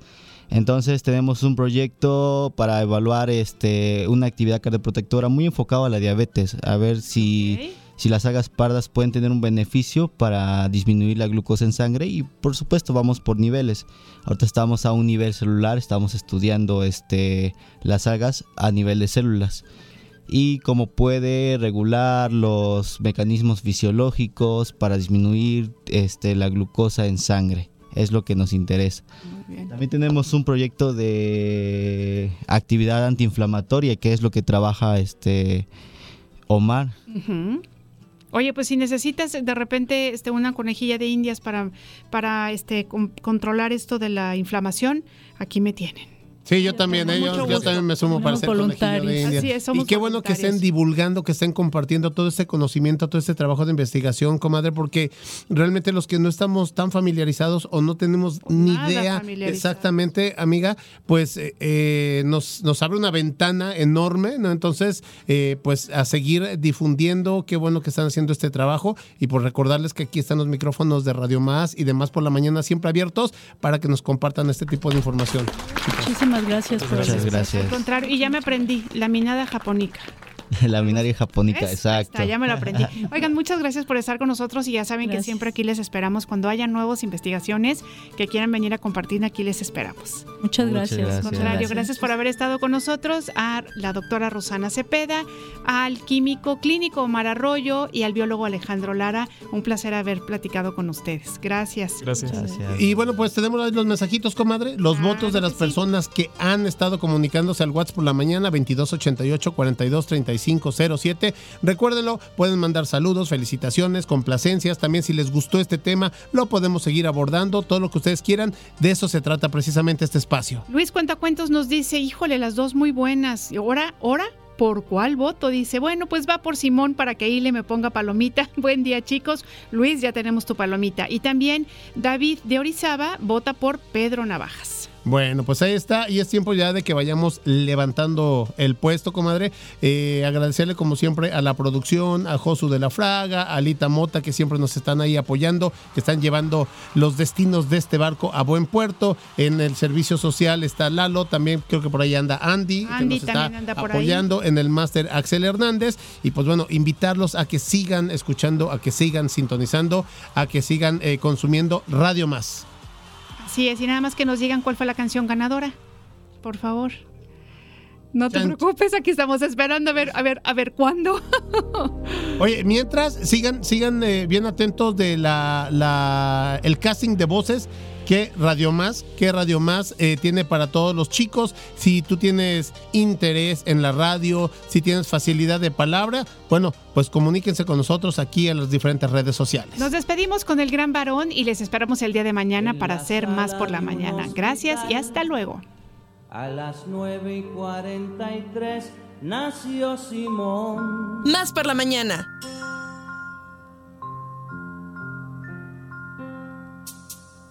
V: Entonces tenemos un proyecto para evaluar este, una actividad cardioprotectora muy enfocado a la diabetes, a ver si, si las algas pardas pueden tener un beneficio para disminuir la glucosa en sangre y por supuesto vamos por niveles. Ahorita estamos a un nivel celular, estamos estudiando este, las algas a nivel de células y cómo puede regular los mecanismos fisiológicos para disminuir este, la glucosa en sangre. Es lo que nos interesa. También tenemos un proyecto de actividad antiinflamatoria, que es lo que trabaja este Omar.
C: Oye, pues si necesitas de repente este, una conejilla de indias para, para este, con- controlar esto de la inflamación, aquí me tienen.
D: Sí, yo también, eh,
T: mucho
D: yo, también me sumo para ser conejillo de
T: voluntarios.
D: India.
C: Así es, somos
D: y qué bueno que estén
C: voluntarios.
D: divulgando, que estén compartiendo todo este conocimiento, todo este trabajo de investigación, comadre, porque realmente los que no estamos tan familiarizados o no tenemos ni idea
C: familiarizados.
D: exactamente, amiga, pues eh, eh, nos, nos abre una ventana enorme, ¿no? Entonces, eh, pues a seguir difundiendo, qué bueno que están haciendo este trabajo y por recordarles que aquí están los micrófonos de Radio Más y demás por la mañana siempre abiertos para que nos compartan este tipo de información.
T: Muchísimas gracias por
V: Muchas gracias.
C: Al contrario, y ya me aprendí, laminada japonica.
V: La minaria japonica,
C: ¿Ves?
V: exacto.
C: Está, ya me lo aprendí. Oigan, muchas gracias por estar con nosotros y ya saben que
T: Gracias.
C: siempre aquí les esperamos. Cuando haya nuevas investigaciones que quieran venir a compartir, aquí les esperamos.
T: Muchas
V: Muchas
T: gracias.
V: gracias.
C: Al contrario, gracias por haber estado con nosotros, a la doctora Rosana Cepeda, al químico clínico Omar Arroyo y al biólogo Alejandro Lara. Un placer haber platicado con ustedes. Gracias.
U: Gracias.
V: Gracias.
D: Y bueno, pues tenemos ahí los mensajitos, comadre. Los votos de las personas que han estado comunicándose al WhatsApp por la mañana, 2288 423507. Recuérdenlo, pueden mandar saludos, felicitaciones, complacencias. También si les gustó este tema, lo podemos seguir abordando. Todo lo que ustedes quieran. De eso se trata precisamente este espacio.
C: Luis Cuentacuentos nos dice, híjole, las dos muy buenas. ¿Y ahora, ahora? ¿Por cuál voto? Dice, bueno, pues va por Simón para que ahí le me ponga palomita. Buen día, chicos. Luis, ya tenemos tu palomita. Y también David de Orizaba vota por Pedro Navajas.
D: Bueno, pues ahí está. Y es tiempo ya de que vayamos levantando el puesto, comadre. Eh, agradecerle como siempre a la producción, a Josu de la Fraga, a Alita Mota, que siempre nos están ahí apoyando, que están llevando los destinos de este barco a buen puerto. En el servicio social está Lalo, también creo que por ahí anda Andy, que
C: Andy
D: nos está
C: también anda por ahí.
D: apoyando. En el máster Axel Hernández. Y pues bueno, invitarlos a que sigan escuchando, a que sigan sintonizando, a que sigan eh, consumiendo Radio Más.
C: Así es, y nada más que nos digan cuál fue la canción ganadora. Por favor. No te preocupes, aquí estamos esperando a ver, a ver, a ver cuándo.
D: Oye, mientras sigan, sigan eh, bien atentos de la, la- el casting de voces que Radio Más, que Radio Más eh, tiene para todos los chicos. Si tú tienes interés en la radio, si tienes facilidad de palabra, bueno, pues comuníquense con nosotros aquí en las diferentes redes sociales.
C: Nos despedimos con el gran varón y les esperamos el día de mañana para hacer más por la mañana. Gracias y hasta luego.
I: A las 9 y 43 nació Simón.
O: Más por la mañana.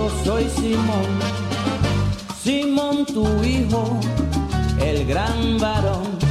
I: yo soy Simón, Simón tu hijo, el gran varón.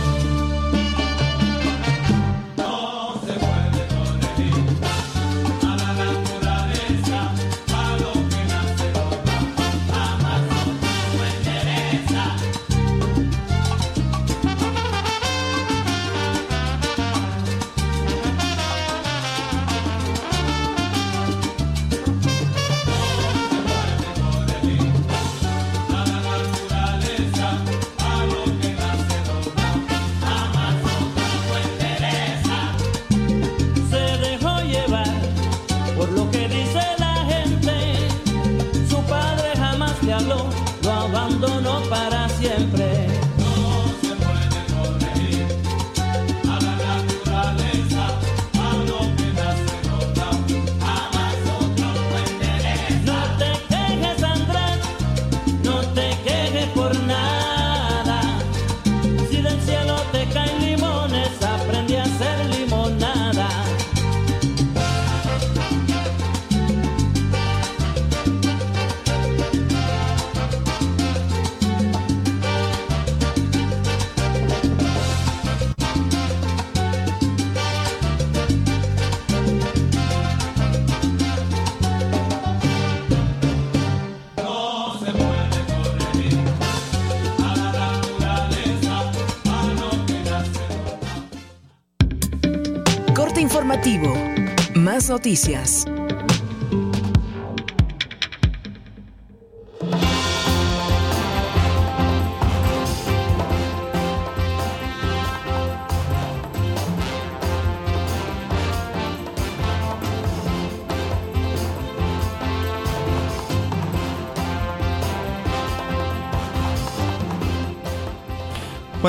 O: Noticias.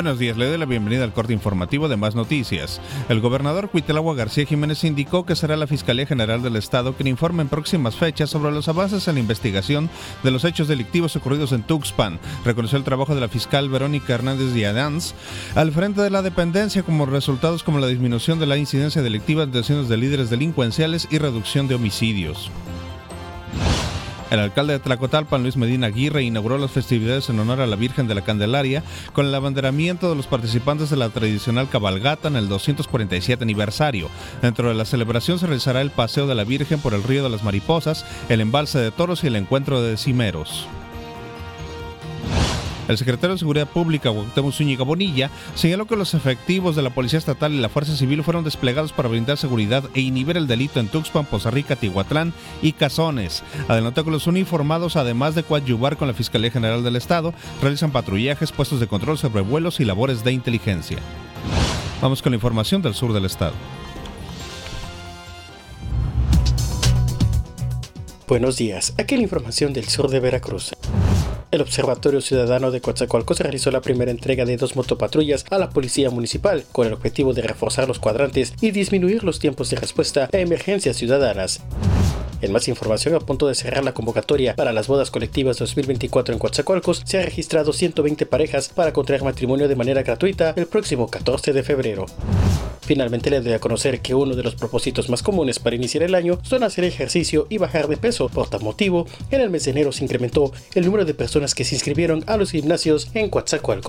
W: Buenos días, le doy la bienvenida al corte informativo de Más Noticias. El gobernador Cuitlagua García Jiménez indicó que será la Fiscalía General del Estado quien informe en próximas fechas sobre los avances en la investigación de los hechos delictivos ocurridos en Tuxpan. Reconoció el trabajo de la fiscal Verónica Hernández Díaz al frente de la dependencia como resultados como la disminución de la incidencia delictiva en detenciones de líderes delincuenciales y reducción de homicidios. El alcalde de Tlacotalpan, Luis Medina Aguirre, inauguró las festividades en honor a la Virgen de la Candelaria con el abanderamiento de los participantes de la tradicional cabalgata en el 247 aniversario. Dentro de la celebración se realizará el paseo de la Virgen por el río de las Mariposas, el embalse de toros y el encuentro de cimeros. El secretario de Seguridad Pública, Cuauhtémoc Zúñiga Bonilla, señaló que los efectivos de la Policía Estatal y la Fuerza Civil fueron desplegados para brindar seguridad e inhibir el delito en Tuxpan, Poza Rica, Tihuatlán y Cazones. Adelantó que los uniformados, además de coadyuvar con la Fiscalía General del Estado, realizan patrullajes, puestos de control sobre vuelos y labores de inteligencia. Vamos con la información del sur del estado.
X: Buenos días, aquí la información del sur de Veracruz. El Observatorio Ciudadano de Coatzacoalcos realizó la primera entrega de dos motopatrullas a la Policía Municipal con el objetivo de reforzar los cuadrantes y disminuir los tiempos de respuesta a emergencias ciudadanas. En más información, a punto de cerrar la convocatoria para las bodas colectivas 2024 en Coatzacoalcos, se han registrado 120 parejas para contraer matrimonio de manera gratuita el próximo 14 de febrero. Finalmente les doy a conocer que uno de los propósitos más comunes para iniciar el año son hacer ejercicio y bajar de peso. Por tal motivo, en el mes de enero se incrementó el número de personas que se inscribieron a los gimnasios en Coatzacoalcos.